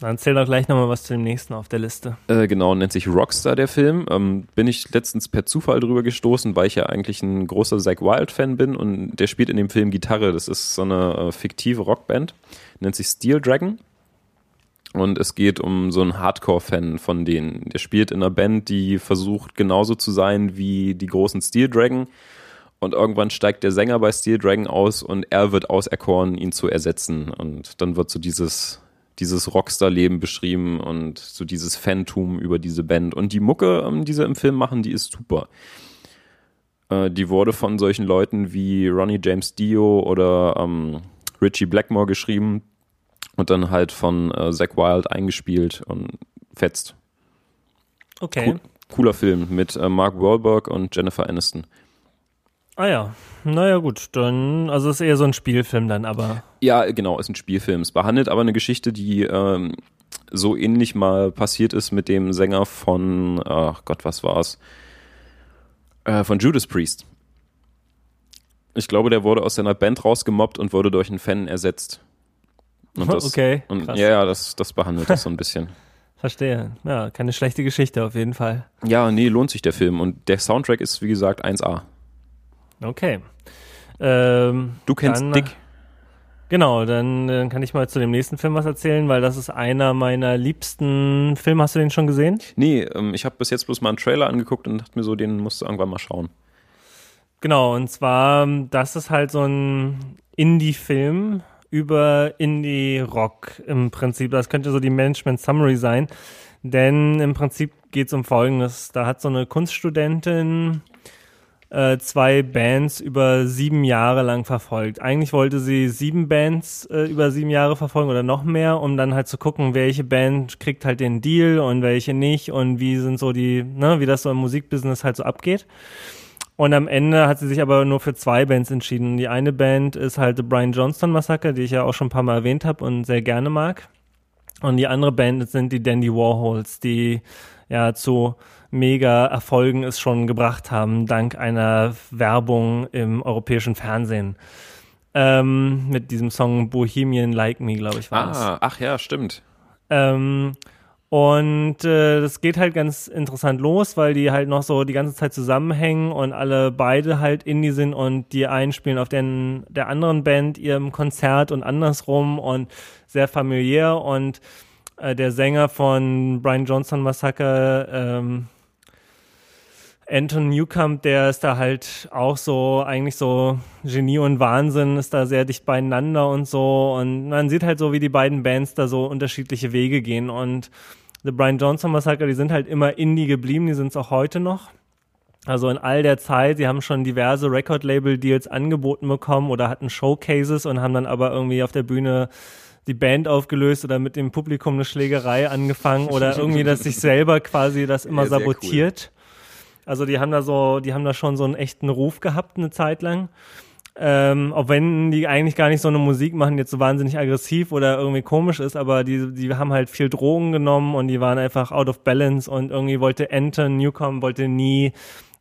Dann erzähl doch gleich nochmal was zu dem nächsten auf der Liste. Äh, genau, nennt sich Rockstar der Film. Ähm, bin ich letztens per Zufall drüber gestoßen, weil ich ja eigentlich ein großer Zack Wild-Fan bin und der spielt in dem Film Gitarre. Das ist so eine äh, fiktive Rockband, nennt sich Steel Dragon. Und es geht um so einen Hardcore-Fan von denen. Der spielt in einer Band, die versucht genauso zu sein wie die großen Steel Dragon Und irgendwann steigt der Sänger bei Steel Dragon aus und er wird auserkoren, ihn zu ersetzen. Und dann wird so dieses, dieses Rockstar-Leben beschrieben und so dieses Phantom über diese Band. Und die Mucke, ähm, die sie im Film machen, die ist super. Äh, die wurde von solchen Leuten wie Ronnie James Dio oder ähm, Richie Blackmore geschrieben und dann halt von äh, Zach Wild eingespielt und fetzt. Okay. Cool, cooler Film mit äh, Mark Wahlberg und Jennifer Aniston. Ah ja, naja gut, dann, also ist eher so ein Spielfilm dann, aber. Ja, genau, ist ein Spielfilm. Es behandelt aber eine Geschichte, die ähm, so ähnlich mal passiert ist mit dem Sänger von, ach Gott, was war's? Äh, von Judas Priest. Ich glaube, der wurde aus seiner Band rausgemobbt und wurde durch einen Fan ersetzt. Und das, Okay, Und, krass. ja, ja, das, das behandelt das so ein bisschen. [LAUGHS] Verstehe. Ja, keine schlechte Geschichte auf jeden Fall. Ja, nee, lohnt sich der Film. Und der Soundtrack ist, wie gesagt, 1A. Okay. Ähm, Du kennst dann, Dick. Genau, dann, dann kann ich mal zu dem nächsten Film was erzählen, weil das ist einer meiner liebsten Filme. Hast du den schon gesehen? Nee, ähm, ich habe bis jetzt bloß mal einen Trailer angeguckt und dachte mir so, den musst du irgendwann mal schauen. Genau, und zwar, das ist halt so ein Indie-Film über Indie-Rock im Prinzip. Das könnte so die Management-Summary sein. Denn im Prinzip geht es um Folgendes. Da hat so eine Kunststudentin äh, zwei Bands über sieben Jahre lang verfolgt. Eigentlich wollte sie sieben Bands äh, über sieben Jahre verfolgen oder noch mehr, um dann halt zu gucken, welche Band kriegt halt den Deal und welche nicht und wie sind so die, ne, wie das so im Musikbusiness halt so abgeht. Und am Ende hat sie sich aber nur für zwei Bands entschieden. Die eine Band ist halt The Brian Johnston Massacre, die ich ja auch schon ein paar Mal erwähnt habe und sehr gerne mag. Und die andere Band sind die Dandy Warhols, die ja zu mega Erfolgen es schon gebracht haben, dank einer Werbung im europäischen Fernsehen. Ähm, mit diesem Song Bohemian Like Me, glaube ich, war das. Ah, ach ja, stimmt. Ähm, und äh, das geht halt ganz interessant los, weil die halt noch so die ganze Zeit zusammenhängen und alle beide halt Indie sind und die einen spielen auf den, der anderen Band ihrem Konzert und andersrum und sehr familiär. Und äh, der Sänger von Brian Johnson Massacre, ähm, Anton Newcomb, der ist da halt auch so, eigentlich so Genie und Wahnsinn, ist da sehr dicht beieinander und so. Und man sieht halt so, wie die beiden Bands da so unterschiedliche Wege gehen. Und The Brian Johnson Massacre, die sind halt immer Indie geblieben, die sind es auch heute noch. Also in all der Zeit, sie haben schon diverse Record-Label-Deals angeboten bekommen oder hatten Showcases und haben dann aber irgendwie auf der Bühne die Band aufgelöst oder mit dem Publikum eine Schlägerei angefangen oder irgendwie, dass sich selber quasi das [LAUGHS] immer Ja, sabotiert. Also die haben da so, die haben da schon so einen echten Ruf gehabt eine Zeit lang. Ähm, auch wenn die eigentlich gar nicht so eine Musik machen, die jetzt so wahnsinnig aggressiv oder irgendwie komisch ist, aber die, die haben halt viel Drogen genommen und die waren einfach out of balance und irgendwie wollte Anton Newcomb wollte nie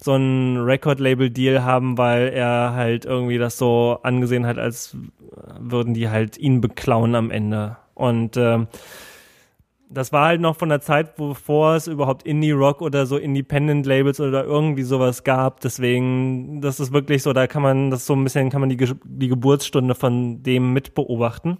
so ein Record-Label-Deal haben, weil er halt irgendwie das so angesehen hat, als würden die halt ihn beklauen am Ende. Und ähm, das war halt noch von der Zeit, bevor es überhaupt Indie-Rock oder so Independent-Labels oder irgendwie sowas gab. Deswegen, das ist wirklich so, da kann man das so ein bisschen, kann man die, die Geburtsstunde von dem mitbeobachten.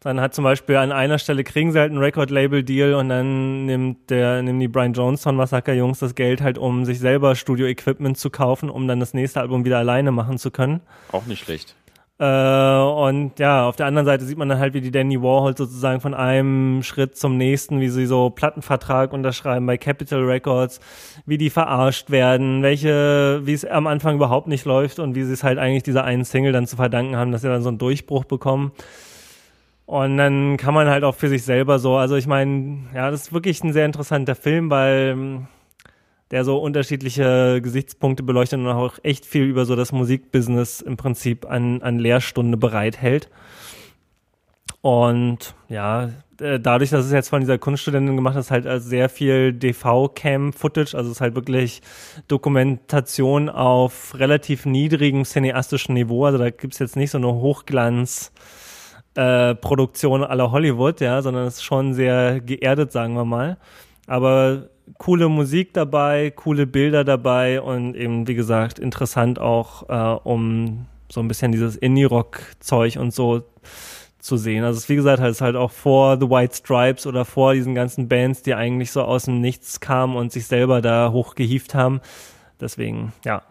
Dann hat zum Beispiel an einer Stelle kriegen sie halt einen Record-Label-Deal und dann nimmt der, nehmen die Brian Johnson Massaker-Jungs das Geld halt, um sich selber Studio-Equipment zu kaufen, um dann das nächste Album wieder alleine machen zu können. Auch nicht schlecht. Äh, und ja, auf der anderen Seite sieht man dann halt, wie die Danny Warhol sozusagen von einem Schritt zum nächsten, wie sie so Plattenvertrag unterschreiben bei Capitol Records, wie die verarscht werden, welche, wie es am Anfang überhaupt nicht läuft und wie sie es halt eigentlich dieser einen Single dann zu verdanken haben, dass sie dann so einen Durchbruch bekommen. Und dann kann man halt auch für sich selber so, also ich meine, ja, das ist wirklich ein sehr interessanter Film, weil der so unterschiedliche Gesichtspunkte beleuchtet und auch echt viel über so das Musikbusiness im Prinzip an, an Lehrstunde bereithält. Und ja, äh, dadurch, dass es jetzt von dieser Kunststudentin gemacht ist, halt als sehr viel DV-Cam-Footage, also es ist halt wirklich Dokumentation auf relativ niedrigem cineastischen Niveau. Also da gibt's jetzt nicht so eine Hochglanz- äh, Produktion aller Hollywood, ja, sondern es ist schon sehr geerdet, sagen wir mal. Aber coole Musik dabei, coole Bilder dabei und eben, wie gesagt, interessant auch, äh, um so ein bisschen dieses Indie-Rock-Zeug und so zu sehen. Also es wie gesagt, halt, ist halt auch vor The White Stripes oder vor diesen ganzen Bands, die eigentlich so aus dem Nichts kamen und sich selber da hochgehieft haben. Deswegen, ja,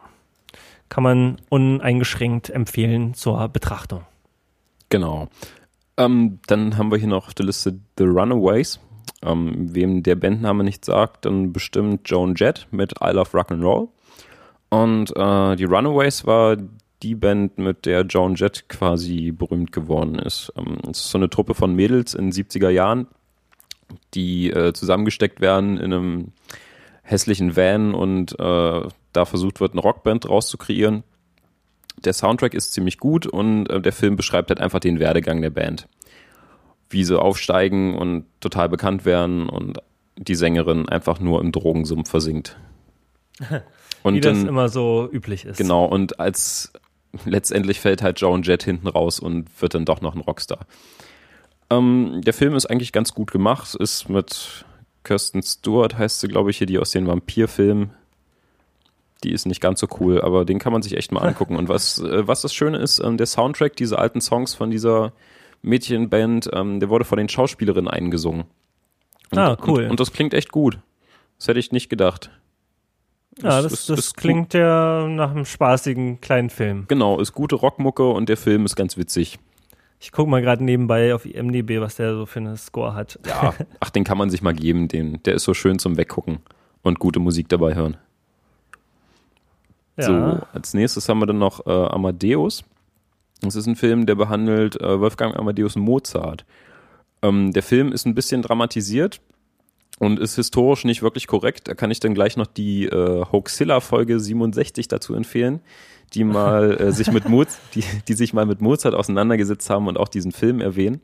kann man uneingeschränkt empfehlen zur Betrachtung. Genau. Ähm, dann haben wir hier noch auf der Liste The Runaways. Ähm, wem der Bandname nicht sagt, dann bestimmt Joan Jett mit I Love Rock'n'Roll. Und äh, die Runaways war die Band, mit der Joan Jett quasi berühmt geworden ist. Ähm, es ist so eine Truppe von Mädels in den 70er Jahren, die äh, zusammengesteckt werden in einem hässlichen Van und äh, da versucht wird, eine Rockband rauszukreieren. Der Soundtrack ist ziemlich gut und äh, der Film beschreibt halt einfach den Werdegang der Band. Wie sie aufsteigen und total bekannt werden und die Sängerin einfach nur im Drogensumpf versinkt. [LAUGHS] Und Wie das dann, immer so üblich ist. Genau, und als letztendlich fällt halt Joan Jett hinten raus und wird dann doch noch ein Rockstar. Ähm, der Film ist eigentlich ganz gut gemacht, ist mit Kirsten Stewart, heißt sie, glaube ich, hier, die aus den Vampirfilmen. Die ist nicht ganz so cool, aber den kann man sich echt mal angucken. Und was, äh, was das Schöne ist, ähm, der Soundtrack, diese alten Songs von dieser Mädchenband, ähm, der wurde von den Schauspielerinnen eingesungen. Und, ah, cool. Und, und, das klingt echt gut. Das hätte ich nicht gedacht. Ja, das, ist, das, das klingt ja nach einem spaßigen kleinen Film. Genau, ist gute Rockmucke und der Film ist ganz witzig. Ich gucke mal gerade nebenbei auf IMDb, was der so für eine Score hat. Ja, [LAUGHS] ach, den kann man sich mal geben. Den, der ist so schön zum Weggucken und gute Musik dabei hören. Ja. So, als nächstes haben wir dann noch äh, Amadeus. Das ist ein Film, der behandelt äh, Wolfgang Amadeus Mozart. Ähm, der Film ist ein bisschen dramatisiert und ist historisch nicht wirklich korrekt. Da kann ich dann gleich noch die äh, Hoaxilla-Folge 67 dazu empfehlen die mal äh, [LAUGHS] sich mit Mozart, die, die sich mal mit Mozart auseinandergesetzt haben und auch diesen Film erwähnen.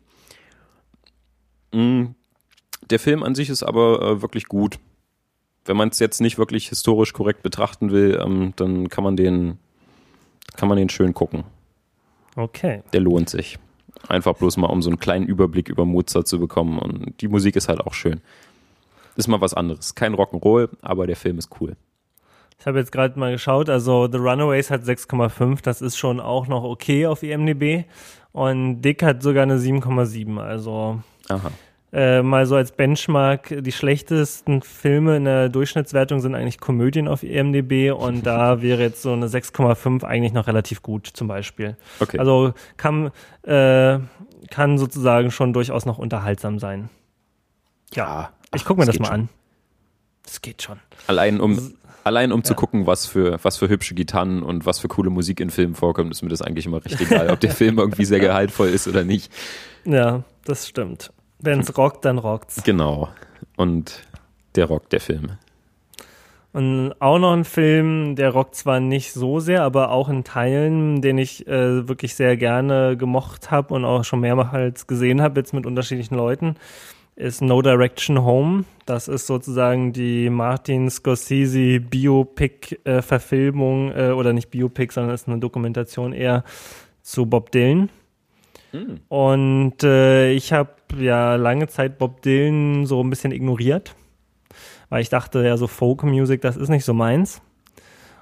Mm, der Film an sich ist aber äh, wirklich gut. Wenn man es jetzt nicht wirklich historisch korrekt betrachten will, ähm, dann kann man den kann man den schön gucken. Okay. Der lohnt sich. Einfach bloß mal, um so einen kleinen Überblick über Mozart zu bekommen. Und die Musik ist halt auch schön. Ist mal was anderes. Kein Rock'n'Roll, aber der Film ist cool. Ich habe jetzt gerade mal geschaut, also The Runaways hat 6,5, das ist schon auch noch okay auf IMDb. Und Dick hat sogar eine 7,7, also Aha. Äh, mal so als Benchmark, die schlechtesten Filme in der Durchschnittswertung sind eigentlich Komödien auf IMDb und da [LAUGHS] wäre jetzt so eine 6,5 eigentlich noch relativ gut zum Beispiel. Okay. Also kann, äh, kann sozusagen schon durchaus noch unterhaltsam sein. Ja, ich gucke mir das, das mal schon. an. Das geht schon. Allein um Allein um zu gucken, was für, was für hübsche Gitarren und was für coole Musik in Filmen vorkommt, ist mir das eigentlich immer richtig egal, ob der [LAUGHS] Film irgendwie sehr gehaltvoll ist oder nicht. Ja, das stimmt. Wenn es rockt, dann rockt's. Genau. Und der rockt der Film. Und auch noch ein Film, der rockt zwar nicht so sehr, aber auch in Teilen, den ich äh, wirklich sehr gerne gemocht habe und auch schon mehrmals gesehen habe, jetzt mit unterschiedlichen Leuten ist No Direction Home. Das ist sozusagen die Martin Scorsese Biopic-Verfilmung, äh, äh, oder nicht Biopic, sondern ist eine Dokumentation eher zu Bob Dylan. Hm. Und äh, ich habe ja lange Zeit Bob Dylan so ein bisschen ignoriert, weil ich dachte, ja, so Folk Music, das ist nicht so meins.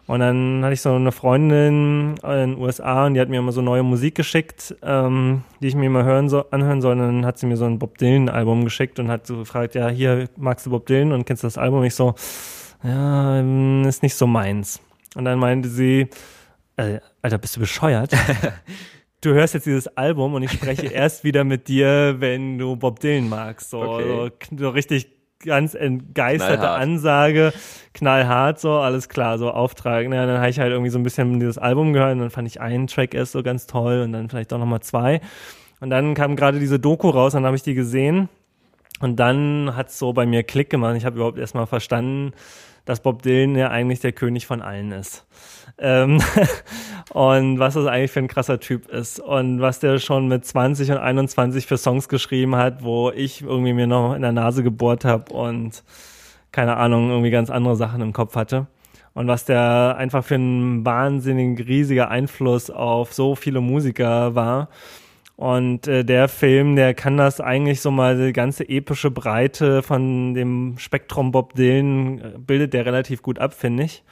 Und dann hatte ich so eine Freundin in den USA und die hat mir immer so neue Musik geschickt, ähm, die ich mir mal hören so, anhören soll. Und dann hat sie mir so ein Bob Dylan-Album geschickt und hat so gefragt, ja, hier magst du Bob Dylan und kennst du das Album? Und ich so, ja, ähm, ist nicht so meins. Und dann meinte sie, äh, Alter, bist du bescheuert? [LAUGHS] du hörst jetzt dieses Album und ich spreche [LAUGHS] erst wieder mit dir, wenn du Bob Dylan magst. So, okay. so, so richtig ganz entgeisterte knallhart. Ansage, knallhart so, alles klar, so Auftrag. Ja, dann habe ich halt irgendwie so ein bisschen dieses Album gehört und dann fand ich einen Track erst so ganz toll und dann vielleicht auch nochmal zwei. Und dann kam gerade diese Doku raus, dann habe ich die gesehen und dann hat's so bei mir Klick gemacht. Ich habe überhaupt erstmal verstanden, dass Bob Dylan ja eigentlich der König von allen ist. Ähm, [LAUGHS] und was das eigentlich für ein krasser Typ ist und was der schon mit 20 und 21 für Songs geschrieben hat, wo ich irgendwie mir noch in der Nase gebohrt habe und keine Ahnung, irgendwie ganz andere Sachen im Kopf hatte. Und was der einfach für ein wahnsinnig riesiger Einfluss auf so viele Musiker war. Und äh, der Film, der kann das eigentlich so mal die ganze epische Breite von dem Spektrum Bob Dylan äh, bildet der relativ gut ab, finde ich.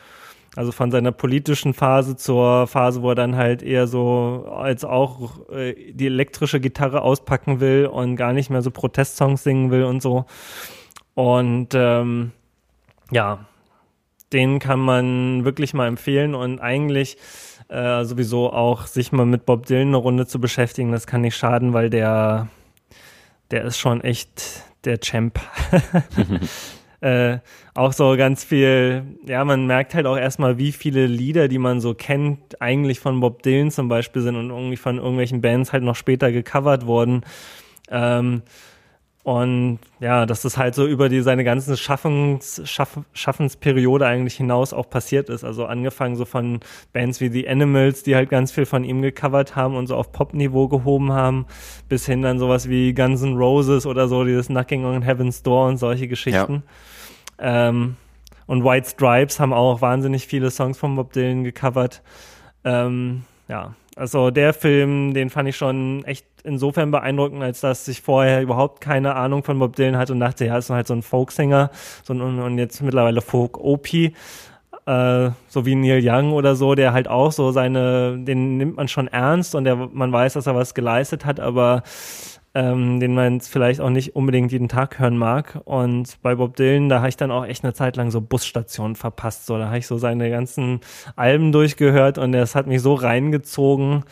Also von seiner politischen Phase zur Phase, wo er dann halt eher so als auch äh, die elektrische Gitarre auspacken will und gar nicht mehr so Protestsongs singen will und so. Und ähm, ja, den kann man wirklich mal empfehlen und eigentlich äh, sowieso auch sich mal mit Bob Dylan eine Runde zu beschäftigen, das kann nicht schaden, weil der, der ist schon echt der Champ. [LAUGHS] äh, auch so ganz viel, ja, man merkt halt auch erstmal, wie viele Lieder, die man so kennt, eigentlich von Bob Dylan zum Beispiel sind und irgendwie von irgendwelchen Bands halt noch später gecovert wurden. Ähm, und ja, dass das halt so über die seine ganzen Schaffens, Schaff, Schaffensperiode eigentlich hinaus auch passiert ist. Also angefangen so von Bands wie The Animals, die halt ganz viel von ihm gecovert haben und so auf Pop-Niveau gehoben haben, bis hin dann sowas wie Guns N' Roses oder so, dieses Knocking on Heaven's Door und solche Geschichten. Ja. Ähm, und White Stripes haben auch wahnsinnig viele Songs von Bob Dylan gecovert. Ähm, ja, also der Film, den fand ich schon echt insofern beeindruckend, als dass ich vorher überhaupt keine Ahnung von Bob Dylan hatte und dachte, ja, ist halt so ein Folksänger so ein, und jetzt mittlerweile Folk-OP. Äh, so wie Neil Young oder so, der halt auch so seine, den nimmt man schon ernst und der, man weiß, dass er was geleistet hat, aber ähm, den man vielleicht auch nicht unbedingt jeden Tag hören mag. Und bei Bob Dylan, da habe ich dann auch echt eine Zeit lang so Busstationen verpasst. So, da habe ich so seine ganzen Alben durchgehört und das hat mich so reingezogen.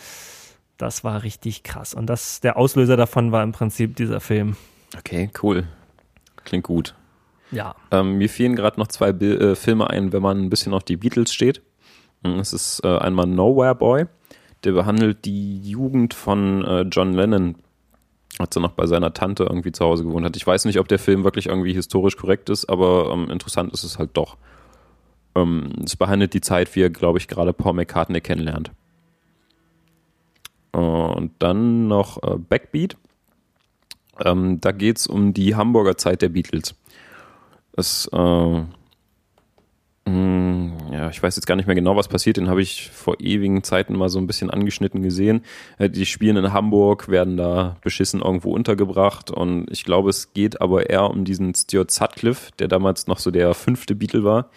Das war richtig krass. Und das, der Auslöser davon war im Prinzip dieser Film. Okay, cool. Klingt gut. Ja. Ähm, mir fielen gerade noch zwei Bi äh, Filme ein, wenn man ein bisschen auf die Beatles steht. Es ist äh, einmal Nowhere Boy. Der behandelt die Jugend von äh, John Lennon als er noch bei seiner Tante irgendwie zu Hause gewohnt hat. Ich weiß nicht, ob der Film wirklich irgendwie historisch korrekt ist, aber ähm, interessant ist es halt doch. Ähm, es behandelt die Zeit, wie er, glaube ich, gerade Paul McCartney kennenlernt. Und dann noch äh, Backbeat. Ähm, da geht es um die Hamburger Zeit der Beatles. Es äh, ja, ich weiß jetzt gar nicht mehr genau, was passiert. Den habe ich vor ewigen Zeiten mal so ein bisschen angeschnitten gesehen. Äh, die spielen in Hamburg, werden da beschissen irgendwo untergebracht und ich glaube, es geht aber eher um diesen Stuart Sutcliffe, der damals noch so der fünfte Beatle war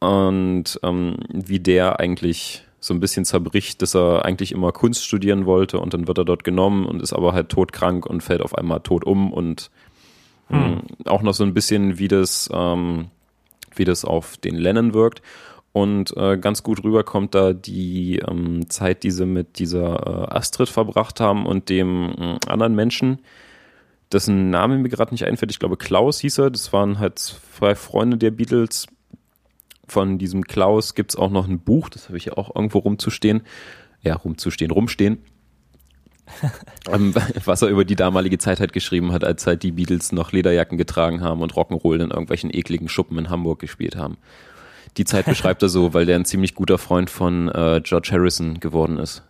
und ähm, wie der eigentlich so ein bisschen zerbricht, dass er eigentlich immer Kunst studieren wollte und dann wird er dort genommen und ist aber halt todkrank und fällt auf einmal tot um und hm. hm auch noch so ein bisschen wie das ähm, wie das auf den Lennon wirkt. Und äh, ganz gut rüberkommt da die ähm, Zeit, die sie mit dieser äh, Astrid verbracht haben und dem äh, anderen Menschen, dessen Name mir gerade nicht einfällt. Ich glaube, Klaus hieß er. Das waren halt zwei Freunde der Beatles. Von diesem Klaus gibt es auch noch ein Buch, das habe ich ja auch irgendwo rumzustehen. Ja, rumzustehen, rumstehen. [LAUGHS] ähm, was er über die damalige Zeit halt geschrieben hat, als halt die Beatles noch Lederjacken getragen haben und Rock'n'Roll in irgendwelchen ekligen Schuppen in Hamburg gespielt haben. Die Zeit [LAUGHS] beschreibt er so, weil der ein ziemlich guter Freund von äh, George Harrison geworden ist.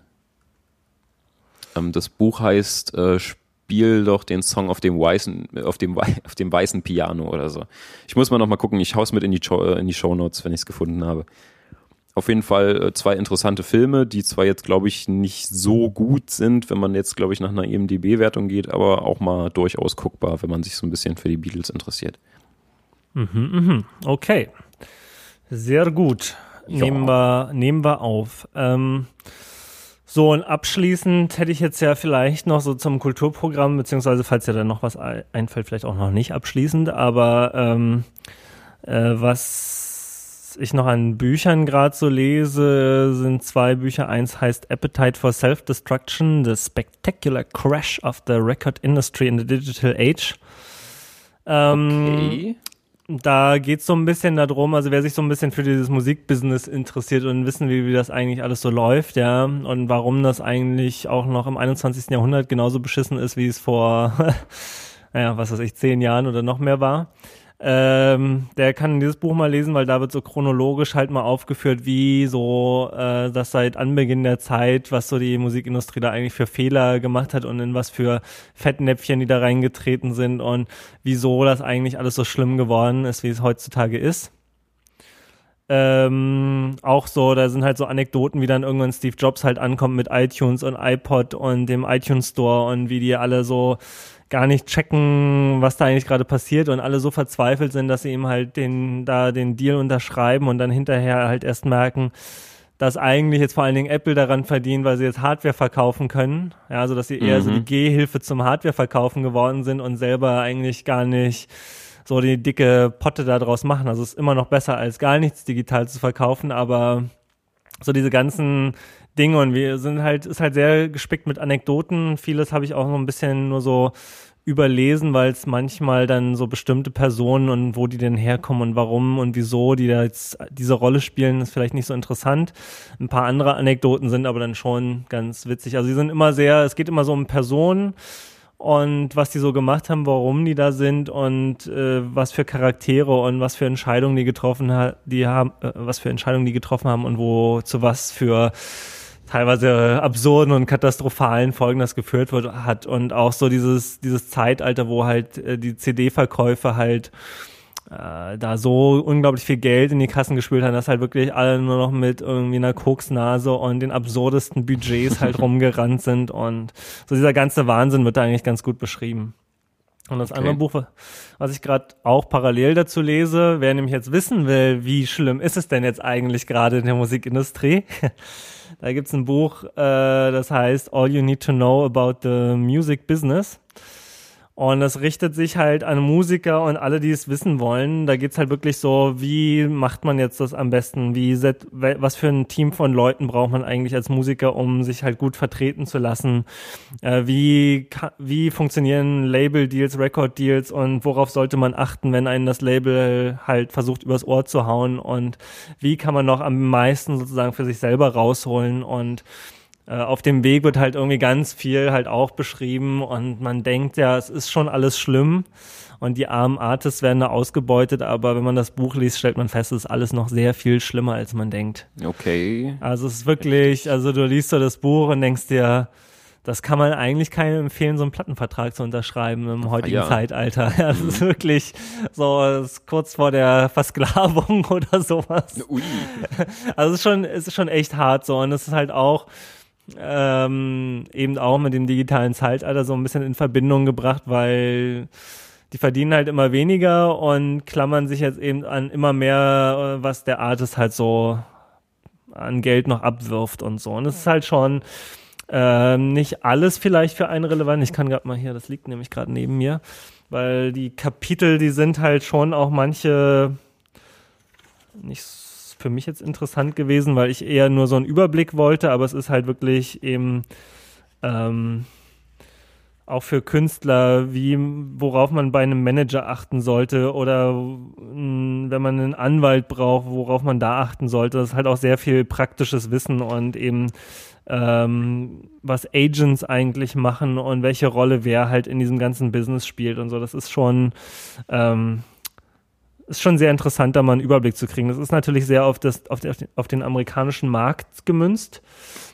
Ähm, das Buch heißt äh, Spiel doch den Song auf dem weißen, auf dem, auf dem weißen Piano oder so. Ich muss mal noch mal gucken, ich hau's mit in die, äh, in die Show Notes, wenn ich es gefunden habe auf jeden Fall äh, zwei interessante Filme, die zwar jetzt, glaube ich, nicht so gut sind, wenn man jetzt, glaube ich, nach einer IMDB-Wertung geht, aber auch mal durchaus guckbar, wenn man sich so ein bisschen für die Beatles interessiert. Mhm, mhm. Okay. Sehr gut. Ja. Nehmen, wir, nehmen wir auf. Ähm, so, und abschließend hätte ich jetzt ja vielleicht noch so zum Kulturprogramm, beziehungsweise falls dir da noch was einfällt, vielleicht auch noch nicht abschließend, aber ähm, äh, was ich noch an Büchern gerade so lese, sind zwei Bücher. Eins heißt Appetite for Self-Destruction, The Spectacular Crash of the Record Industry in the Digital Age. Ähm, okay. Da geht es so ein bisschen darum, also wer sich so ein bisschen für dieses Musikbusiness interessiert und wissen will, wie das eigentlich alles so läuft, ja, und warum das eigentlich auch noch im 21. Jahrhundert genauso beschissen ist, wie es vor, [LAUGHS] naja, was weiß ich, zehn Jahren oder noch mehr war ähm, der kann dieses Buch mal lesen, weil da wird so chronologisch halt mal aufgeführt, wie so äh, das seit Anbeginn der Zeit, was so die Musikindustrie da eigentlich für Fehler gemacht hat und in was für Fettnäpfchen die da reingetreten sind und wieso das eigentlich alles so schlimm geworden ist, wie es heutzutage ist. Ähm, auch so, da sind halt so Anekdoten, wie dann irgendwann Steve Jobs halt ankommt mit iTunes und iPod und dem iTunes Store und wie die alle so gar nicht checken, was da eigentlich gerade passiert und alle so verzweifelt sind, dass sie ihm halt den, da den Deal unterschreiben und dann hinterher halt erst merken, dass eigentlich jetzt vor allen Dingen Apple daran verdient, weil sie jetzt Hardware verkaufen können. Ja, also dass sie eher mhm. so die Gehhilfe zum Hardware verkaufen geworden sind und selber eigentlich gar nicht so die dicke Potte da draus machen. Also es ist immer noch besser als gar nichts digital zu verkaufen, aber so diese ganzen Dinge und wir sind halt, ist halt sehr gespickt mit Anekdoten. Vieles habe ich auch noch ein bisschen nur so überlesen, weil es manchmal dann so bestimmte Personen und wo die denn herkommen und warum und wieso die da jetzt diese Rolle spielen, ist vielleicht nicht so interessant. Ein paar andere Anekdoten sind aber dann schon ganz witzig. Also sie sind immer sehr, es geht immer so um Personen und was die so gemacht haben, warum die da sind und äh, was für Charaktere und was für Entscheidungen die getroffen hat, die haben, äh, was für Entscheidungen die getroffen haben und wo zu was für teilweise absurden und katastrophalen Folgen das geführt wird, hat und auch so dieses dieses Zeitalter, wo halt äh, die CD-Verkäufe halt äh, da so unglaublich viel Geld in die Kassen gespült haben, dass halt wirklich alle nur noch mit irgendwie einer Koksnase und den absurdesten Budgets halt [LAUGHS] rumgerannt sind und so dieser ganze Wahnsinn wird da eigentlich ganz gut beschrieben. Und das okay. andere Buch, was ich gerade auch parallel dazu lese, wer nämlich jetzt wissen will, wie schlimm ist es denn jetzt eigentlich gerade in der Musikindustrie, [LAUGHS] Da gibt's ein Buch, äh, das heißt All You Need to Know About the Music Business. Und das richtet sich halt an Musiker und alle, die es wissen wollen. Da geht's halt wirklich so, wie macht man jetzt das am besten? Wie set, was für ein Team von Leuten braucht man eigentlich als Musiker, um sich halt gut vertreten zu lassen? Äh, wie, wie funktionieren Label-Deals, Record-Deals und worauf sollte man achten, wenn einen das Label halt versucht, übers Ohr zu hauen? Und wie kann man noch am meisten sozusagen für sich selber rausholen? Und auf dem Weg wird halt irgendwie ganz viel halt auch beschrieben und man denkt ja, es ist schon alles schlimm und die armen Artists werden da ausgebeutet, aber wenn man das Buch liest, stellt man fest, es ist alles noch sehr viel schlimmer, als man denkt. Okay. Also es ist wirklich, also du liest so das Buch und denkst dir, das kann man eigentlich keinem empfehlen, so einen Plattenvertrag zu unterschreiben im heutigen ja. Zeitalter. [LAUGHS] Das ist mhm. wirklich so ist kurz vor der Versklavung [LAUGHS] oder sowas. Ui. Also es ist schon, es ist schon echt hart so und es ist halt auch, ähm, eben auch mit dem digitalen Zeitalter so ein bisschen in Verbindung gebracht, weil die verdienen halt immer weniger und klammern sich jetzt eben an immer mehr, äh, was der Artist halt so an Geld noch abwirft und so. Und es ist halt schon ähm, nicht alles vielleicht für einen relevant. Ich kann gerade mal hier, das liegt nämlich gerade neben mir, weil die Kapitel, die sind halt schon auch manche nicht so für mich jetzt interessant gewesen, weil ich eher nur so einen Überblick wollte, aber es ist halt wirklich eben ähm, auch für Künstler, wie worauf man bei einem Manager achten sollte oder mh, mm, wenn man einen Anwalt braucht, worauf man da achten sollte. Das ist halt auch sehr viel praktisches Wissen und eben ähm, was Agents eigentlich machen und welche Rolle wer halt in diesem ganzen Business spielt und so. Das ist schon ähm, ist schon sehr interessant, da mal einen Überblick zu kriegen. Das ist natürlich sehr auf, das, auf, den, auf den amerikanischen Markt gemünzt.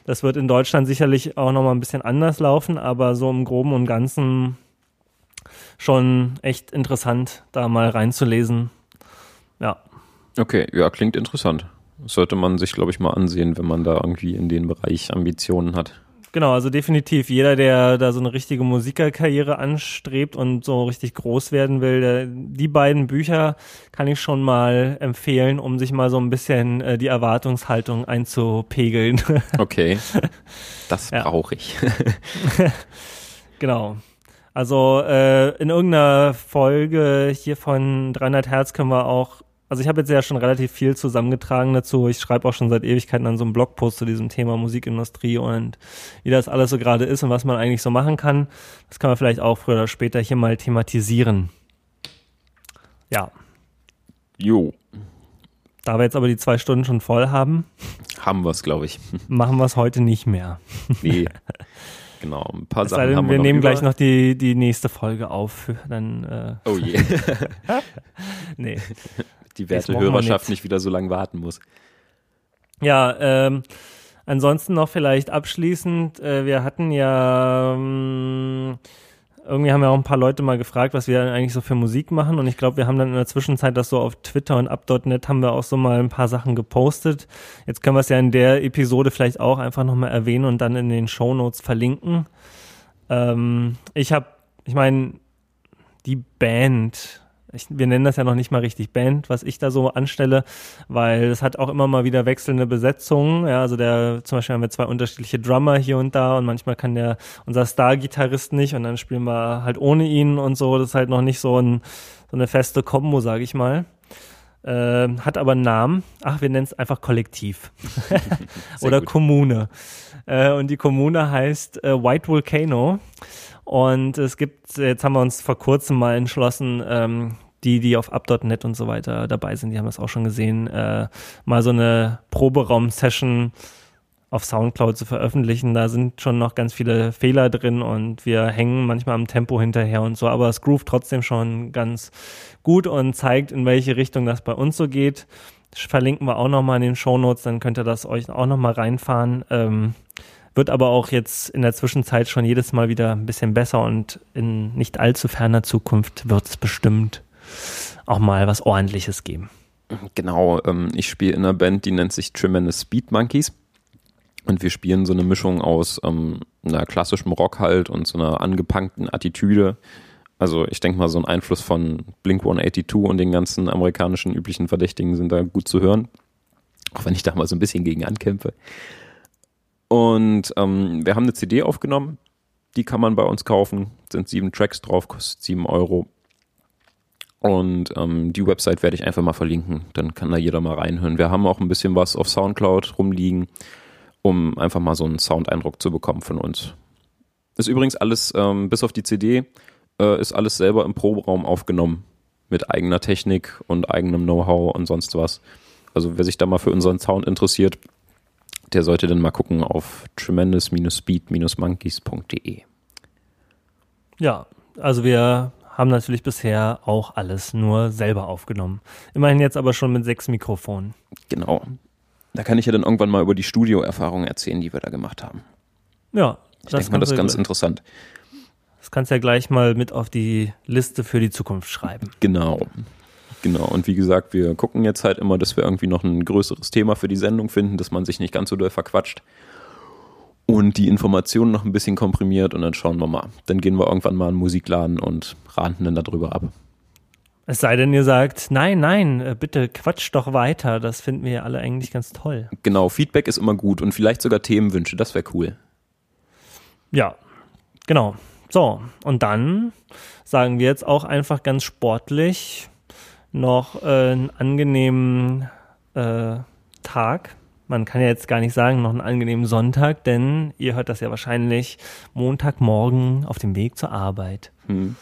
Das wird in Deutschland sicherlich auch nochmal ein bisschen anders laufen, aber so im Groben und Ganzen schon echt interessant, da mal reinzulesen. Ja. Okay, ja, klingt interessant. Das sollte man sich, glaube ich, mal ansehen, wenn man da irgendwie in den Bereich Ambitionen hat. Genau, also definitiv jeder, der da so eine richtige Musikerkarriere anstrebt und so richtig groß werden will, der, die beiden Bücher kann ich schon mal empfehlen, um sich mal so ein bisschen äh, die Erwartungshaltung einzupegeln. [LAUGHS] Okay, das brauche ich. [LAUGHS] genau. Also äh, in irgendeiner Folge hier von 300 Hertz können wir auch also ich habe jetzt ja schon relativ viel zusammengetragen dazu. Ich schreibe auch schon seit Ewigkeiten an so einem Blogpost zu diesem Thema Musikindustrie und wie das alles so gerade ist und was man eigentlich so machen kann. Das kann man vielleicht auch früher oder später hier mal thematisieren. Ja. Jo. Da wir jetzt aber die zwei Stunden schon voll haben. Haben wir es, glaube ich. [LAUGHS] Machen wir es heute nicht mehr. Nee. Genau, ein paar Sachen denn, haben wir, wir nehmen über. gleich noch die, die nächste Folge auf. Dann, äh oh je. [LAUGHS] nee die werte Hörerschaft nicht wieder so lange warten muss. Ja, ähm, ansonsten noch vielleicht abschließend, äh, wir hatten ja ähm, irgendwie haben ja auch ein paar Leute mal gefragt, was wir eigentlich so für Musik machen und ich glaube, wir haben dann in der Zwischenzeit das so auf Twitter und up.net haben wir auch so mal ein paar Sachen gepostet. Jetzt können wir es ja in der Episode vielleicht auch einfach nochmal erwähnen und dann in den Show Notes verlinken. Ähm, ich habe, ich meine, die Band ich, wir nennen das ja noch nicht mal richtig Band, was ich da so anstelle, weil es hat auch immer mal wieder wechselnde Besetzungen. Ja, also der, zum Beispiel haben wir zwei unterschiedliche Drummer hier und da und manchmal kann der, unser Star-Gitarrist nicht und dann spielen wir halt ohne ihn und so. Das ist halt noch nicht so, ein, so eine feste Kombo, sage ich mal. Äh, hat aber einen Namen. Ach, wir nennen es einfach Kollektiv. [LAUGHS] Oder gut. Kommune. Äh, und die Kommune heißt äh, White Volcano. Und es gibt, jetzt haben wir uns vor kurzem mal entschlossen, ähm, die, die auf up.net und so weiter dabei sind, die haben das auch schon gesehen, äh, mal so eine Proberaum-Session auf Soundcloud zu veröffentlichen. Da sind schon noch ganz viele Fehler drin und wir hängen manchmal am Tempo hinterher und so, aber es groovt trotzdem schon ganz gut und zeigt, in welche Richtung das bei uns so geht. Das verlinken wir auch nochmal in den Show Notes, dann könnt ihr das euch auch nochmal reinfahren. Ähm, wird aber auch jetzt in der Zwischenzeit schon jedes Mal wieder ein bisschen besser und in nicht allzu ferner Zukunft wird es bestimmt auch mal was ordentliches geben. Genau, ähm, ich spiele in einer Band, die nennt sich Tremendous Speed Monkeys. Und wir spielen so eine Mischung aus ähm, einer klassischen Rock halt und so einer angepunkten Attitüde. Also ich denke mal, so ein Einfluss von Blink 182 und den ganzen amerikanischen üblichen Verdächtigen sind da gut zu hören. Auch wenn ich da mal so ein bisschen gegen ankämpfe. Und ähm, wir haben eine CD aufgenommen, die kann man bei uns kaufen. Sind sieben Tracks drauf, kostet sieben Euro. Und ähm, die Website werde ich einfach mal verlinken, dann kann da jeder mal reinhören. Wir haben auch ein bisschen was auf Soundcloud rumliegen, um einfach mal so einen Soundeindruck zu bekommen von uns. Ist übrigens alles, ähm, bis auf die CD, äh, ist alles selber im Proberaum aufgenommen. Mit eigener Technik und eigenem Know-how und sonst was. Also wer sich da mal für unseren Sound interessiert, der sollte dann mal gucken auf tremendous-speed-monkeys.de. Ja, also wir haben natürlich bisher auch alles nur selber aufgenommen. Immerhin jetzt aber schon mit sechs Mikrofonen. Genau. Da kann ich ja dann irgendwann mal über die Studioerfahrungen erzählen, die wir da gemacht haben. Ja, ich denke mal, das ist ganz interessant. Das kannst du ja gleich mal mit auf die Liste für die Zukunft schreiben. Genau. Genau, und wie gesagt, wir gucken jetzt halt immer, dass wir irgendwie noch ein größeres Thema für die Sendung finden, dass man sich nicht ganz so doll verquatscht und die Informationen noch ein bisschen komprimiert und dann schauen wir mal. Dann gehen wir irgendwann mal in den Musikladen und ranten dann darüber ab. Es sei denn, ihr sagt, nein, nein, äh, bitte quatscht doch weiter. Das finden wir alle eigentlich ganz toll. Genau, Feedback ist immer gut und vielleicht sogar Themenwünsche, das wäre cool. Ja, genau. So, und dann sagen wir jetzt auch einfach ganz sportlich, noch äh, einen angenehmen äh, Tag. Man kann ja jetzt gar nicht sagen, noch einen angenehmen Sonntag, denn ihr hört das ja wahrscheinlich Montagmorgen auf dem Weg zur Arbeit. Hm.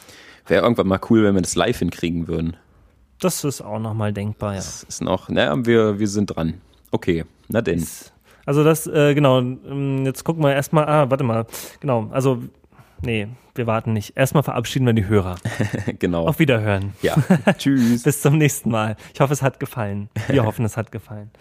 Wäre irgendwann mal cool, wenn wir das live hinkriegen würden. Das ist auch nochmal denkbar, ja. Das ist noch, naja, wir, wir sind dran. Okay, na denn. Also das, äh, genau, ähm, jetzt gucken wir erstmal, ah, warte mal, genau, also nee, wir warten nicht. Erstmal verabschieden wir die Hörer. [LAUGHS] genau. Auf Wiederhören. Ja. [LAUGHS] Tschüss. Bis zum nächsten Mal. Ich hoffe, es hat gefallen. Wir hoffen, es hat gefallen.